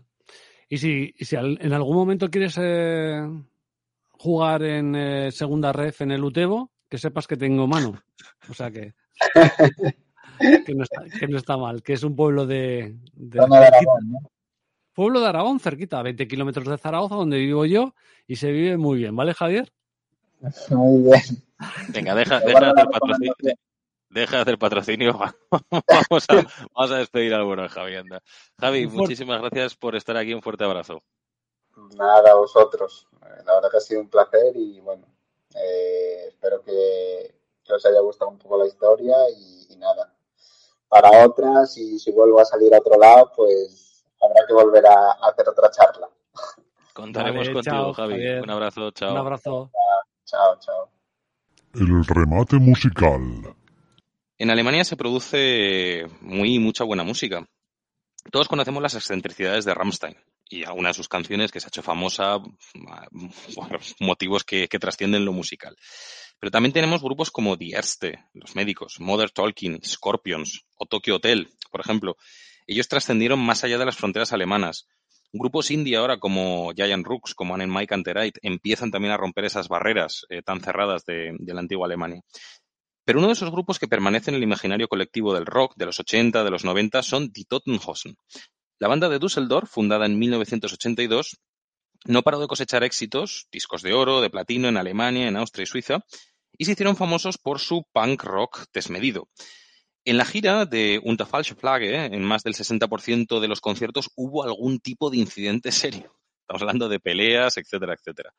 Y si, si en algún momento quieres eh, jugar en eh, segunda red en el Utebo, que sepas que tengo mano. O sea que. que, no está, que, no está, mal, que es un pueblo de. de Aragón, Pueblo de Aragón, cerquita, a 20 kilómetros de Zaragoza, donde vivo yo, y se vive muy bien, ¿vale, Javier? Muy bien. Venga, deja, deja de hacer patrocinio. Deja de hacer patrocinio. vamos, a, vamos a despedir al bueno Javi. Anda. Javi, muchísimas gracias por estar aquí. Un fuerte abrazo. Nada, a vosotros. La verdad que ha sido un placer y bueno, eh, espero que, os haya gustado un poco la historia y, nada. Para otras, y si vuelvo a salir a otro lado, pues habrá que volver a, hacer otra charla. Contaremos contigo, Javi. Un abrazo, chao. Un abrazo. Chao, chao. El remate musical. En Alemania se produce muy mucha buena música. Todos conocemos las excentricidades de Rammstein y alguna de sus canciones que se ha hecho famosa por motivos que, trascienden lo musical. Pero también tenemos grupos como Die Ärzte, los médicos, Mother Talking, Scorpions o Tokyo Hotel, por ejemplo. Ellos trascendieron más allá de las fronteras alemanas. Grupos indie ahora como Giant Rooks, como Annen Mike Anterite, empiezan también a romper esas barreras eh, tan cerradas de, la antigua Alemania. Pero uno de esos grupos que permanecen en el imaginario colectivo del rock de los 80, de los 90, son Die Totenhosen. La banda de Düsseldorf, fundada en 1982, no paró de cosechar éxitos, discos de oro, de platino en Alemania, en Austria y Suiza, y se hicieron famosos por su punk rock desmedido. En la gira de Unter falsche Flagge, en más del 60% de los conciertos hubo algún tipo de incidente serio. Estamos hablando de peleas, etcétera, etcétera.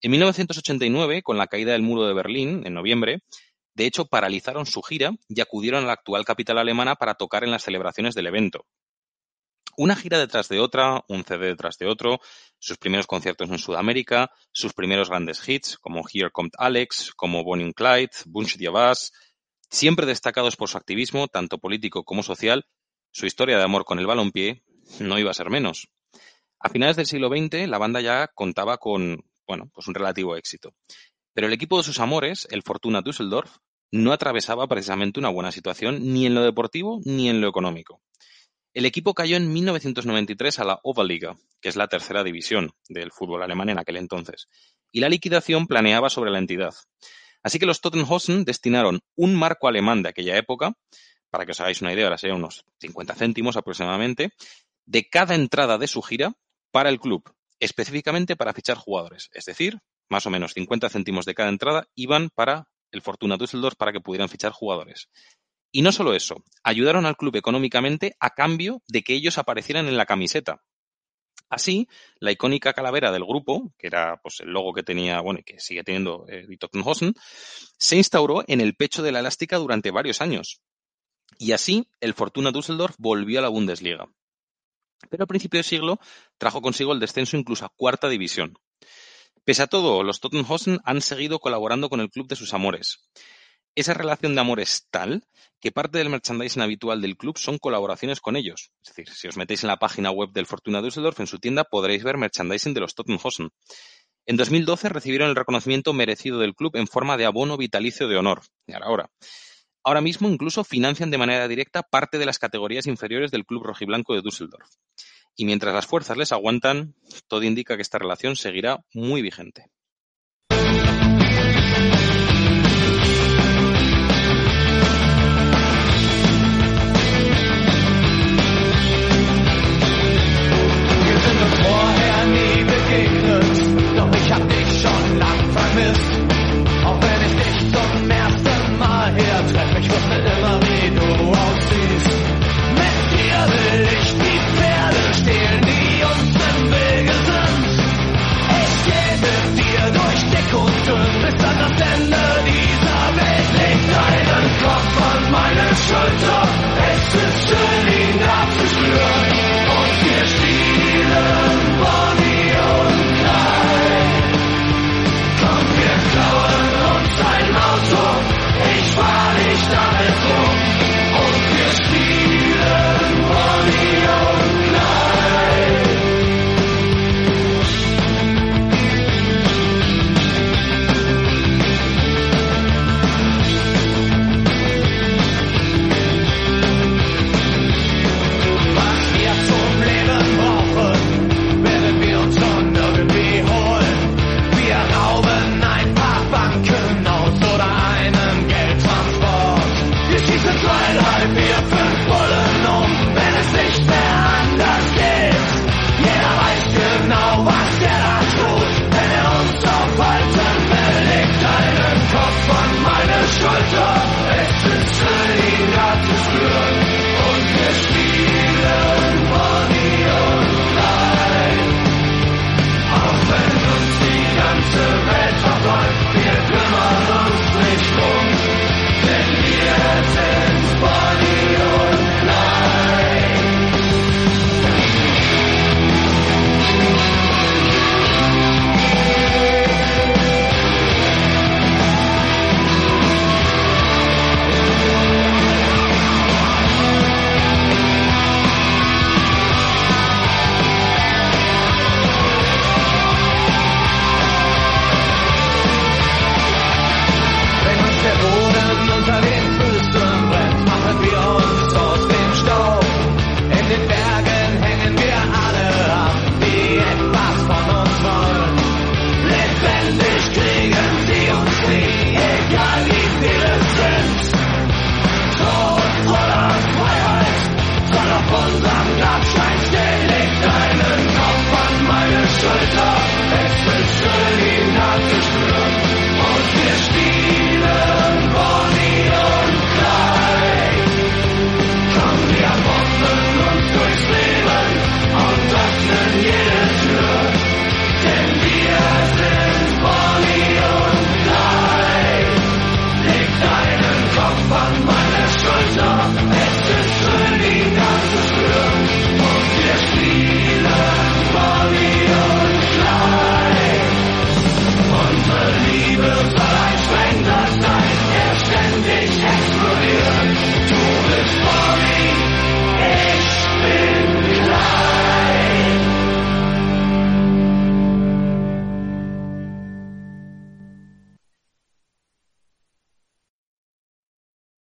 En 1989, con la caída del muro de Berlín, en noviembre, de hecho, paralizaron su gira y acudieron a la actual capital alemana para tocar en las celebraciones del evento. Una gira detrás de otra, un CD detrás de otro, sus primeros conciertos en Sudamérica, sus primeros grandes hits, como Here Comes Alex, como Bonnie Clyde, Bunch de Abbas, siempre destacados por su activismo, tanto político como social, su historia de amor con el balompié no iba a ser menos. A finales del siglo XX, la banda ya contaba con, bueno, pues un relativo éxito. Pero el equipo de sus amores, el Fortuna Düsseldorf, no atravesaba precisamente una buena situación ni en lo deportivo ni en lo económico. El equipo cayó en 1993 a la Oberliga, que es la tercera división del fútbol alemán en aquel entonces, y la liquidación planeaba sobre la entidad. Así que los Tottenhausen destinaron un marco alemán de aquella época, para que os hagáis una idea, ahora sería unos 50 céntimos aproximadamente, de cada entrada de su gira para el club, específicamente para fichar jugadores. Es decir, más o menos 50 céntimos de cada entrada iban para el Fortuna Düsseldorf para que pudieran fichar jugadores. Y no solo eso, ayudaron al club económicamente a cambio de que ellos aparecieran en la camiseta. Así, la icónica calavera del grupo, que era pues, el logo que tenía, bueno, y que sigue teniendo eh, Tottenhausen, se instauró en el pecho de la elástica durante varios años. Y así, el Fortuna Düsseldorf volvió a la Bundesliga. Pero a principio de siglo trajo consigo el descenso incluso a cuarta división. Pese a todo, los Tottenhausen han seguido colaborando con el club de sus amores. Esa relación de amor es tal que parte del merchandising habitual del club son colaboraciones con ellos. Es decir, si os metéis en la página web del Fortuna Düsseldorf, en su tienda podréis ver merchandising de los Tottenhausen. En 2012 recibieron el reconocimiento merecido del club en forma de abono vitalicio de honor. Y ahora, ahora mismo incluso financian de manera directa parte de las categorías inferiores del club rojiblanco de Düsseldorf y mientras las fuerzas les aguantan, todo indica que esta relación seguirá muy vigente. vermisst. Auch wenn ich dich zum ersten Mal hier treffe, ich wusste immer, wie du aussiehst. Mit dir will ich die Pferde stehlen, die uns im Wege sind. Ich gehe mit dir durch dick und dünn, bis an das Ende dieser Welt. Leg deinen Kopf an meine Schulter.